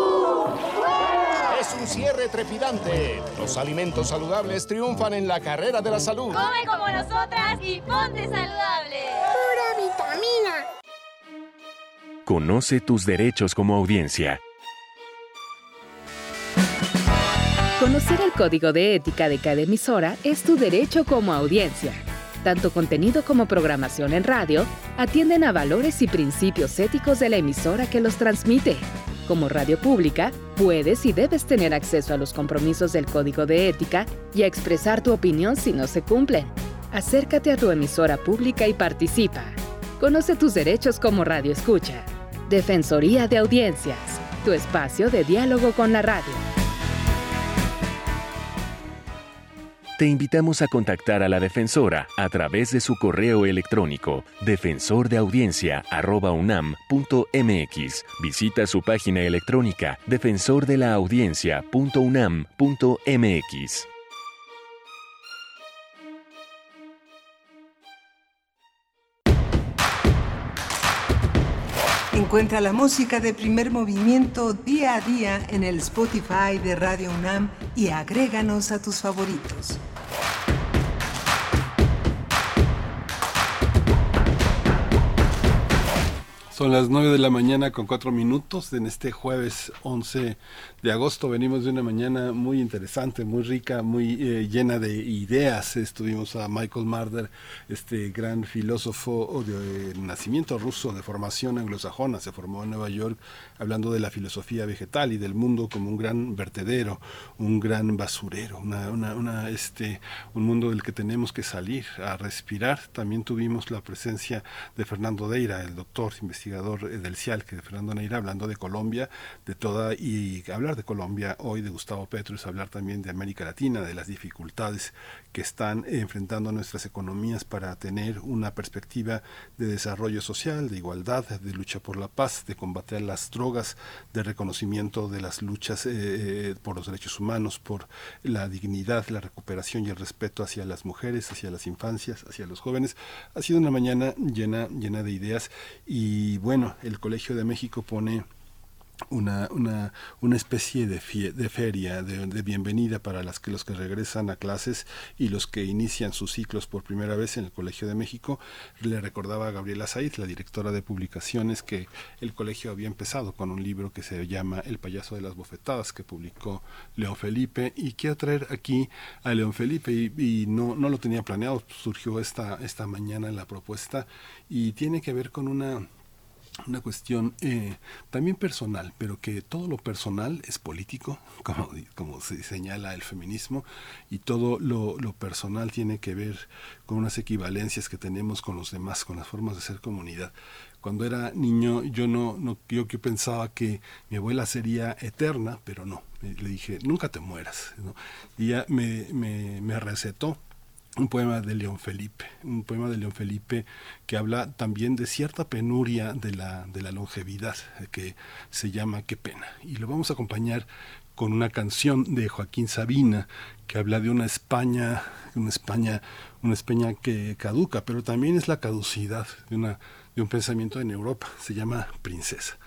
Es un cierre trepidante. Los alimentos saludables triunfan en la carrera de la salud. Come como nosotras y ponte saludable. Pura vitamina. Conoce tus derechos como audiencia. Conocer el código de ética de cada emisora es tu derecho como audiencia. Tanto contenido como programación en radio atienden a valores y principios éticos de la emisora que los transmite. Como radio pública, puedes y debes tener acceso a los compromisos del código de ética y a expresar tu opinión si no se cumplen. Acércate a tu emisora pública y participa. Conoce tus derechos como radio escucha. Defensoría de Audiencias, tu espacio de diálogo con la radio. Te invitamos a contactar a la defensora a través de su correo electrónico defensordeaudiencia@unam.mx. Visita su página electrónica defensordelaudiencia.unam.mx. Encuentra la música de primer movimiento día a día en el Spotify de Radio UNAM y agréganos a tus favoritos. Son las 9 de la mañana con 4 minutos en este jueves 11 de agosto. Venimos de una mañana muy interesante, muy rica, muy eh, llena de ideas. Estuvimos a Michael Marder, este gran filósofo de, nacimiento ruso, de formación anglosajona, se formó en Nueva York, hablando de la filosofía vegetal y del mundo como un gran vertedero, un gran basurero, una, una, una, este, un mundo del que tenemos que salir a respirar. También tuvimos la presencia de Fernando Deira, el doctor investigador del CIAL, que de Fernando Neira, hablando de Colombia, de toda, y hablar de Colombia hoy, de Gustavo Petro, es hablar también de América Latina, de las dificultades que están enfrentando nuestras economías para tener una perspectiva de desarrollo social, de igualdad, de lucha por la paz, de combatir las drogas, de reconocimiento de las luchas eh, por los derechos humanos, por la dignidad, la recuperación y el respeto hacia las mujeres, hacia las infancias, hacia los jóvenes. Ha sido una mañana llena, llena de ideas y bueno, el Colegio de México pone una, una, una especie de, de feria, de, bienvenida para las que, los que regresan a clases y los que inician sus ciclos por primera vez en el Colegio de México. Le recordaba a Gabriela Saiz, la directora de publicaciones, que el colegio había empezado con un libro que se llama El payaso de las bofetadas, que publicó León Felipe, y quiero traer aquí a León Felipe, y, y no, no lo tenía planeado, surgió esta, esta mañana la propuesta, y tiene que ver con una una cuestión eh, también personal, pero que todo lo personal es político, como, como se señala el feminismo, y todo lo, lo, personal tiene que ver con unas equivalencias que tenemos con los demás, con las formas de ser comunidad. Cuando era niño yo no, no yo, yo pensaba que mi abuela sería eterna, pero no. Le dije, nunca te mueras. ¿no? Y ella me, me, me recetó un poema de León Felipe, un poema de León Felipe que habla también de cierta penuria de la, de la longevidad, que se llama Qué pena. Y lo vamos a acompañar con una canción de Joaquín Sabina que habla de una España, una España, una España que caduca, pero también es la caducidad de, una, de un pensamiento en Europa, se llama Princesa.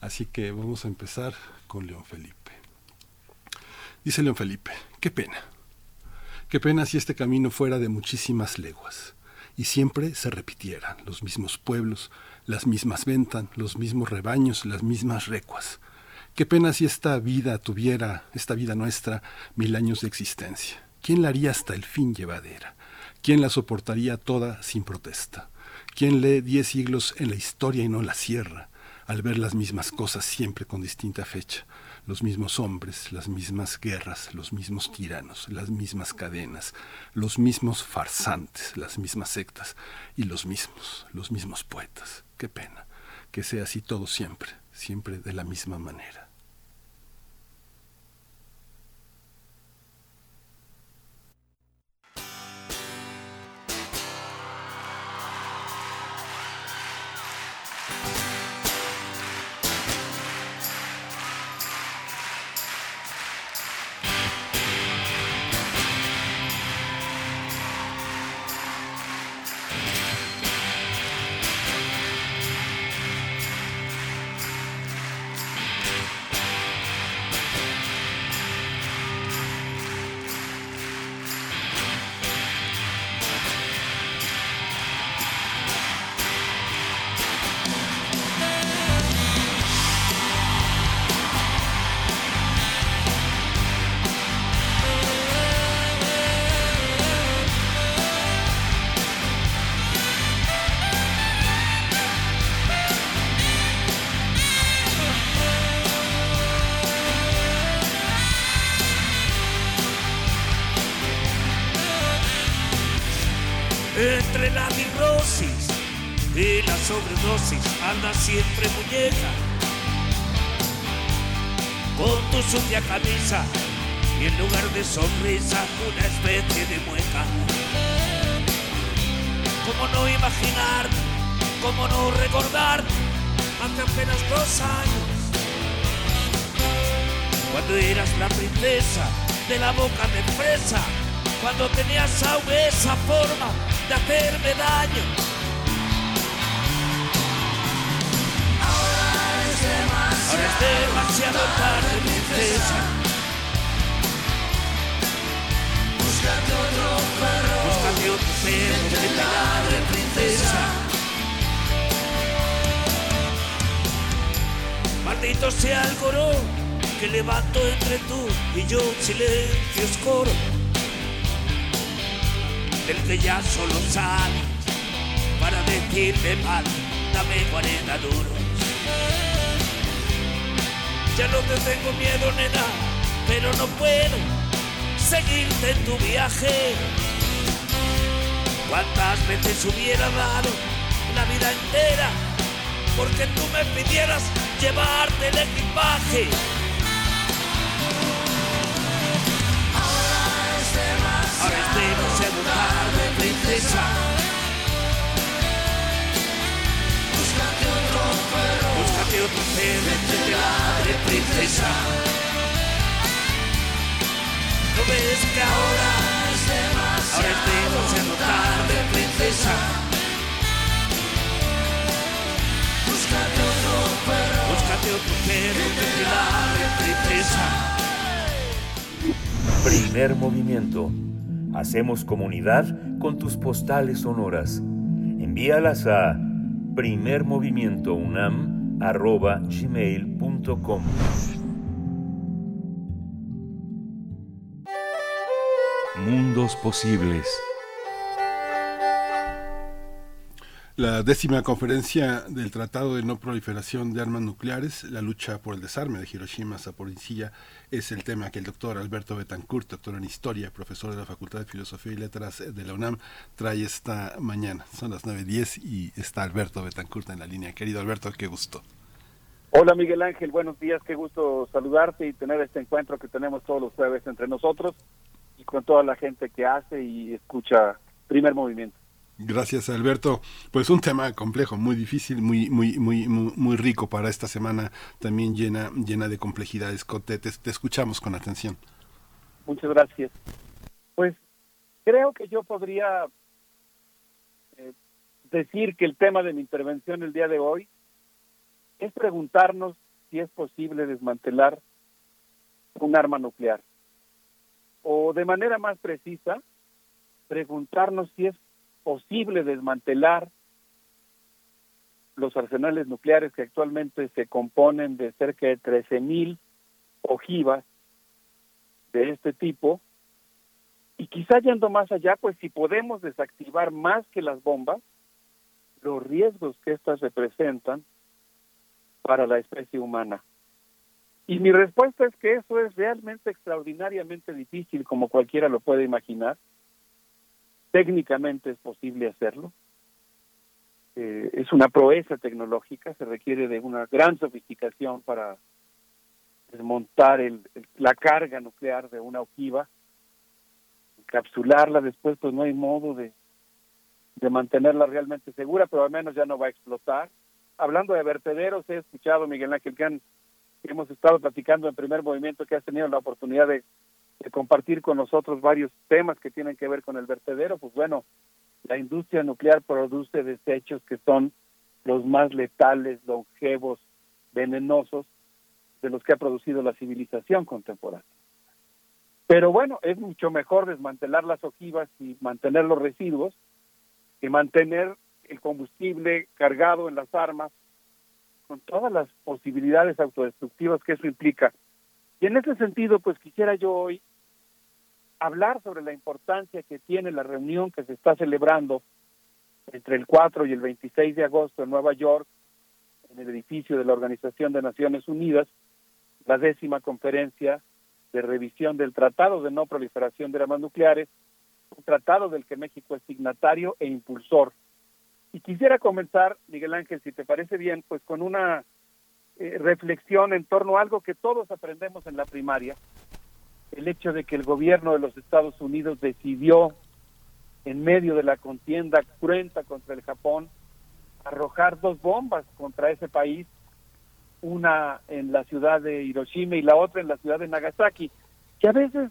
Así que vamos a empezar con León Felipe. Dice León Felipe, qué pena Qué pena si este camino fuera de muchísimas leguas y siempre se repitieran los mismos pueblos, las mismas ventas, los mismos rebaños, las mismas recuas. Qué pena si esta vida tuviera, esta vida nuestra, mil años de existencia. ¿Quién la haría hasta el fin llevadera? ¿Quién la soportaría toda sin protesta? ¿Quién lee diez siglos en la historia y no la cierra, al ver las mismas cosas siempre con distinta fecha? Los mismos hombres, las mismas guerras, los mismos tiranos, las mismas cadenas, los mismos farsantes, las mismas sectas y los mismos, los mismos poetas. Qué pena que sea así todo siempre, siempre de la misma manera. Y en lugar de sonrisa una especie de mueca. ¿Cómo no imaginar, cómo no recordar hace apenas dos años? Cuando eras la princesa de la boca de fresa, cuando tenías aún esa forma de hacerme daño. Ahora es demasiado, Ahora es demasiado tarde, princesa. Princesa. Maldito sea el coro que levanto entre tú y yo silencio oscuro del que ya solo sale para decirme mal, dame 40 duros. Ya no te tengo miedo, nena, pero no puedo seguirte en tu viaje. ¿Cuántas veces hubiera dado la vida entera porque tú me pidieras llevarte el equipaje? Ahora es demasiado princesa. Búscate otro perro, Búscate otro perro que te princesa. ¿No ves que ahora es demasiado, ahora es demasiado tarde, princesa? Búscate otro perro, Búscate otro perro quiero terminar tristeza. Primer movimiento. Hacemos comunidad con tus postales sonoras. Envíalas a primermovimientounam.gmail.com Mundos posibles. La décima conferencia del Tratado de No Proliferación de Armas Nucleares, la lucha por el desarme de Hiroshima, Zaporizhia, es el tema que el doctor Alberto Betancourt, doctor en Historia, profesor de la Facultad de Filosofía y Letras de la UNAM, trae esta mañana. Son las 9.10 y está Alberto Betancourt en la línea. Querido Alberto, qué gusto. Hola Miguel Ángel, buenos días, qué gusto saludarte y tener este encuentro que tenemos todos los jueves entre nosotros y con toda la gente que hace y escucha Primer Movimiento. Gracias, Alberto. Pues un tema complejo, muy difícil, muy, muy, muy, muy, rico para esta semana, también llena, llena de complejidades. Te, te, te escuchamos con atención. Muchas gracias. Pues creo que yo podría eh, decir que el tema de mi intervención el día de hoy es preguntarnos si es posible desmantelar un arma nuclear. O de manera más precisa, preguntarnos si es posible desmantelar los arsenales nucleares que actualmente se componen de cerca de 13.000 ojivas de este tipo. Y quizá yendo más allá, pues si podemos desactivar más que las bombas, los riesgos que éstas representan para la especie humana. Y mi respuesta es que eso es realmente extraordinariamente difícil, como cualquiera lo puede imaginar. Técnicamente es posible hacerlo. Eh, es una proeza tecnológica, se requiere de una gran sofisticación para desmontar el, la carga nuclear de una ojiva, encapsularla después, pues no hay modo de, de mantenerla realmente segura, pero al menos ya no va a explotar. Hablando de vertederos, he escuchado, Miguel Ángel, que, han, hemos estado platicando en primer movimiento, que has tenido la oportunidad de, de compartir con nosotros varios temas que tienen que ver con el vertedero. Pues bueno, la industria nuclear produce desechos que son los más letales, longevos, venenosos de los que ha producido la civilización contemporánea. Pero bueno, es mucho mejor desmantelar las ojivas y mantener los residuos que mantener el combustible cargado en las armas con todas las posibilidades autodestructivas que eso implica. Y en ese sentido, pues quisiera yo hoy hablar sobre la importancia que tiene la reunión que se está celebrando entre el 4 y el 26 de agosto en Nueva York, en el edificio de la Organización de Naciones Unidas, la décima conferencia de revisión del Tratado de No Proliferación de Armas Nucleares, un tratado del que México es signatario e impulsor. Y quisiera comenzar, Miguel Ángel, si te parece bien, pues con una eh, reflexión en torno a algo que todos aprendemos en la primaria, el hecho de que el gobierno de los Estados Unidos decidió, en medio de la contienda cruenta contra el Japón, arrojar dos bombas contra ese país, una en la ciudad de Hiroshima y la otra en la ciudad de Nagasaki, que a veces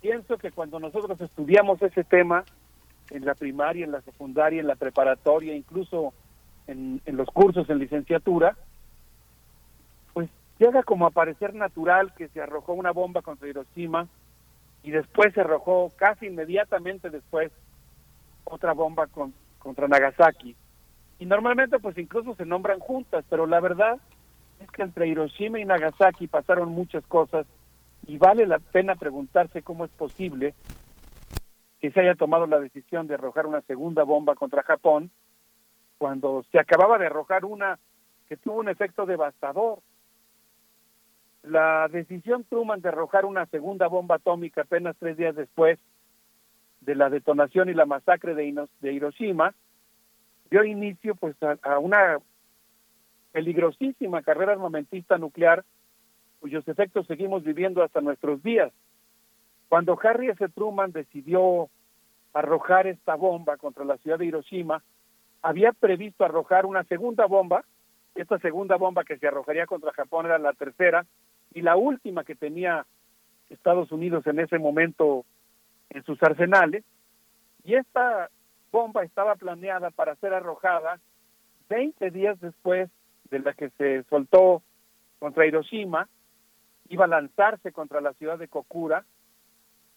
pienso que cuando nosotros estudiamos ese tema en la primaria, en la secundaria, en la preparatoria, incluso en, en los cursos en licenciatura, pues llega como a parecer natural que se arrojó una bomba contra Hiroshima y después se arrojó casi inmediatamente después otra bomba con, contra Nagasaki. Y normalmente pues incluso se nombran juntas, pero la verdad es que entre Hiroshima y Nagasaki pasaron muchas cosas y vale la pena preguntarse cómo es posible que se haya tomado la decisión de arrojar una segunda bomba contra Japón cuando se acababa de arrojar una que tuvo un efecto devastador. La decisión Truman de arrojar una segunda bomba atómica apenas tres días después de la detonación y la masacre de, Hiroshima dio inicio pues a, a una peligrosísima carrera armamentista nuclear cuyos efectos seguimos viviendo hasta nuestros días. Cuando Harry S. Truman decidió arrojar esta bomba contra la ciudad de Hiroshima, había previsto arrojar una segunda bomba, esta segunda bomba que se arrojaría contra Japón era la tercera y la última que tenía Estados Unidos en ese momento en sus arsenales, y esta bomba estaba planeada para ser arrojada 20 días después de la que se soltó contra Hiroshima, iba a lanzarse contra la ciudad de Kokura,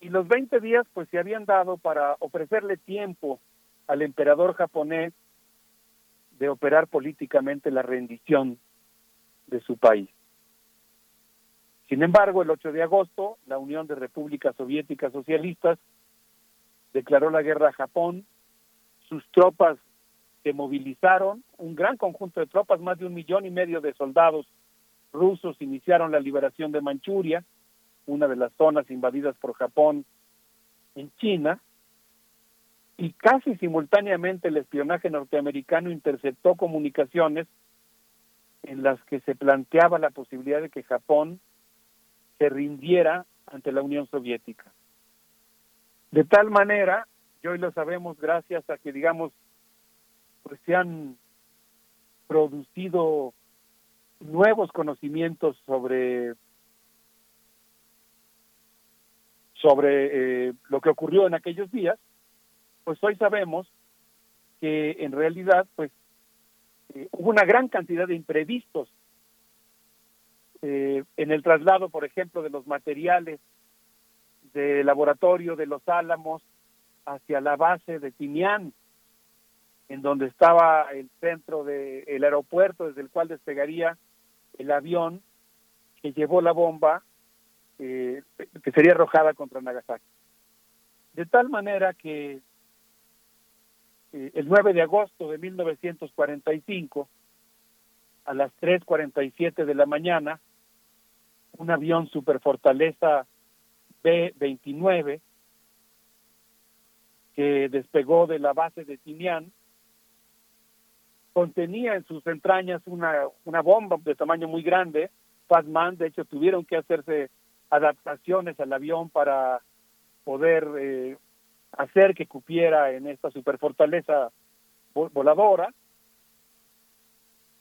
y los 20 días pues se habían dado para ofrecerle tiempo al emperador japonés de operar políticamente la rendición de su país. Sin embargo, el 8 de agosto, la Unión de Repúblicas Soviéticas Socialistas declaró la guerra a Japón, sus tropas se movilizaron, un gran conjunto de tropas, más de un millón y medio de soldados rusos iniciaron la liberación de Manchuria, una de las zonas invadidas por Japón en China, y casi simultáneamente el espionaje norteamericano interceptó comunicaciones en las que se planteaba la posibilidad de que Japón se rindiera ante la Unión Soviética. De tal manera, y hoy lo sabemos gracias a que, digamos, pues se han producido nuevos conocimientos sobre sobre eh, lo que ocurrió en aquellos días, pues hoy sabemos que en realidad pues eh, hubo una gran cantidad de imprevistos eh, en el traslado, por ejemplo, de los materiales del laboratorio de los Álamos hacia la base de Tinián, en donde estaba el centro del aeropuerto desde el cual despegaría el avión que llevó la bomba eh, que sería arrojada contra Nagasaki. De tal manera que eh, el 9 de agosto de 1945, a las 3.47 de la mañana, un avión Superfortaleza B-29 que despegó de la base de Tinian contenía en sus entrañas una, una bomba de tamaño muy grande, Fatman, de hecho tuvieron que hacerse adaptaciones al avión para poder eh, hacer que cupiera en esta superfortaleza voladora.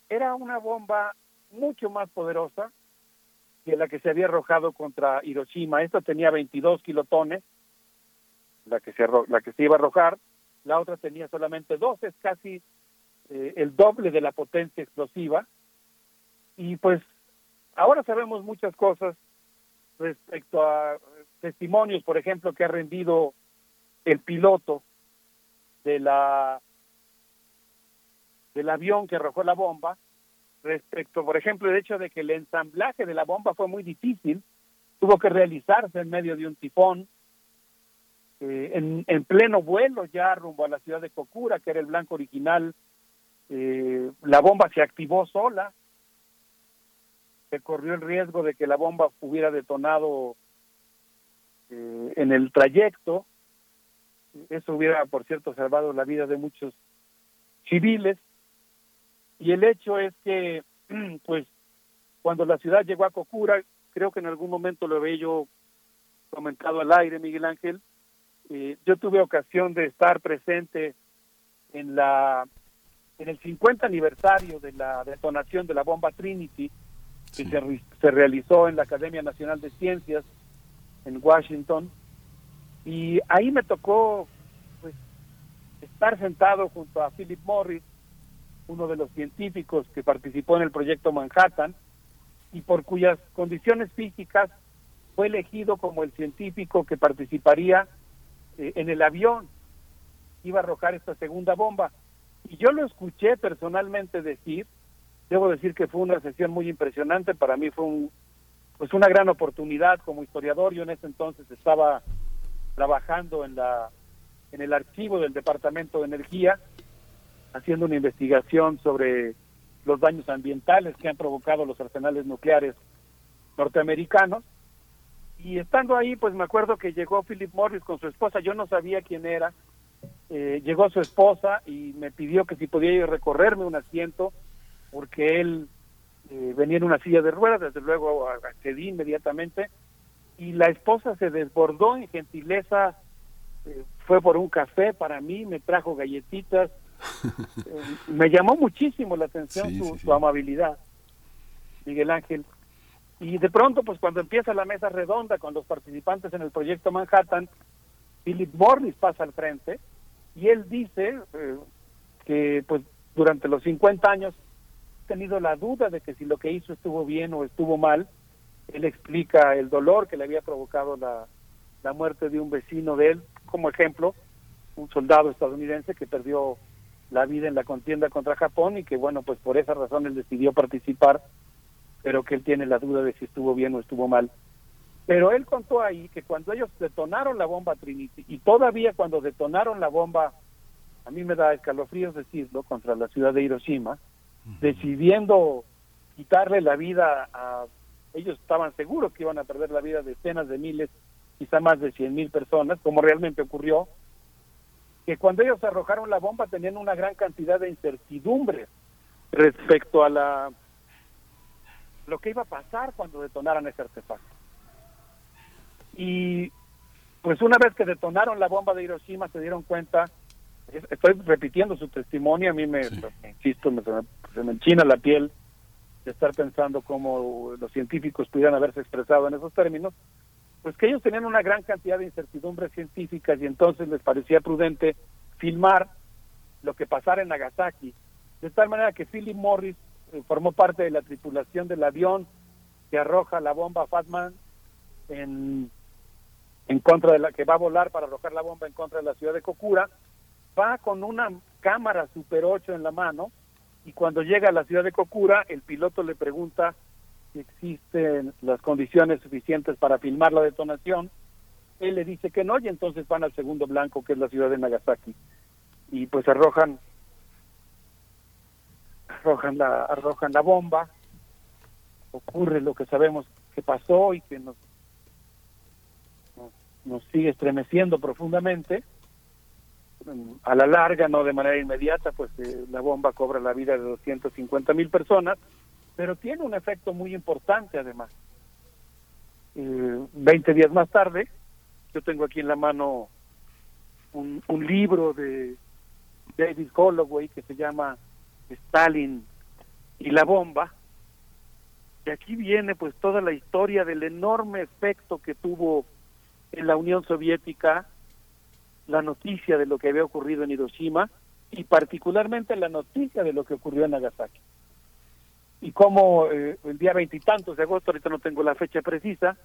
Era una bomba mucho más poderosa que la que se había arrojado contra Hiroshima. Esta tenía 22 kilotones, la que se, la que se iba a arrojar. La otra tenía solamente dos, es casi eh, el doble de la potencia explosiva. Y pues ahora sabemos muchas cosas respecto a testimonios, por ejemplo, que ha rendido el piloto de la del avión que arrojó la bomba respecto, por ejemplo, el hecho de que el ensamblaje de la bomba fue muy difícil, tuvo que realizarse en medio de un tifón, eh, en, en, pleno vuelo ya rumbo a la ciudad de Kokura, que era el blanco original, eh, la bomba se activó sola, se corrió el riesgo de que la bomba hubiera detonado eh, en el trayecto, eso hubiera, por cierto, salvado la vida de muchos civiles, y el hecho es que, pues, cuando la ciudad llegó a Cocura, creo que en algún momento lo había yo comentado al aire, Miguel Ángel, eh, yo tuve ocasión de estar presente en la en el 50 aniversario de la detonación de la bomba Trinity que se, realizó en la Academia Nacional de Ciencias en Washington y ahí me tocó pues estar sentado junto a Philip Morris uno de los científicos que participó en el proyecto Manhattan y por cuyas condiciones físicas fue elegido como el científico que participaría eh, en el avión iba a arrojar esta segunda bomba. Y yo lo escuché personalmente decir, debo decir que fue una sesión muy impresionante, para mí fue un, pues una gran oportunidad como historiador, yo en ese entonces estaba trabajando en la en el archivo del Departamento de Energía haciendo una investigación sobre los daños ambientales que han provocado los arsenales nucleares norteamericanos. Y estando ahí, pues me acuerdo que llegó Philip Morris con su esposa, yo no sabía quién era, eh, llegó su esposa y me pidió que si podía a recorrerme un asiento, porque él eh, venía en una silla de ruedas, desde luego accedí inmediatamente, y la esposa se desbordó en gentileza, eh, fue por un café para mí, me trajo galletitas, me llamó muchísimo la atención su, amabilidad, Miguel Ángel. Y de pronto, pues cuando empieza la mesa redonda con los participantes en el proyecto Manhattan, Philip Morris pasa al frente y él dice eh, que pues durante los 50 años tenido la duda de que si lo que hizo estuvo bien o estuvo mal. Él explica el dolor que le había provocado la, la muerte de un vecino de él, como ejemplo, un soldado estadounidense que perdió la vida en la contienda contra Japón y que, bueno, pues por esa razón él decidió participar, pero que él tiene la duda de si estuvo bien o estuvo mal. Pero él contó ahí que cuando ellos detonaron la bomba Trinity y todavía cuando detonaron la bomba, a mí me da escalofríos decirlo, contra la ciudad de Hiroshima, decidiendo quitarle la vida a... Ellos estaban seguros que iban a perder la vida de decenas de miles, quizá más de cien mil personas, como realmente ocurrió, que cuando ellos arrojaron la bomba tenían una gran cantidad de incertidumbre respecto a la lo que iba a pasar cuando detonaran ese artefacto. Y pues una vez que detonaron la bomba de Hiroshima se dieron cuenta, estoy repitiendo su testimonio, a mí me, me insisto, me, se me enchina la piel de estar pensando cómo los científicos pudieran haberse expresado en esos términos, pues que ellos tenían una gran cantidad de incertidumbres científicas y entonces les parecía prudente filmar lo que pasara en Nagasaki, de tal manera que Philip Morris eh, formó parte de la tripulación del avión que arroja la bomba Fatman en, en contra de la que va a volar para arrojar la bomba en contra de la ciudad de Kokura, va con una cámara Super 8 en la mano y cuando llega a la ciudad de Kokura el piloto le pregunta si existen las condiciones suficientes para filmar la detonación. Él le dice que no y entonces van al segundo blanco que es la ciudad de Nagasaki. Y pues arrojan arrojan la arrojan la bomba. Ocurre lo que sabemos que pasó y que nos, nos sigue estremeciendo profundamente a la larga no de manera inmediata pues eh, la bomba cobra la vida de 250 mil personas pero tiene un efecto muy importante además. Eh, 20 días más tarde, yo tengo aquí en la mano un, un libro de David Holloway que se llama Stalin y la bomba, y aquí viene pues toda la historia del enorme efecto que tuvo en la Unión Soviética la noticia de lo que había ocurrido en Hiroshima y particularmente la noticia de lo que ocurrió en Nagasaki. Y como eh, el día veintitantos de agosto, ahorita no tengo la fecha precisa,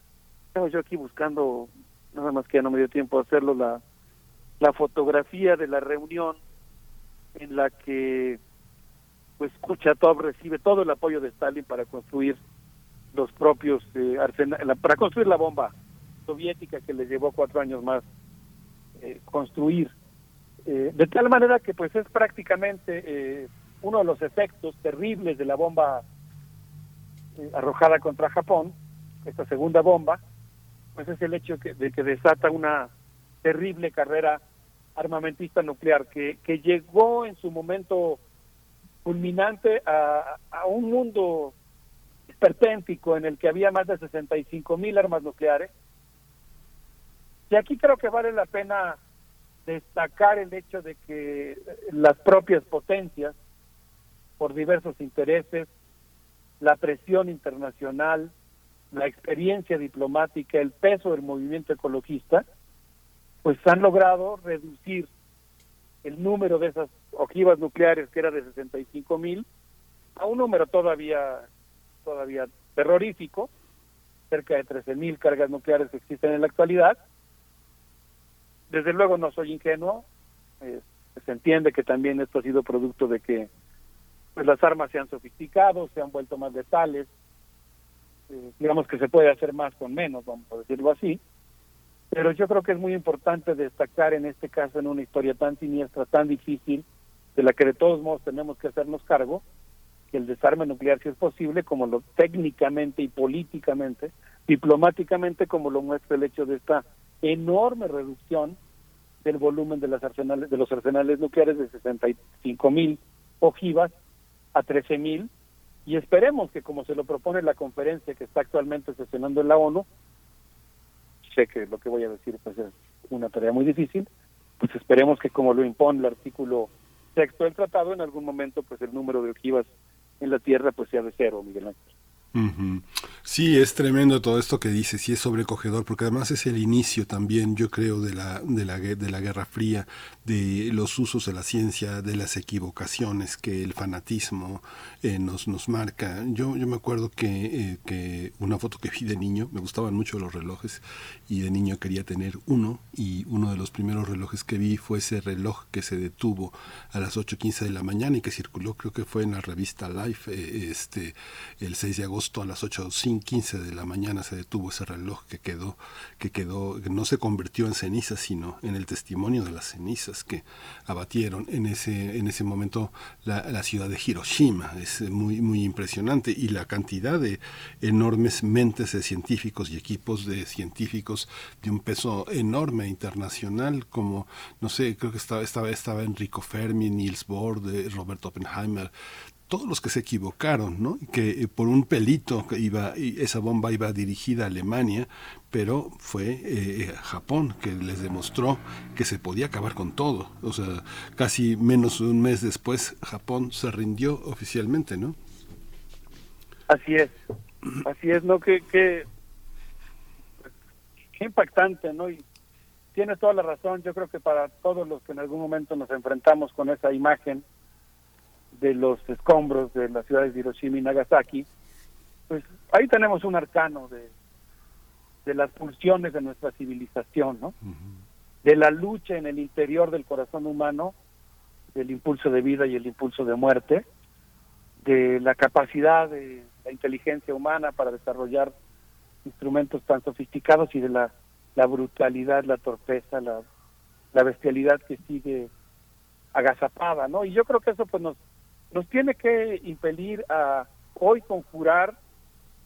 estaba yo aquí buscando, nada más que ya no me dio tiempo a hacerlo, la, la fotografía de la reunión en la que pues Kuchatov recibe todo el apoyo de Stalin para construir los propios eh, arsenales, para construir la bomba soviética que le llevó cuatro años más eh, construir. Eh, de tal manera que pues es prácticamente eh, uno de los efectos terribles de la bomba eh, arrojada contra Japón, esta segunda bomba, pues es el hecho que, de que desata una terrible carrera armamentista nuclear que, que llegó en su momento culminante a, a un mundo esperpéntico en el que había más de 65 mil armas nucleares. Y aquí creo que vale la pena destacar el hecho de que las propias potencias por diversos intereses, la presión internacional, la experiencia diplomática, el peso del movimiento ecologista, pues han logrado reducir el número de esas ojivas nucleares que era de 65 mil a un número todavía todavía terrorífico, cerca de 13 mil cargas nucleares que existen en la actualidad. Desde luego no soy ingenuo, eh, se entiende que también esto ha sido producto de que pues las armas se han sofisticado, se han vuelto más letales, eh, digamos que se puede hacer más con menos, vamos a decirlo así, pero yo creo que es muy importante destacar en este caso en una historia tan siniestra, tan difícil, de la que de todos modos tenemos que hacernos cargo, que el desarme nuclear si es posible, como lo técnicamente y políticamente, diplomáticamente, como lo muestra el hecho de esta enorme reducción del volumen de las arsenales de los arsenales nucleares de 65 mil ojivas a 13 mil y esperemos que como se lo propone la conferencia que está actualmente sesionando en la ONU, sé que lo que voy a decir pues es una tarea muy difícil, pues esperemos que como lo impone el artículo sexto del tratado, en algún momento pues el número de ojivas en la Tierra pues sea de cero, Miguel Ángel. Sí, es tremendo todo esto que dices y es sobrecogedor porque además es el inicio también, yo creo, de la, de la, de la Guerra Fría, de los usos de la ciencia, de las equivocaciones que el fanatismo eh, nos, nos marca. Yo, yo me acuerdo que, eh, que una foto que vi de niño, me gustaban mucho los relojes y de niño quería tener uno y uno de los primeros relojes que vi fue ese reloj que se detuvo a las 8.15 de la mañana y que circuló, creo que fue en la revista Life, eh, este, el 6 de agosto a las 8.15 de la mañana se detuvo ese reloj que quedó, que quedó, que no se convirtió en cenizas, sino en el testimonio de las cenizas que abatieron en ese, en ese momento la, la ciudad de Hiroshima. Es muy, muy impresionante y la cantidad de enormes mentes de científicos y equipos de científicos de un peso enorme internacional, como, no sé, creo que estaba, estaba, estaba Enrico Fermi, Niels Bohr, de Robert Oppenheimer, todos los que se equivocaron, ¿no? Que eh, por un pelito que iba, esa bomba iba dirigida a Alemania, pero fue eh, Japón que les demostró que se podía acabar con todo. O sea, casi menos de un mes después, Japón se rindió oficialmente, ¿no? Así es, así es, ¿no? Que, que, qué impactante, ¿no? Y tienes toda la razón, yo creo que para todos los que en algún momento nos enfrentamos con esa imagen de los escombros de las ciudades de Hiroshima y Nagasaki, pues ahí tenemos un arcano de, de las pulsiones de nuestra civilización, ¿no? De la lucha en el interior del corazón humano, del impulso de vida y el impulso de muerte, de la capacidad de la inteligencia humana para desarrollar instrumentos tan sofisticados y de la, la brutalidad, la torpeza, la, la bestialidad que sigue agazapada, ¿no? Y yo creo que eso pues nos, nos tiene que impelir a hoy conjurar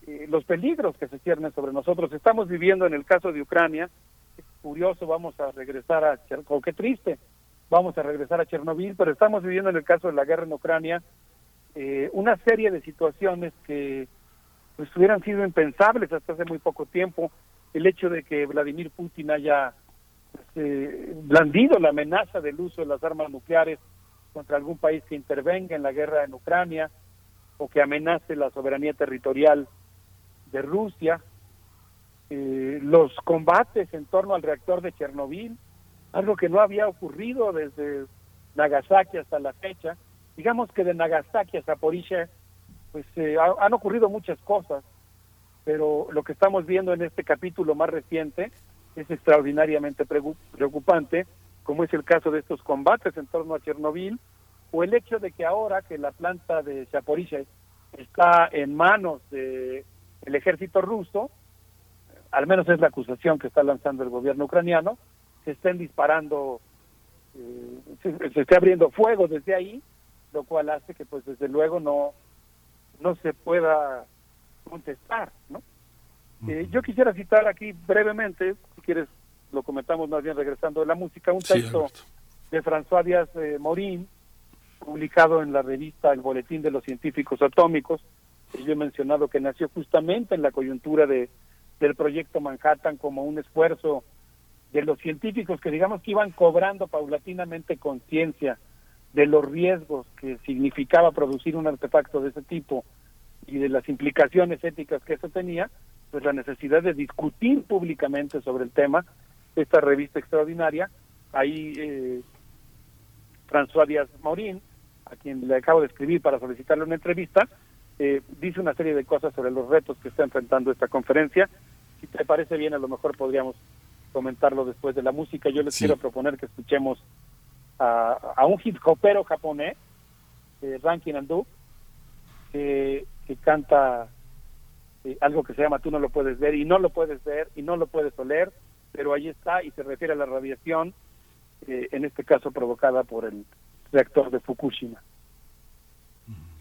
eh, los peligros que se ciernen sobre nosotros. Estamos viviendo en el caso de Ucrania, curioso, vamos a regresar a Chernobyl, qué triste, vamos a regresar a Chernobyl, pero estamos viviendo en el caso de la guerra en Ucrania eh, una serie de situaciones que pues hubieran sido impensables hasta hace muy poco tiempo. El hecho de que Vladimir Putin haya pues, eh, blandido la amenaza del uso de las armas nucleares contra algún país que intervenga en la guerra en Ucrania o que amenace la soberanía territorial de Rusia, eh, los combates en torno al reactor de Chernobyl, algo que no había ocurrido desde Nagasaki hasta la fecha. Digamos que de Nagasaki a Zaporizhia pues eh, ha- han ocurrido muchas cosas, pero lo que estamos viendo en este capítulo más reciente es extraordinariamente preocupante, como es el caso de estos combates en torno a Chernobyl, o el hecho de que ahora que la planta de Zaporizhia está en manos del ejército ruso, al menos es la acusación que está lanzando el gobierno ucraniano, se estén disparando, eh, se, se esté abriendo fuego desde ahí, lo cual hace que pues desde luego no no se pueda contestar, ¿no? Eh, yo quisiera citar aquí brevemente, si quieres lo comentamos más bien regresando de la música, un Sí, texto de François Díaz eh, Morín, publicado en la revista El Boletín de los Científicos Atómicos, que yo he mencionado que nació justamente en la coyuntura de, del proyecto Manhattan como un esfuerzo de los científicos que digamos que iban cobrando paulatinamente conciencia de los riesgos que significaba producir un artefacto de ese tipo y de las implicaciones éticas que eso tenía, pues la necesidad de discutir públicamente sobre el tema, esta revista extraordinaria, ahí eh, François Díaz Morín, a quien le acabo de escribir para solicitarle una entrevista, eh, dice una serie de cosas sobre los retos que está enfrentando esta conferencia. Si te parece bien, a lo mejor podríamos comentarlo después de la música. Yo les quiero proponer que escuchemos a, a un hip hopero japonés, eh, Rankin Andu, que, que canta eh, algo que se llama Tú no lo puedes ver y no lo puedes ver y no lo puedes oler, pero ahí está y se refiere a la radiación, eh, en este caso provocada por el reactor de Fukushima.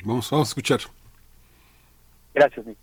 Vamos, vamos a escuchar. Gracias, Nick.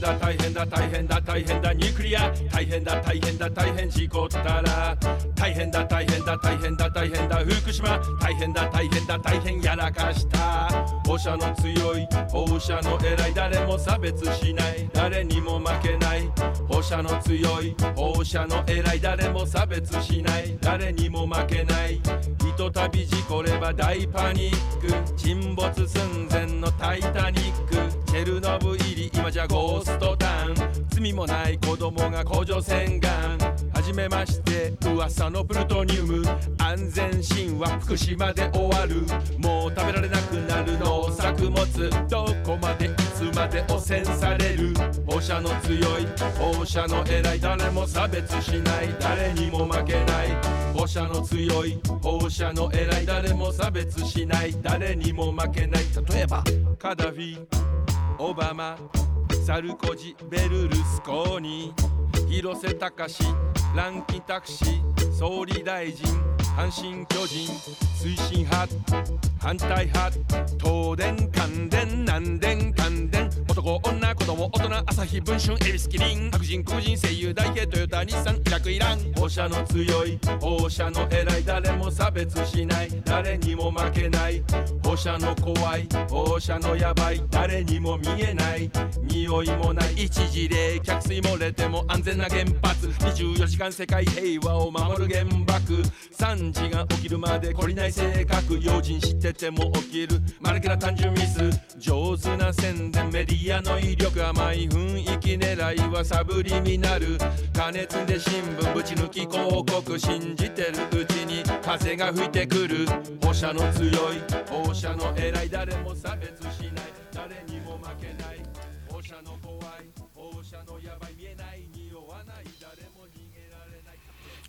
だ大変だ大変だ大変だニュークリア大変だ大変だ大変事故ったら大変だ大変だ大変だ大変だ福島大変だ大変だ大変やらかした。放射の強い放射の偉い誰も差別しない誰にも負けない。放射の強い放射の偉い誰も差別しない。誰にも負けない。ひとたび事故れば大パニック。沈没寸前のタイタニック。チェルノブイリ今じゃゴーストタウン。罪もない子供が甲状腺がん。はじめまして噂のプルトニウム。安全神話福島で終わる。もう食べられなくなる農作物。どこまでいつまで汚染される。放射の強い放射の偉い誰も差別しない。誰にも負けない。放射の強い放射の偉い誰も差別しない。誰にも負けない。例えばカダフィ。オバマサルコジベルルスコーニ広瀬隆ランキタクシー総理大臣阪神巨人推進派反対派東電関電南電関電男女子供大人朝日文春恵比寿キリン白人黒人声優大系トヨタ日産イラクイラン放射の強い放射の偉い誰も差別しない誰にも負けない放射の怖い放射のやばい誰にも見えない匂いもない一時冷却水漏れても安全な原発24時間世界平和を守る原爆が起きるまで懲りない性格用心知ってても起きる。マルケな単純ミス上手な宣伝メディアの威力甘い雰囲気狙いはサブリミナル。加熱で新聞ぶち抜き広告信じてるうちに風が吹いてくる。放射の強い放射の偉い誰も差別し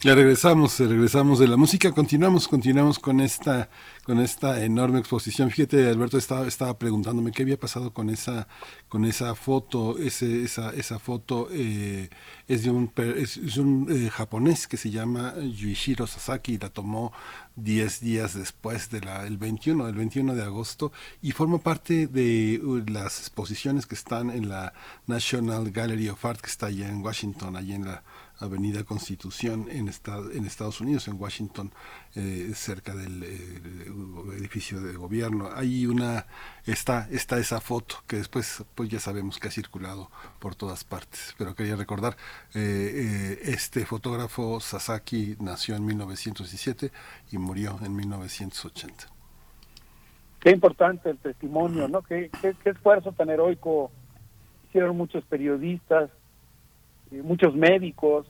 Ya regresamos, eh, regresamos de la música, continuamos, continuamos con esta, con esta enorme exposición. Fíjate, Alberto estaba, estaba preguntándome qué había pasado con esa, con esa foto, ese, esa, esa foto eh, es de un, es, es un eh, japonés que se llama Yuichiro Sasaki la tomó 10 días después del el 21, el 21 de agosto y forma parte de uh, las exposiciones que están en la National Gallery of Art que está allá en Washington, allá en la Avenida Constitución en, esta- en Estados Unidos, en Washington, eh, cerca del eh, edificio de gobierno. Hay una, está, está esa foto que después pues ya sabemos que ha circulado por todas partes. Pero quería recordar, eh, eh, este fotógrafo Sasaki nació en 1917 y murió en 1980. Qué importante el testimonio, ¿no? Qué, qué, qué esfuerzo tan heroico hicieron muchos periodistas, eh, muchos médicos,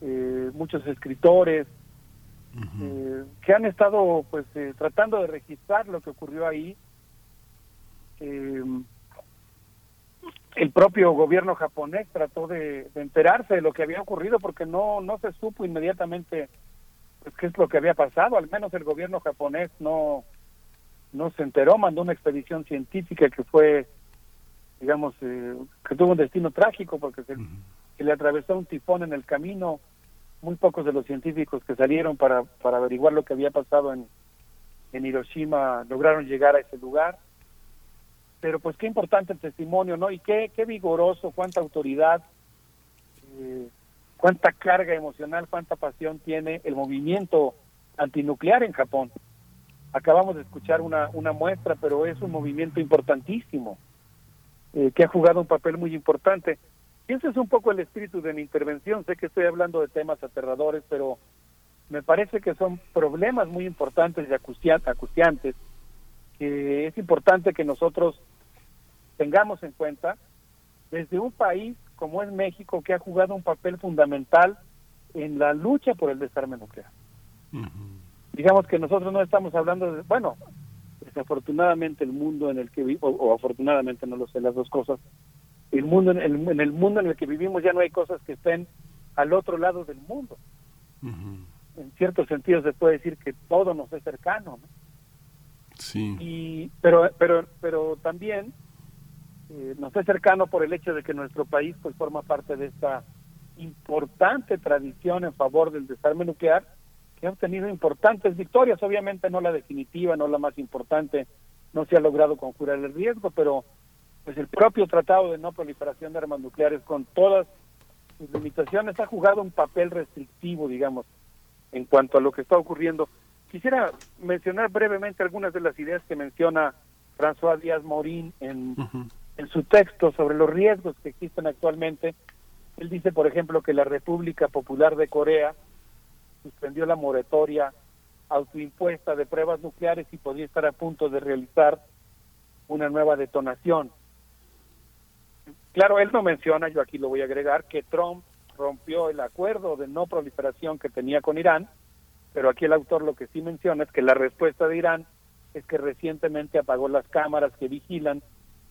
eh, muchos escritores, eh, que han estado pues eh, tratando de registrar lo que ocurrió ahí. Eh, el propio gobierno japonés trató de, de enterarse de lo que había ocurrido porque no no se supo inmediatamente pues, qué es lo que había pasado. Al menos el gobierno japonés no no se enteró, mandó una expedición científica que fue, digamos, eh, que tuvo un destino trágico porque se, se le atravesó un tifón en el camino. Muy pocos de los científicos que salieron para, para averiguar lo que había pasado en, en Hiroshima lograron llegar a ese lugar. Pero pues qué importante el testimonio, ¿no? Y qué, qué vigoroso, cuánta autoridad, eh, cuánta carga emocional, cuánta pasión tiene el movimiento antinuclear en Japón acabamos de escuchar una, una muestra, pero es un movimiento importantísimo, eh, que ha jugado un papel muy importante. Y ese es un poco el espíritu de mi intervención. Sé que estoy hablando de temas aterradores, pero me parece que son problemas muy importantes y acuciantes, que es importante que nosotros tengamos en cuenta desde un país como es México, que ha jugado un papel fundamental en la lucha por el desarme nuclear digamos que nosotros no estamos hablando de, bueno, desafortunadamente el mundo en el que vivimos, o, afortunadamente no lo sé, las dos cosas, el mundo en el, en el mundo en el que vivimos ya no hay cosas que estén al otro lado del mundo. En cierto sentido se puede decir que todo nos es cercano, ¿no? Sí. y pero pero pero también eh, nos es cercano por el hecho de que nuestro país pues forma parte de esta importante tradición en favor del desarme nuclear que ha obtenido importantes victorias. Obviamente no la definitiva no la más importante no se ha logrado conjurar el riesgo pero pues el propio tratado de no proliferación de armas nucleares con todas sus limitaciones ha jugado un papel restrictivo digamos en cuanto a lo que está ocurriendo. Quisiera mencionar brevemente algunas de las ideas que menciona François Díaz Morín en, en su texto sobre los riesgos que existen actualmente. Él dice, por ejemplo, que la República Popular de Corea suspendió la moratoria autoimpuesta de pruebas nucleares y podría estar a punto de realizar una nueva detonación. Claro, él no menciona, yo aquí lo voy a agregar, que Trump rompió el acuerdo de no proliferación que tenía con Irán, pero aquí el autor lo que sí menciona es que la respuesta de Irán es que recientemente apagó las cámaras que vigilan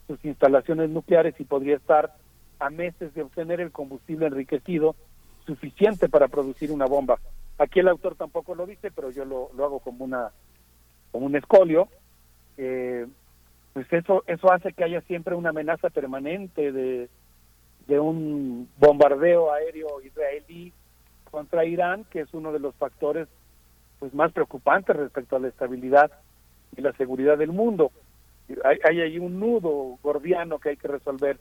sus instalaciones nucleares y podría estar a meses de obtener el combustible enriquecido suficiente para producir una bomba. Aquí el autor tampoco lo dice, pero yo lo, lo hago como una como un escolio. Eh, pues eso eso hace que haya siempre una amenaza permanente de, de un bombardeo aéreo israelí contra Irán, que es uno de los factores pues más preocupantes respecto a la estabilidad y la seguridad del mundo. Hay, hay ahí un nudo gordiano que hay que resolver.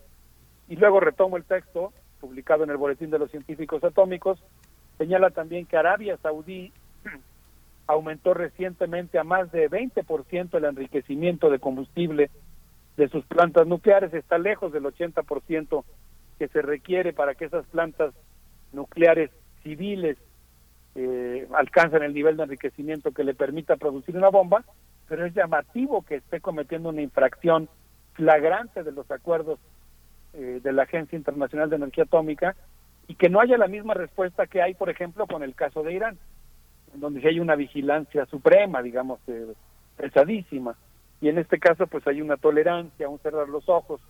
Y luego retomo el texto publicado en el Boletín de los Científicos Atómicos, señala también que Arabia Saudí aumentó recientemente a más de 20% el enriquecimiento de combustible de sus plantas nucleares, está lejos del 80% que se requiere para que esas plantas nucleares civiles eh, alcancen el nivel de enriquecimiento que le permita producir una bomba, pero es llamativo que esté cometiendo una infracción flagrante de los acuerdos eh, de la Agencia Internacional de Energía Atómica y que no haya la misma respuesta que hay, por ejemplo, con el caso de Irán, en donde sí hay una vigilancia suprema, digamos, eh, pesadísima. Y en este caso, pues hay una tolerancia, un cerrar los ojos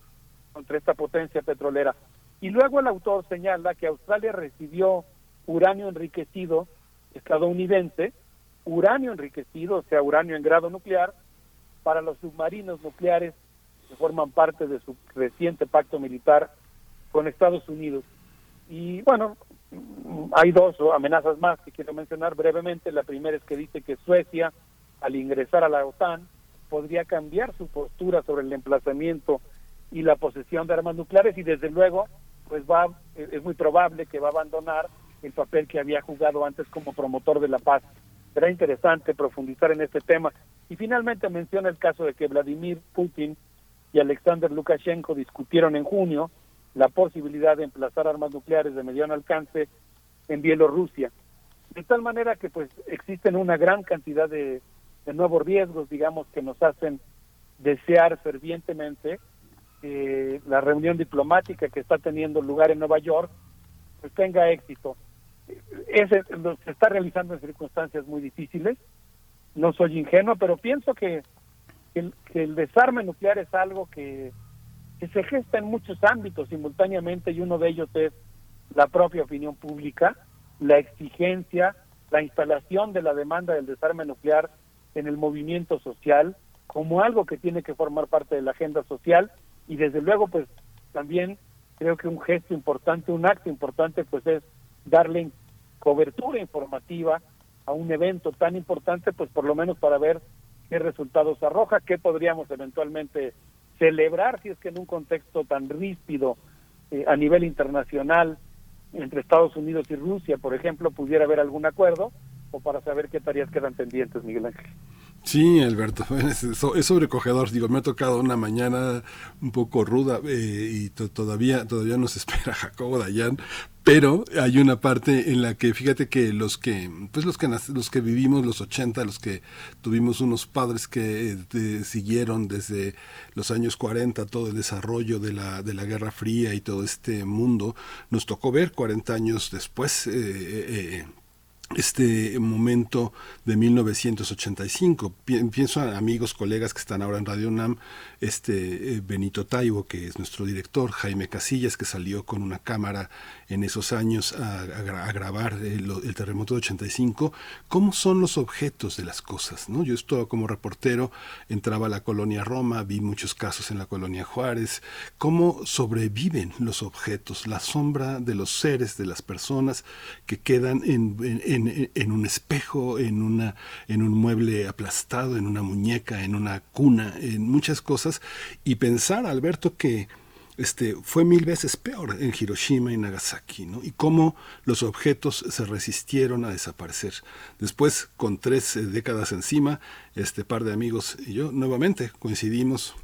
contra esta potencia petrolera. Y luego el autor señala que Australia recibió uranio enriquecido estadounidense, uranio enriquecido, o sea, uranio en grado nuclear, para los submarinos nucleares que forman parte de su reciente pacto militar con Estados Unidos. Y bueno, hay dos amenazas más que quiero mencionar brevemente. La primera es que dice que Suecia, al ingresar a la OTAN, podría cambiar su postura sobre el emplazamiento y la posesión de armas nucleares y desde luego, pues va, es muy probable que va a abandonar el papel que había jugado antes como promotor de la paz. Será interesante profundizar en este tema. Y finalmente menciona el caso de que Vladimir Putin y Alexander Lukashenko discutieron en junio la posibilidad de emplazar armas nucleares de mediano alcance en Bielorrusia. De tal manera que pues existen una gran cantidad de, nuevos riesgos, digamos, que nos hacen desear fervientemente que la reunión diplomática que está teniendo lugar en Nueva York pues tenga éxito. Ese, se está realizando en circunstancias muy difíciles. No soy ingenuo, pero pienso que el desarme nuclear es algo que que se gesta en muchos ámbitos simultáneamente y uno de ellos es la propia opinión pública, la exigencia, la instalación de la demanda del desarme nuclear en el movimiento social como algo que tiene que formar parte de la agenda social y desde luego pues también creo que un gesto importante, un acto importante pues es darle cobertura informativa a un evento tan importante pues por lo menos para ver qué resultados arroja, qué podríamos eventualmente celebrar si es que en un contexto tan ríspido eh, a nivel internacional entre Estados Unidos y Rusia, por ejemplo, pudiera haber algún acuerdo o para saber qué tareas quedan pendientes, Miguel Ángel. Sí, Alberto, es, sobrecogedor. Digo, me ha tocado una mañana un poco ruda eh, y todavía todavía nos espera Jacobo Dayan, pero hay una parte en la que fíjate que los que pues los que los que vivimos los 80, los que tuvimos unos padres que eh, siguieron desde los años 40 todo el desarrollo de la de la Guerra Fría y todo este mundo, nos tocó ver 40 años después eh, eh este momento de 1985. Pienso a amigos, colegas que están ahora en Radio UNAM, este eh, Benito Taibo, que es nuestro director, Jaime Casillas, que salió con una cámara en esos años a, grabar el, terremoto de 85, cómo son los objetos de las cosas. ¿no? Yo estuve como reportero, entraba a la colonia Roma, vi muchos casos en la colonia Juárez, cómo sobreviven los objetos, la sombra de los seres, de las personas que quedan en un espejo, en, una, en un mueble aplastado, en una muñeca, en una cuna, en muchas cosas, y pensar, Alberto, que este, fue mil veces peor en Hiroshima y Nagasaki, ¿no? Y cómo los objetos se resistieron a desaparecer. Después, con tres eh, décadas encima, este par de amigos y yo nuevamente coincidimos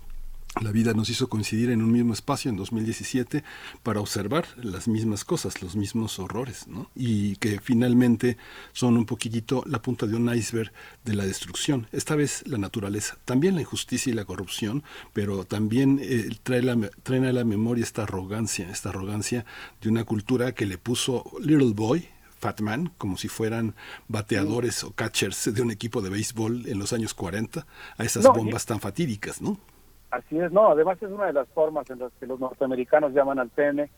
la vida nos hizo coincidir en un mismo espacio en 2017 para observar las mismas cosas, los mismos horrores, ¿no? Y que finalmente son un poquitito la punta de un iceberg de la destrucción. Esta vez la naturaleza, también la injusticia y la corrupción, pero también eh, trae, la, trae a la memoria esta arrogancia, esta arrogancia de una cultura que le puso Little Boy, Fat Man, como si fueran bateadores o catchers de un equipo de béisbol en los años 40, a esas No, bombas tan fatídicas, ¿no? Así es, no, además es una de las formas en las que los norteamericanos llaman al pene.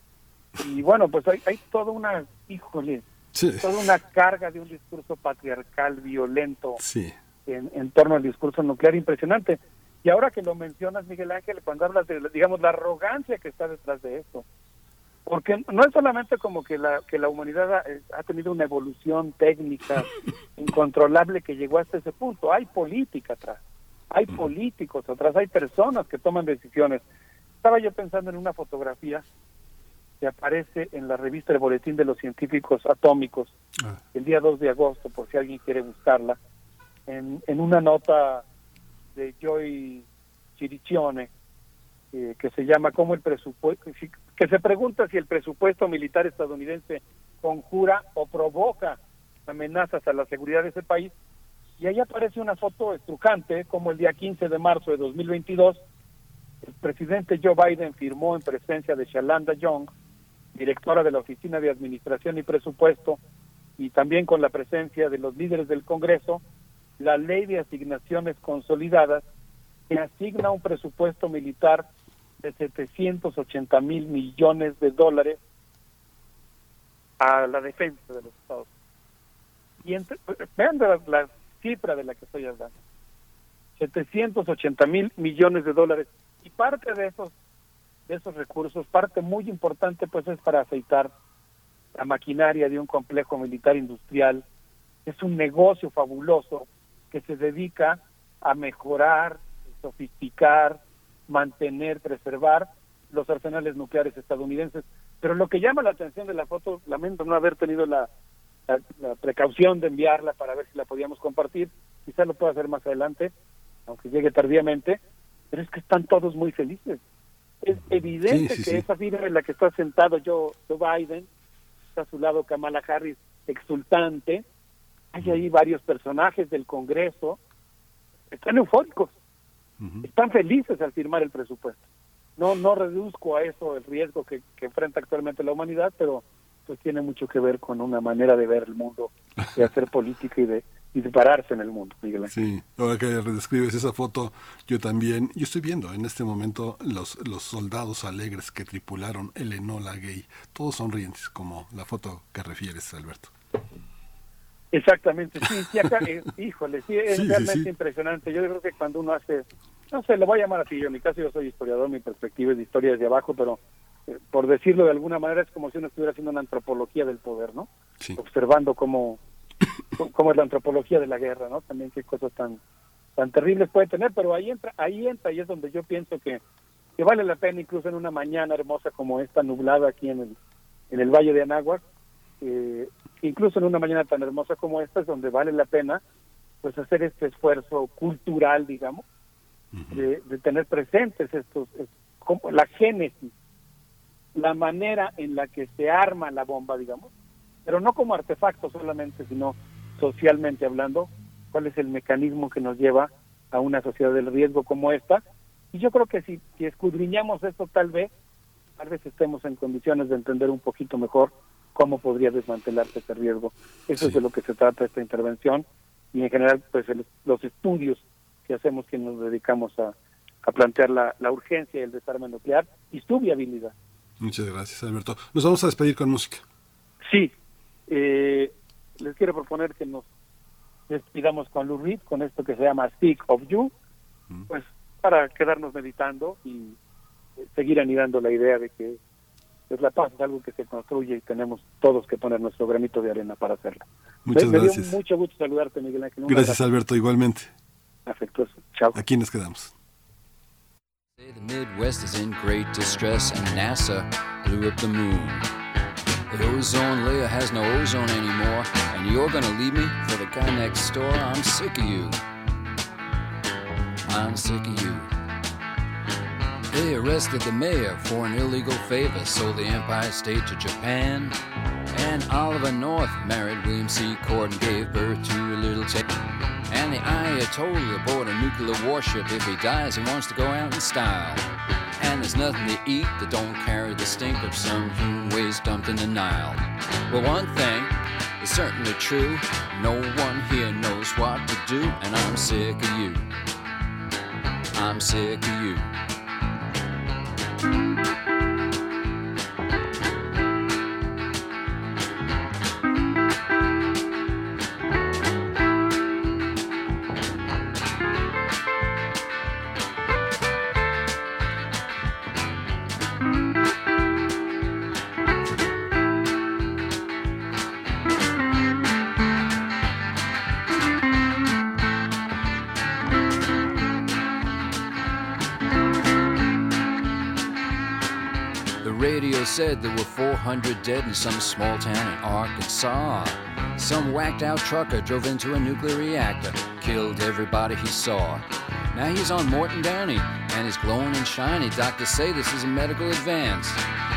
Y bueno, pues hay, hay toda una, híjole, Sí. toda una carga de un discurso patriarcal violento Sí. en, en torno al discurso nuclear impresionante. Y ahora que lo mencionas, Miguel Ángel, cuando hablas de, digamos, la arrogancia que está detrás de esto, porque no es solamente como que la, que la humanidad ha, eh, ha tenido una evolución técnica incontrolable que llegó hasta ese punto, hay política atrás, hay políticos atrás, hay personas que toman decisiones. Estaba yo pensando en una fotografía que aparece en la revista El Boletín de los Científicos Atómicos el día 2 de agosto, por si alguien quiere buscarla, en, en una nota de Joy Chiricione, eh, que se llama como el presupuesto, que se pregunta si el presupuesto militar estadounidense conjura o provoca amenazas a la seguridad de ese país. Y ahí aparece una foto estrucante, como el día 15 de marzo de 2022, el presidente Joe Biden firmó en presencia de Shalanda Young, directora de la Oficina de Administración y Presupuesto, y también con la presencia de los líderes del Congreso, la ley de asignaciones consolidadas que asigna un presupuesto militar de 780 mil millones de dólares a la defensa de los Estados Unidos. Y entre- vean la, la cifra de la que estoy hablando. 780 mil millones de dólares. Y parte de esos, de esos recursos, parte muy importante, pues es para aceitar la maquinaria de un complejo militar industrial. Es un negocio fabuloso que se dedica a mejorar, sofisticar, mantener, preservar los arsenales nucleares estadounidenses. Pero lo que llama la atención de la foto, lamento no haber tenido la, la, la precaución de enviarla para ver si la podíamos compartir, quizás lo pueda hacer más adelante, aunque llegue tardíamente, pero es que están todos muy felices. Es evidente Sí, sí, que sí. esa fibra en la que está sentado Joe, Joe Biden, está a su lado Kamala Harris exultante, hay ahí varios personajes del Congreso, están eufóricos, están felices al firmar el presupuesto. No no reduzco a eso el riesgo que, que enfrenta actualmente la humanidad, pero pues tiene mucho que ver con una manera de ver el mundo, de hacer política y de, y de pararse en el mundo, Miguel Ángel. Sí, ahora que redescribes esa foto, yo también, yo estoy viendo en este momento los, los soldados alegres que tripularon el Enola Gay, todos sonrientes, como la foto que refieres, Alberto. Exactamente, sí, sí, acá, eh, híjole, sí, es Sí, realmente sí. impresionante. Yo creo que cuando uno hace, no sé, lo voy a llamar así, yo en mi caso yo soy historiador, mi perspectiva es de historia desde abajo, pero por decirlo de alguna manera es como si uno estuviera haciendo una antropología del poder, ¿no? Observando cómo, cómo es la antropología de la guerra, ¿no? También qué cosas tan tan terribles puede tener, pero ahí entra, ahí entra y es donde yo pienso que, que vale la pena incluso en una mañana hermosa como esta nublada aquí en el, en el Valle de Anáhuac, eh, incluso en una mañana tan hermosa como esta es donde vale la pena pues hacer este esfuerzo cultural, digamos, de, de tener presentes estos, es- como la génesis, la manera en la que se arma la bomba, digamos, pero no como artefacto solamente, sino socialmente hablando, cuál es el mecanismo que nos lleva a una sociedad del riesgo como esta. Y yo creo que si, si escudriñamos esto tal vez, tal vez estemos en condiciones de entender un poquito mejor cómo podría desmantelarse ese riesgo. Eso es de lo que se trata esta intervención y en general pues el- los estudios que hacemos que nos dedicamos a, a plantear la, la urgencia del desarme nuclear y su viabilidad. Muchas gracias, Alberto. Nos vamos a despedir con música. Sí, eh, les quiero proponer que nos despidamos con Lou Reed, con esto que se llama Speak of You, pues para quedarnos meditando y eh, seguir anidando la idea de que pues, la paz es algo que se construye y tenemos todos que poner nuestro granito de arena para hacerla. Muchas me, me gracias. dio mucho gusto saludarte, Miguel Ángel. Gracias, abrazo Alberto, igualmente. Afectuoso. Chao. Aquí nos quedamos. The Midwest is in great distress, and NASA blew up the moon. The ozone layer has no ozone anymore, and you're gonna leave me for the guy next door. I'm sick of you. I'm sick of you. They arrested the mayor for an illegal favor, sold the Empire State to Japan. And Oliver North married William C. Corden, gave birth to a little chick. And the Ayatollah aboard a nuclear warship. If he dies, he wants to go out in style. And there's nothing to eat that don't carry the stink of some human waste dumped in the Nile. Well, one thing is certainly true. No one here knows what to do, and I'm sick of you. I'm sick of you. 400 dead in some small town in Arkansas. Some whacked out trucker drove into a nuclear reactor, killed everybody he saw. Now he's on Morton Downey and is glowing and shiny. Doctors say this is a medical advance.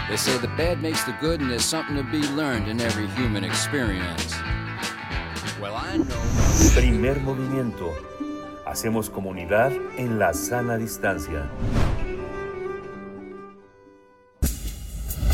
They say the bad makes the good and there's something to be learned in every human experience. Well, I know. Primer movimiento. Hacemos comunidad en la sana distancia.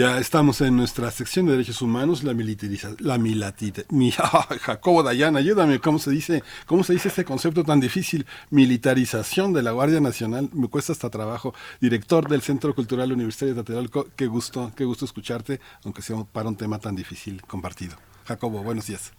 Ya estamos en nuestra sección de derechos humanos, la militarización, la milatita, mi, Jacobo Dayan, ayúdame, ¿cómo se dice, cómo se dice este concepto tan difícil? Militarización de la Guardia Nacional, me cuesta hasta trabajo. Director del Centro Cultural Universitario de Tlatelolco, qué gusto, qué gusto escucharte, aunque sea para un tema tan difícil compartido. Jacobo, buenos días.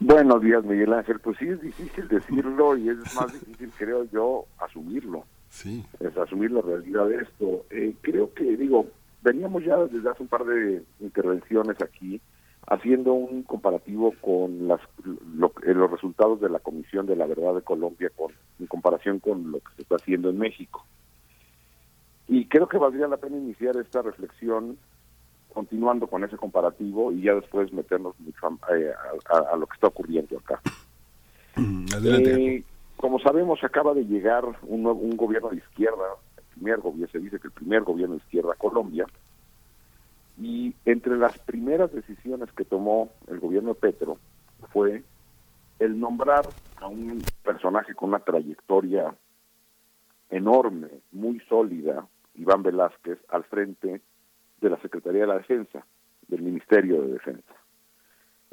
Buenos días, Miguel Ángel. Pues sí, es difícil decirlo y es más difícil, creo yo, asumirlo. Sí. Es asumir la realidad de esto. Eh, creo que, digo, veníamos ya desde hace un par de intervenciones aquí haciendo un comparativo con las, lo- eh, los resultados de la Comisión de la Verdad de Colombia con, en comparación con lo que se está haciendo en México. Y creo que valdría la pena iniciar esta reflexión continuando con ese comparativo y ya después meternos mucho a, eh, a- a lo que está ocurriendo acá. Adelante. Eh, como sabemos, acaba de llegar un, nuevo- un gobierno de izquierda, primer gobierno, se dice que el primer gobierno de izquierda Colombia, y entre las primeras decisiones que tomó el gobierno de Petro fue el nombrar a un personaje con una trayectoria enorme, muy sólida, Iván Velázquez, al frente de la Secretaría de la Defensa, del Ministerio de Defensa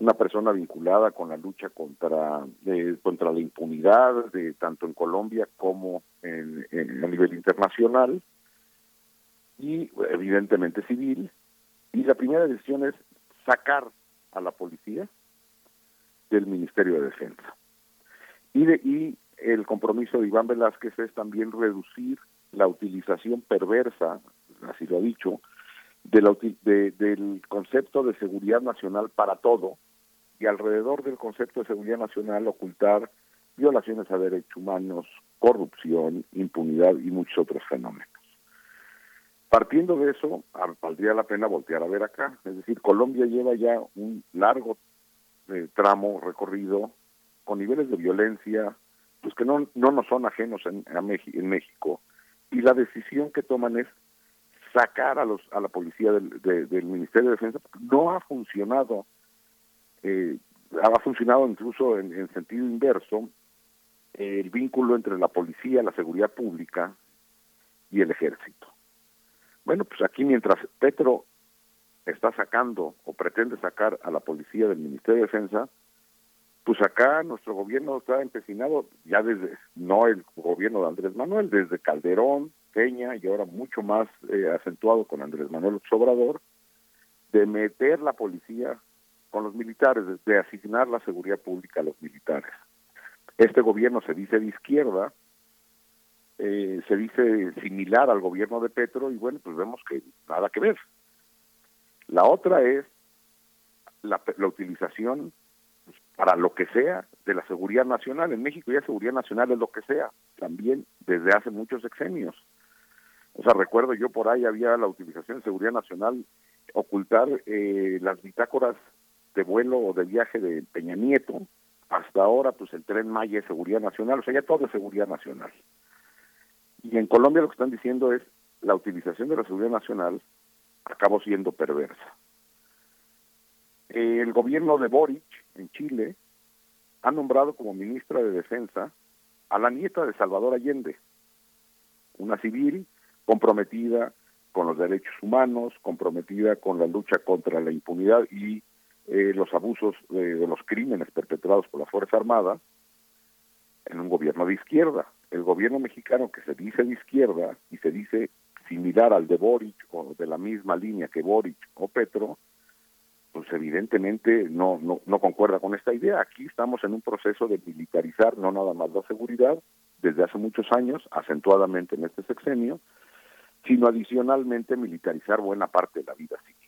una persona vinculada con la lucha contra eh, contra la impunidad de tanto en Colombia como en, en- a nivel internacional y evidentemente civil. Y la primera decisión es sacar a la policía del Ministerio de Defensa. Y de, y el compromiso de Iván Velázquez es también reducir la utilización perversa así lo ha dicho de la del concepto de seguridad nacional para todo y alrededor del concepto de seguridad nacional ocultar violaciones a derechos humanos, corrupción, impunidad y muchos otros fenómenos. Partiendo de eso, valdría la pena voltear a ver acá. Es decir, Colombia lleva ya un largo eh, tramo recorrido con niveles de violencia pues que no, no nos son ajenos en, Meji- en México. Y la decisión que toman es sacar a los a la policía del, de- del Ministerio de Defensa. No ha funcionado eh, ha funcionado incluso en, en sentido inverso el vínculo entre la policía, la seguridad pública y el ejército. Bueno, pues aquí mientras Petro está sacando o pretende sacar a la policía del Ministerio de Defensa, pues acá nuestro gobierno está empecinado, ya desde, no el gobierno de Andrés Manuel, desde Calderón, Peña y ahora mucho más eh, acentuado con Andrés Manuel Obrador, de meter la policía con los militares, de, asignar la seguridad pública a los militares. Este gobierno se dice de izquierda, eh, se dice similar al gobierno de Petro y bueno, pues vemos que nada que ver. La otra es la, la utilización pues, para lo que sea de la seguridad nacional. En México ya seguridad nacional es lo que sea, también desde hace muchos sexenios. O sea, recuerdo yo por ahí había la utilización de seguridad nacional, ocultar eh, las bitácoras de vuelo o de viaje de Peña Nieto, hasta ahora pues el tren Maya es seguridad nacional, o sea, ya todo es seguridad nacional. Y en Colombia lo que están diciendo es la utilización de la seguridad nacional acabó siendo perversa. El gobierno de Boric en Chile ha nombrado como ministra de Defensa a la nieta de Salvador Allende, una civil comprometida con los derechos humanos, comprometida con la lucha contra la impunidad y eh, los abusos de los crímenes perpetrados por la Fuerza Armada en un gobierno de izquierda. El gobierno mexicano que se dice de izquierda y se dice similar al de Boric o de la misma línea que Boric o Petro, pues evidentemente no, no, no concuerda con esta idea. Aquí estamos en un proceso de militarizar no nada más la seguridad desde hace muchos años, acentuadamente en este sexenio, sino adicionalmente militarizar buena parte de la vida civil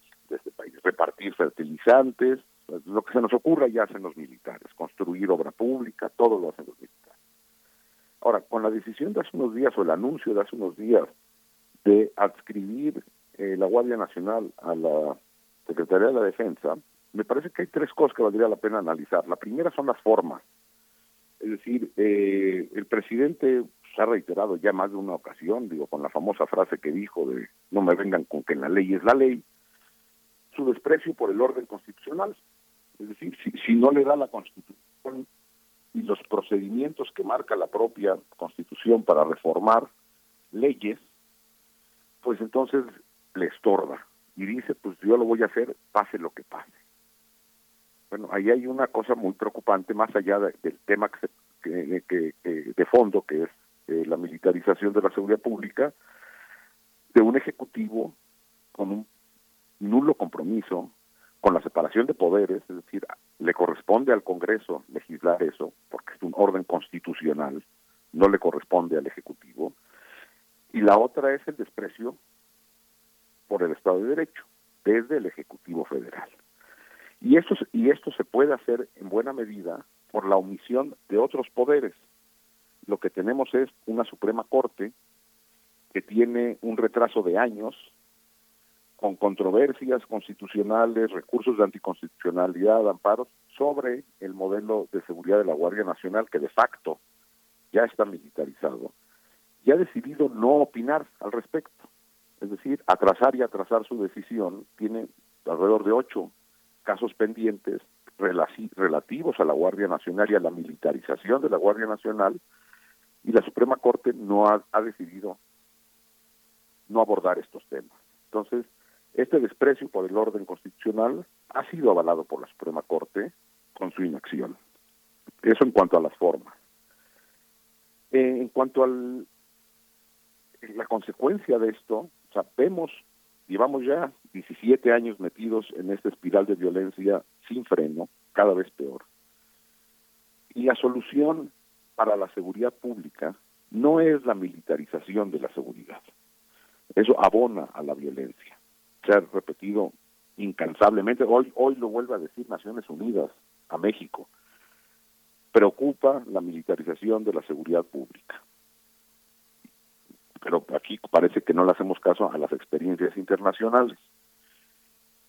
repartir fertilizantes, pues, lo que se nos ocurra ya hacen los militares, construir obra pública, todo lo hacen los militares. Ahora, con la decisión de hace unos días o el anuncio de hace unos días de adscribir eh, la Guardia Nacional a la Secretaría de la Defensa, me parece que hay tres cosas que valdría la pena analizar. La primera son las formas. Es decir, eh, el presidente se ha reiterado ya más de una ocasión, digo, con la famosa frase que dijo de no me vengan con que la ley es la ley, su desprecio por el orden constitucional. Es decir, si, si no le da la constitución y los procedimientos que marca la propia constitución para reformar leyes, pues entonces le estorba y dice, pues yo lo voy a hacer, pase lo que pase. Bueno, ahí hay una cosa muy preocupante, más allá del tema que, que, que, de fondo, que es eh, la militarización de la seguridad pública, de un ejecutivo con un nulo compromiso con la separación de poderes, es decir, le corresponde al Congreso legislar eso, porque es un orden constitucional, no le corresponde al Ejecutivo, y la otra es el desprecio por el Estado de Derecho, desde el Ejecutivo Federal. Y esto, y esto se puede hacer en buena medida por la omisión de otros poderes. Lo que tenemos es una Suprema Corte que tiene un retraso de años con controversias constitucionales, recursos de anticonstitucionalidad, amparos sobre el modelo de seguridad de la Guardia Nacional que de facto ya está militarizado, y ha decidido no opinar al respecto. Es decir, atrasar y atrasar su decisión. Tiene alrededor de ocho casos pendientes relativos a la Guardia Nacional y a la militarización de la Guardia Nacional, y la Suprema Corte no ha, ha decidido no abordar estos temas. Entonces, este desprecio por el orden constitucional ha sido avalado por la Suprema Corte con su inacción. Eso en cuanto a las formas. Eh, en cuanto a la consecuencia de esto, sabemos, llevamos ya 17 años metidos en esta espiral de violencia sin freno, cada vez peor. Y la solución para la seguridad pública no es la militarización de la seguridad. Eso abona a la violencia se ha repetido incansablemente. Hoy, hoy lo vuelve a decir Naciones Unidas a México. Preocupa la militarización de la seguridad pública. Pero aquí parece que no le hacemos caso a las experiencias internacionales.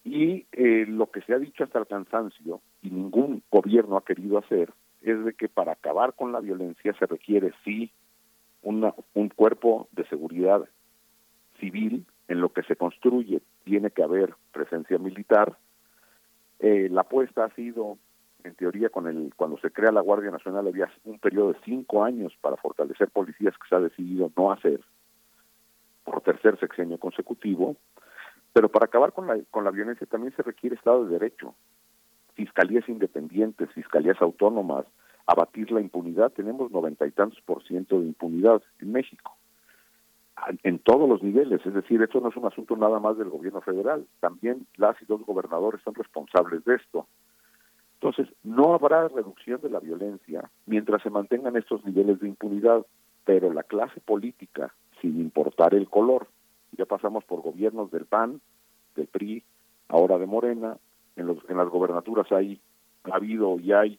Y eh, lo que se ha dicho hasta el cansancio, y ningún gobierno ha querido hacer, es de que para acabar con la violencia se requiere sí una, un cuerpo de seguridad civil en lo que se construye tiene que haber presencia militar. Eh, la apuesta ha sido, en teoría, con el cuando se crea la Guardia Nacional había un periodo de cinco años para fortalecer policías que se ha decidido no hacer por tercer sexenio consecutivo, pero para acabar con la, con la violencia también se requiere Estado de Derecho, fiscalías independientes, fiscalías autónomas, abatir la impunidad. Tenemos noventa y tantos por ciento de impunidad en México en todos los niveles, es decir, esto no es un asunto nada más del gobierno federal, también las y dos gobernadores son responsables de esto. Entonces, no habrá reducción de la violencia mientras se mantengan estos niveles de impunidad. pero la clase política, sin importar el color, ya pasamos por gobiernos del PAN, del PRI, ahora de Morena, en, los, en las gobernaturas hay, ha habido y hay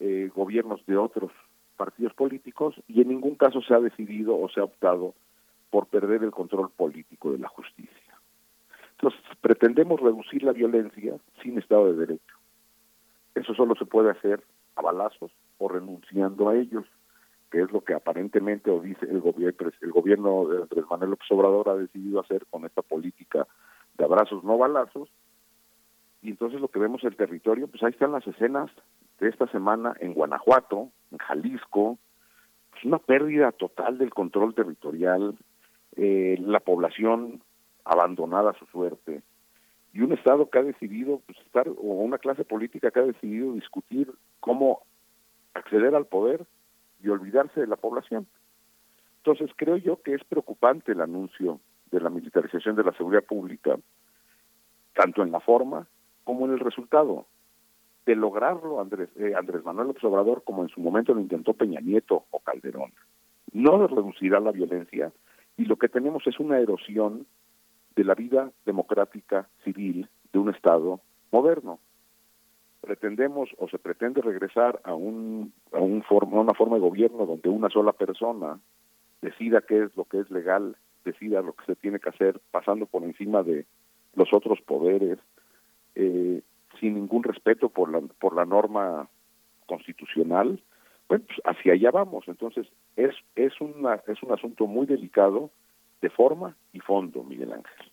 eh, gobiernos de otros partidos políticos y en ningún caso se ha decidido o se ha optado por perder el control político de la justicia. Entonces, pretendemos reducir la violencia sin Estado de Derecho. Eso solo se puede hacer a balazos o renunciando a ellos, que es lo que aparentemente o dice el gobierno, el gobierno de Andrés Manuel López Obrador ha decidido hacer con esta política de abrazos no balazos. Y entonces lo que vemos en el territorio, pues ahí están las escenas de esta semana en Guanajuato, en Jalisco, pues una pérdida total del control territorial, eh, la población abandonada a su suerte, y un Estado que ha decidido pues, estar, o una clase política que ha decidido discutir cómo acceder al poder y olvidarse de la población. Entonces creo yo que es preocupante el anuncio de la militarización de la seguridad pública, tanto en la forma como en el resultado. De lograrlo Andrés, eh, Andrés Manuel López Obrador, como en su momento lo intentó Peña Nieto o Calderón, no reducirá la violencia y lo que tenemos es una erosión de la vida democrática civil de un Estado moderno. Pretendemos o se pretende regresar a, un, a, un forma, una forma de gobierno donde una sola persona decida qué es lo que es legal, decida lo que se tiene que hacer, pasando por encima de los otros poderes, eh, sin ningún respeto por la, por la norma constitucional, bueno, pues hacia allá vamos. Entonces, es, es, una, es un asunto muy delicado de forma y fondo, Miguel Ángel.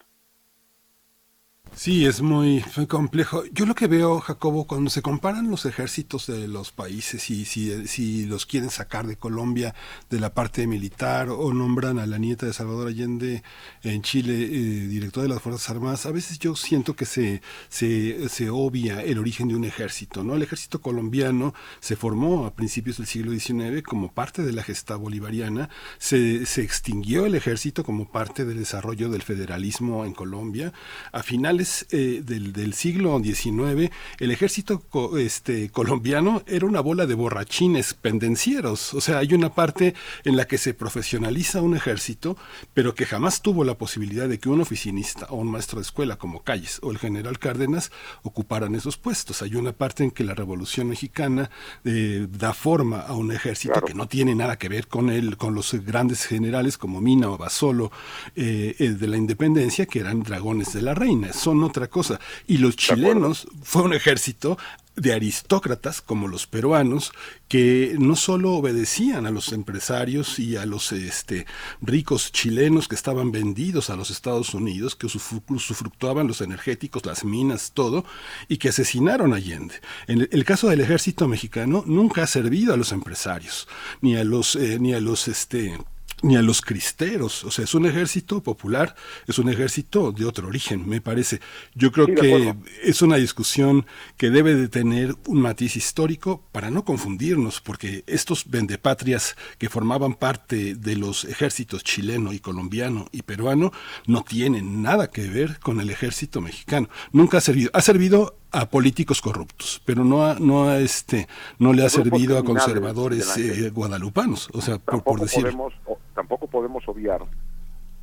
Sí, es muy, complejo. Yo lo que veo, Jacobo, cuando se comparan los ejércitos de los países y si, si los quieren sacar de Colombia de la parte militar o nombran a la nieta de Salvador Allende en Chile eh, director de las Fuerzas Armadas, a veces yo siento que se, se, se obvia el origen de un ejército. ¿no? El ejército colombiano se formó a principios del siglo XIX como parte de la gesta bolivariana, se, se extinguió el ejército como parte del desarrollo del federalismo en Colombia. A finales eh, del, del, siglo XIX, el ejército este, colombiano era una bola de borrachines pendencieros. O sea, hay una parte en la que se profesionaliza un ejército, pero que jamás tuvo la posibilidad de que un oficinista o un maestro de escuela como Calles o el general Cárdenas ocuparan esos puestos. Hay una parte en que la Revolución Mexicana eh, da forma a un ejército claro. que no tiene nada que ver con, el, con los grandes generales como Mina o Basolo eh, de la independencia, que eran dragones de la reina. Son otra cosa. Y los chilenos fue un ejército de aristócratas como los peruanos que no solo obedecían a los empresarios y a los este, ricos chilenos que estaban vendidos a los Estados Unidos, que usufructuaban los energéticos, las minas, todo, y que asesinaron a Allende. En el, el caso del ejército mexicano nunca ha servido a los empresarios, ni a los, eh, ni a los este, ni a los cristeros. O sea, es un ejército popular, es un ejército de otro origen, me parece. Yo creo sí, que es una discusión que debe de tener un matiz histórico para no confundirnos, porque estos vendepatrias que formaban parte de los ejércitos chileno y colombiano y peruano no tienen nada que ver con el ejército mexicano. Nunca ha servido. Ha servido a políticos corruptos, pero no a, no a este no le ha servido a conservadores eh, guadalupanos, o sea, por, por decir. Podemos, tampoco podemos obviar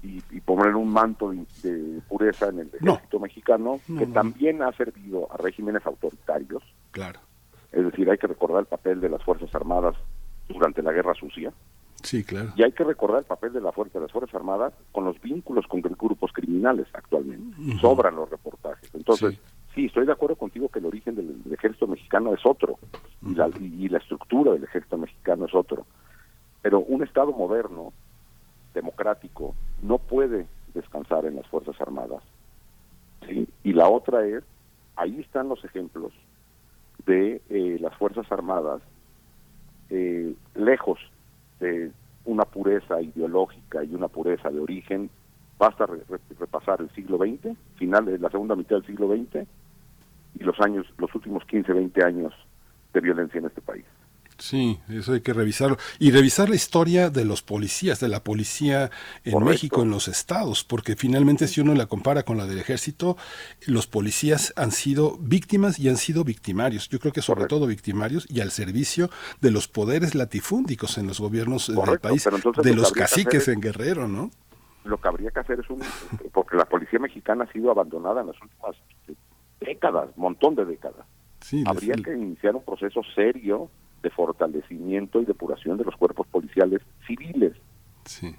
y, y, poner un manto de, de pureza en el ejército no. mexicano no, que también ha servido a regímenes autoritarios. Claro. Es decir, hay que recordar el papel de las fuerzas armadas durante la Guerra Sucia. Sí, claro. Y hay que recordar el papel de la fuerza de las Fuerzas Armadas con los vínculos con grupos criminales actualmente. Uh -huh. Sobran los reportajes. Entonces, sí sí, estoy de acuerdo contigo que el origen del, del ejército mexicano es otro y la, y la, estructura del ejército mexicano es otro. Pero un Estado moderno, democrático, no puede descansar en las Fuerzas Armadas. ¿sí? Y la otra es, ahí están los ejemplos de eh, las Fuerzas Armadas eh, lejos de una pureza ideológica y una pureza de origen basta re, re, repasar el siglo XX, final de la segunda mitad del siglo XX, y los años, los últimos 15, 20 años de violencia en este país. Sí, eso hay que revisarlo. Y revisar la historia de los policías, de la policía en Correcto. México, en los estados, porque finalmente si uno la compara con la del ejército, los policías han sido víctimas y han sido victimarios. Yo creo que sobre todo victimarios y al servicio de los poderes latifúndicos en los gobiernos del país, entonces de los caciques en Guerrero, ¿no? Lo que habría que hacer es un... Porque la policía mexicana ha sido abandonada en las últimas décadas, montón de décadas. Sí, habría les- que iniciar un proceso serio de fortalecimiento y depuración de los cuerpos policiales civiles.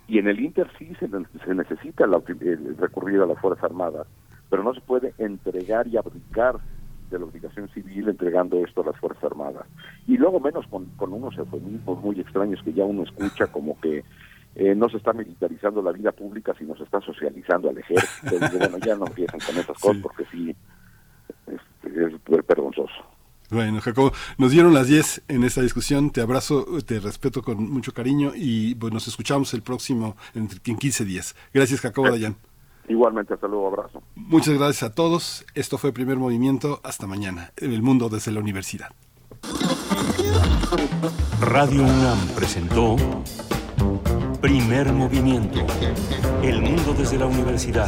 Y en el Inter sí se, ne- se necesita la el recurrir a las Fuerzas Armadas, pero no se puede entregar y abdicar de la obligación civil entregando esto a las Fuerzas Armadas. Y luego menos con, con unos eufemismos muy extraños que ya uno escucha como que eh, no se está militarizando la vida pública, sino se está socializando al ejército. Y bueno, ya no empiezan con esas cosas porque sí es, es vergonzoso. Bueno, Jacobo, nos dieron las 10 en esta discusión. Te abrazo, te respeto con mucho cariño y pues, nos escuchamos el próximo, en, en 15 días. Gracias, Jacobo Dayan. Igualmente, hasta luego, abrazo. Muchas gracias a todos. Esto fue Primer Movimiento. Hasta mañana. El mundo desde la universidad. Radio UNAM presentó Primer Movimiento. El mundo desde la universidad.